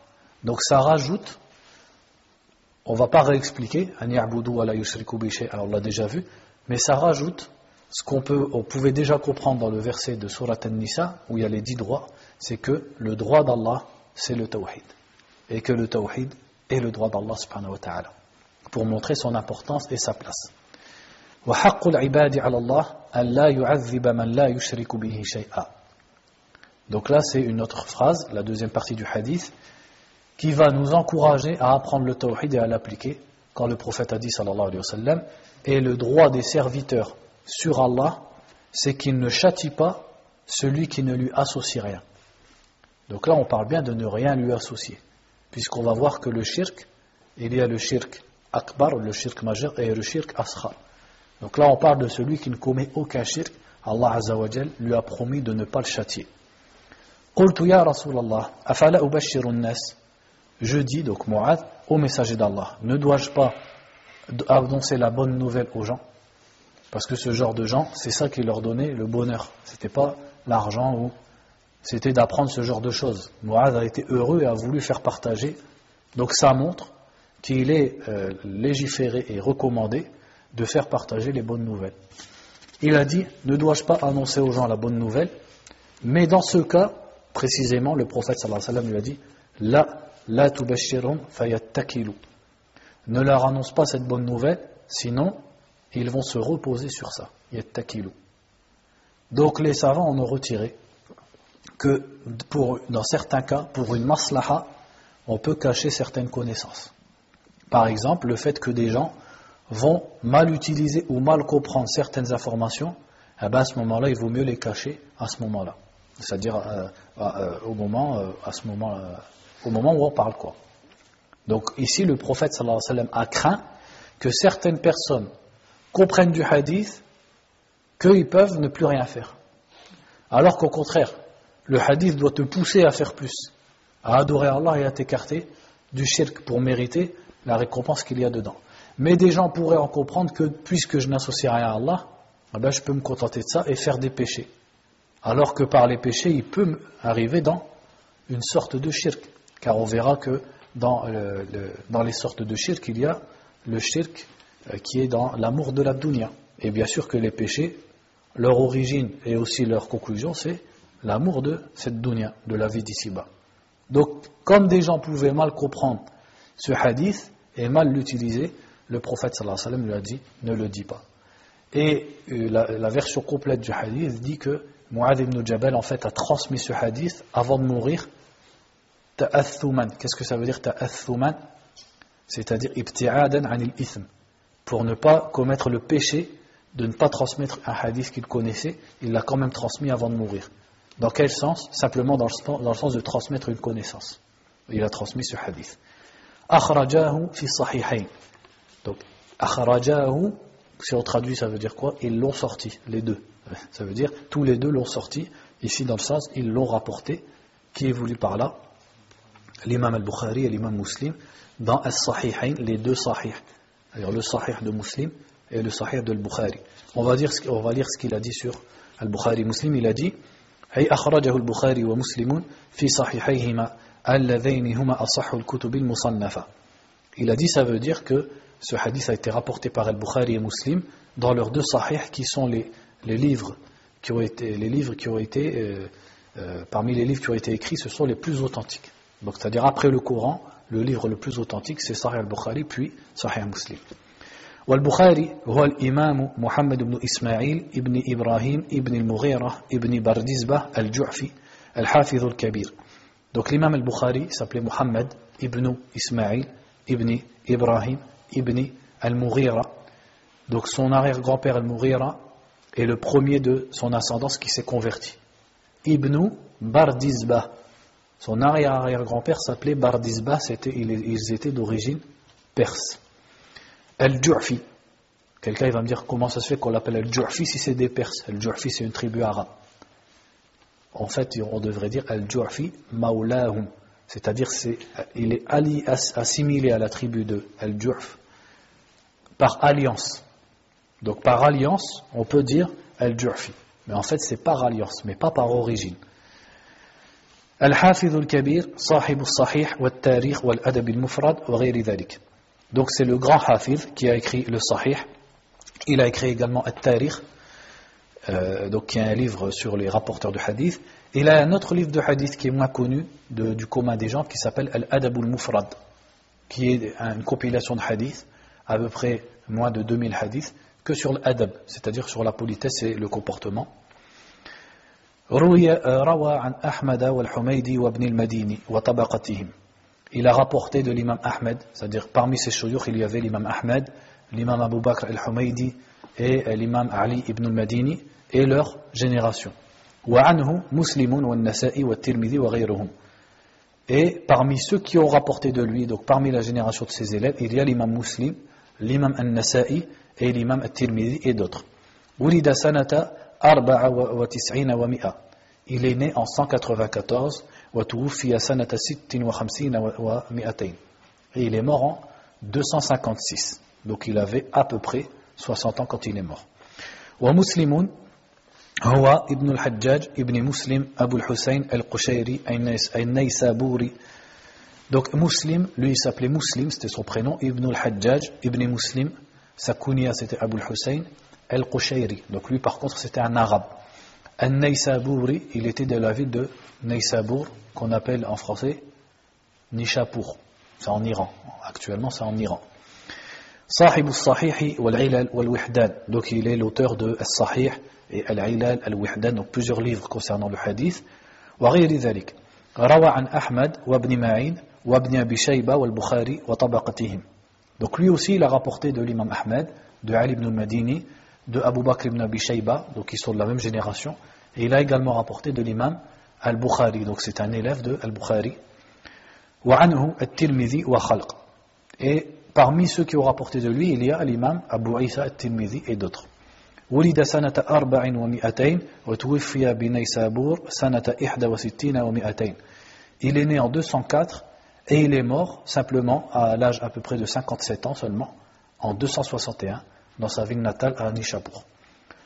Donc ça rajoute, on ne va pas réexpliquer, on l'a déjà vu, mais ça rajoute ce qu'on on pouvait déjà comprendre dans le verset de Surat An-Nisa, où il y a les dix droits, c'est que le droit d'Allah, c'est le tawhid. Et que le tawhid est le droit d'Allah ta'ala. Pour montrer son importance et sa place. Donc là, c'est une autre phrase, la deuxième partie du hadith, qui va nous encourager à apprendre le tawhid et à l'appliquer, quand le prophète a dit, sallallahu alayhi wa sallam, et le droit des serviteurs sur Allah, c'est qu'il ne châtie pas celui qui ne lui associe rien. Donc là, on parle bien de ne rien lui associer, puisqu'on va voir que le shirk, il y a le shirk akbar, le shirk majeur, et le shirk asghar. Donc là, on parle de celui qui ne commet aucun shirk. Allah Azzawajal lui a promis de ne pas le châtier. Je dis, donc Mu'ad, au messager d'Allah, ne dois-je pas annoncer la bonne nouvelle aux gens? Parce que ce genre de gens, c'est ça qui leur donnait le bonheur. C'était pas l'argent ou c'était d'apprendre ce genre de choses. Mu'ad a été heureux et a voulu faire partager. Donc ça montre qu'il est euh, légiféré et recommandé de faire partager les bonnes nouvelles. Il a dit, ne dois-je pas annoncer aux gens la bonne nouvelle? Mais dans ce cas, précisément, le prophète sallallahu alayhi lui a dit, la, la fayattakilu. Ne leur annonce pas cette bonne nouvelle, sinon ils vont se reposer sur ça. Yattakilu. Donc les savants en ont retiré que dans certains cas, pour une maslaha, on peut cacher certaines connaissances. Par exemple, le fait que des gens vont mal utiliser ou mal comprendre certaines informations, eh ben, à ce moment-là, il vaut mieux les cacher à ce moment-là. C'est-à-dire au, moment, à ce moment, au moment où on parle quoi. Donc ici, le prophète sallallahu sallam a craint que certaines personnes comprennent du hadith qu'ils peuvent ne plus rien faire. Alors qu'au contraire, le hadith doit te pousser à faire plus, à adorer Allah et à t'écarter du shirk pour mériter la récompense qu'il y a dedans. Mais des gens pourraient en comprendre que puisque je n'associe rien à Allah, eh ben, je peux me contenter de ça et faire des péchés. Alors que par les péchés, il peut arriver dans une sorte de shirk. Car on verra que dans, dans les sortes de shirk, il y a le shirk euh, qui est dans l'amour de la dunya. Et bien sûr que les péchés, leur origine et aussi leur conclusion, c'est l'amour de cette dunya, de la vie d'ici-bas. Donc, comme des gens pouvaient mal comprendre ce hadith et mal l'utiliser, le prophète sallallahu alayhi wa lui a dit ne le dis pas. Et euh, la, version complète du hadith dit que Mu'adh ibn Jabal en fait a transmis ce hadith avant de mourir ta'athuman. Qu'est-ce que ça veut dire ta'athuman? C'est-à-dire ibti'adan anil ithm. Pour ne pas commettre le péché de ne pas transmettre un hadith qu'il connaissait, il l'a quand même transmis avant de mourir. Dans quel sens? Simplement dans le, sens de transmettre une connaissance. Il a transmis ce hadith. Akhrajahu fi sahihayn. Donc, akhrajahu, si on traduit, ça veut dire quoi Ils l'ont sorti, les deux. Ça veut dire, tous les deux l'ont sorti. Ici, dans le sens, ils l'ont rapporté. Qui est voulu par là L'imam al-Bukhari et l'imam Muslim, dans as-sahihayn, les deux sahih. Alors, le sahih de Muslim et le sahih de al-Bukhari. On va, dire, on va lire ce qu'il a dit sur al-Bukhari Muslim. Il a dit أي أخرجه البخاري ومسلم في صحيحيهما اللذين هما أصح الكتب المصنفة Il a dit ça veut dire que ce hadith a été rapporté par Al-Bukhari et Muslim dans leurs deux sahih qui sont les, les livres qui ont été, les livres qui ont été euh, euh, parmi les livres qui ont été écrits, ce sont les plus authentiques. Donc c'est-à-dire après le Coran, le livre le plus authentique c'est Sahih al-Bukhari puis Sahih Muslim. والبخاري هو الإمام محمد بن إسماعيل ابن إبراهيم ابن المغيرة ابن بردزبة الجعفي الحافظ الكبير Donc l'imam al-Bukhari s'appelait Muhammad ibn Ismail ibn Ibrahim ibn al-Mughira. Donc son arrière-grand-père al-Mughira est le premier de son ascendance qui s'est converti. Ibn Bardizbah. Son arrière-arrière-grand-père s'appelait Bardizbah, ils étaient d'origine perse. Al-Ju'fi. Quelqu'un va me dire comment ça se fait qu'on l'appelle Al-Ju'fi si c'est des Perses? Al-Ju'fi c'est une tribu arabe. En fait, on devrait dire Al-Ju'fi Maulahum. C'est-à-dire il est assimilé à la tribu de Al-Jurf par alliance. Donc par alliance, on peut dire Al-Jurfi. Mais en fait, c'est par alliance, mais pas par origine. Al-Hafidh al-Kabir, Sahib al-Sahih, wal-Tarikh, wal-Adab al-Mufrad, wa ghayri dhalik. Donc c'est le grand Hafidh qui a écrit le Sahih. Il a écrit également Al-Tarikh, euh, donc qui est un livre sur les rapporteurs de hadith. Il a un autre livre de hadith qui est moins connu du commun des gens qui s'appelle Al-Adab al-Mufrad, qui est une compilation de hadiths, à peu près moins de 2000 hadiths, que sur l'adab, c'est-à-dire sur la politesse et le comportement. Euh, il a rapporté de l'imam Ahmed, c'est-à-dire parmi ses shuyukh, il y avait l'imam Ahmed, l'imam Abu Bakr al-Humaydi et euh, l'imam Ali ibn al-Madini et leur génération. Et parmi ceux qui ont rapporté de lui, donc parmi la génération de ses élèves, il y a l'imam Muslim, l'imam al-Nasa'i et l'imam al-Tirmidhi et d'autres. Il est né en 194 et il est mort en 256. Donc il avait à peu près 60 ans quand il est mort. ومسلم هو ابن الحجاج ابن مسلم أبو الحسين القشيري النيسابوري Donc Muslim, lui il s'appelait Muslim, c'était son prénom, Ibn al-Hajjaj, Ibn Muslim, sa kunya c'était Abu al-Hussein, al-Qushayri. Donc lui par contre c'était un arabe. Al-Naysaburi, il était de la ville de Naysabur, qu'on appelle en français Nishapur. C'est en Iran. Actuellement, c'est en Iran. Sahib al-Sahih wal-Ilal wal-Wihdan. Donc, il est l'auteur de Al-Sahih et Al-Ilal al-Wihdan, donc plusieurs livres concernant le hadith. وغير ذلك روى عن أحمد وابن معين وابن أبي شيبة والبخاري وطبقتهم donc lui aussi il a rapporté de l'imam Ahmed de Ali ibn al-Madini de Abu Bakr ibn Abi Shayba donc ils sont de la même génération et il a également rapporté de l'imam Al-Bukhari, donc c'est un élève de Al-Bukhari. وعنه الترمذي وخلق et parmi ceux qui ont rapporté de lui il y a l'imam Abu Isa al-Tirmidhi et d'autres ولد سنة أربع ومئتين وتوفي بنيسابور سنة إحدى وستين ومئتين Il est né en 204 et il est mort simplement à l'âge à peu près de 57 ans seulement, en 261, dans sa ville natale à Nishapur.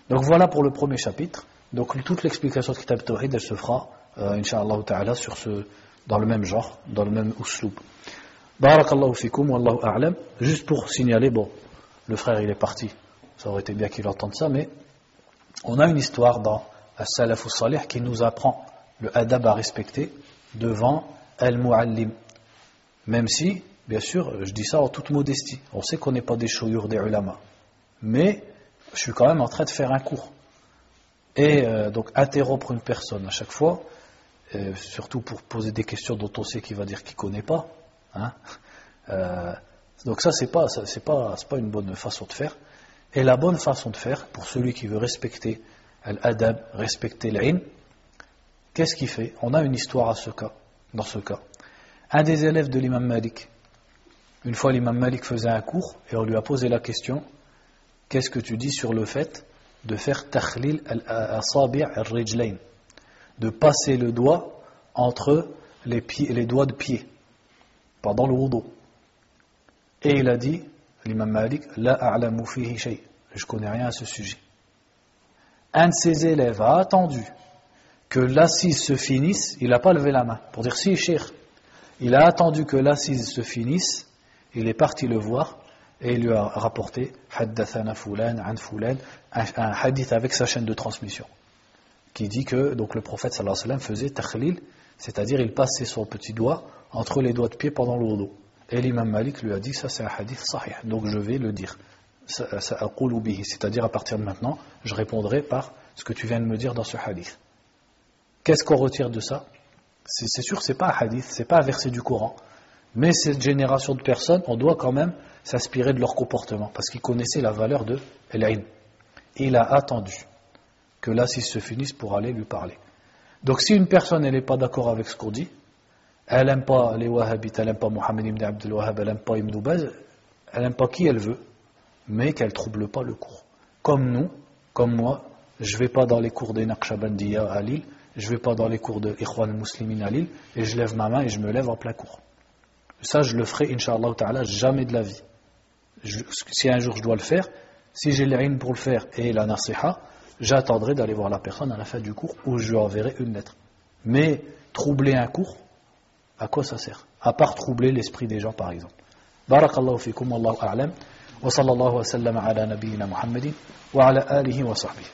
Donc voilà pour le premier chapitre. Donc toute l'explication de Kitab Tawhid, elle se fera, euh, Inch'Allah Ta'ala, sur ce, dans le même genre, dans le même usloub. Barakallahu fikum, wallahu a'lam. Juste pour signaler, bon, le frère il est parti, ça aurait été bien qu'il entende ça, mais on a une histoire dans As-Salaf Salih qui nous apprend le adab à respecter devant Al-Mu'allim. Même si, bien sûr, je dis ça en toute modestie. On sait qu'on n'est pas des chouyours des ulama. Mais je suis quand même en train de faire un cours. Et euh, donc interrompre une personne à chaque fois, euh, surtout pour poser des questions dont on sait qu'il va dire qu'il ne connaît pas. Hein, euh, donc ça, c'est pas, c'est pas, pas une bonne façon de faire. Et la bonne façon de faire, pour celui qui veut respecter l'adab, respecter l'ilm, qu'est-ce qu'il fait? On a une histoire à ce cas, dans ce cas. Un des élèves de l'imam Malik, une fois l'imam Malik faisait un cours et on lui a posé la question qu'est-ce que tu dis sur le fait de faire takhlil al-asabi' al-rijlain de passer le doigt entre les doigts de pied pendant le wudu. Et il a dit l'imam Malik la a'lamu fihi shay. Je connais rien à ce sujet. Un de ses élèves a attendu que l'assise se finisse il n'a pas levé la main pour dire si cher il a attendu que l'assise se finisse, il est parti le voir et il lui a rapporté un, hadith avec sa chaîne de transmission qui dit que donc le prophète sallallahu alayhi wa faisait takhlil, c'est-à-dire il passait son petit doigt entre les doigts de pied pendant le wudu. Et l'imam Malik lui a dit ça c'est un hadith sahih, donc je vais le dire. C'est-à-dire à partir de maintenant, je répondrai par ce que tu viens de me dire dans ce hadith. Qu'est-ce qu'on retire de ça? C'est sûr, c'est pas un hadith, c'est pas un verset du Coran. Mais cette génération de personnes, on doit quand même s'inspirer de leur comportement, parce qu'ils connaissaient la valeur de l'ilm. Il a attendu que l'assise se finisse pour aller lui parler. Donc si une personne n'est pas d'accord avec ce qu'on dit, elle n'aime pas les wahhabites, elle n'aime pas Mohammed ibn Abdel Wahhab, elle n'aime pas Ibn Baz, elle n'aime pas qui elle veut, mais qu'elle ne trouble pas le cours. Comme nous, comme moi, je ne vais pas dans les cours des Naqshbandiya à Lille, je ne vais pas dans les cours de Ikhwan Muslimin à Lille et je lève ma main et je me lève en plein cours. Ça, je le ferai, Inch'Allah ta'ala, jamais de la vie. si un jour je dois le faire, si j'ai l'aïn pour le faire et la nasiha, j'attendrai d'aller voir la personne à la fin du cours où je lui enverrai une lettre. Mais troubler un cours, à quoi ça sert? À part troubler l'esprit des gens, par exemple. Barakallahu fikum, wallahu a'lam, wa sallallahu wa sallam ala nabiyyina Muhammadin, wa ala alihi wa sahbihi.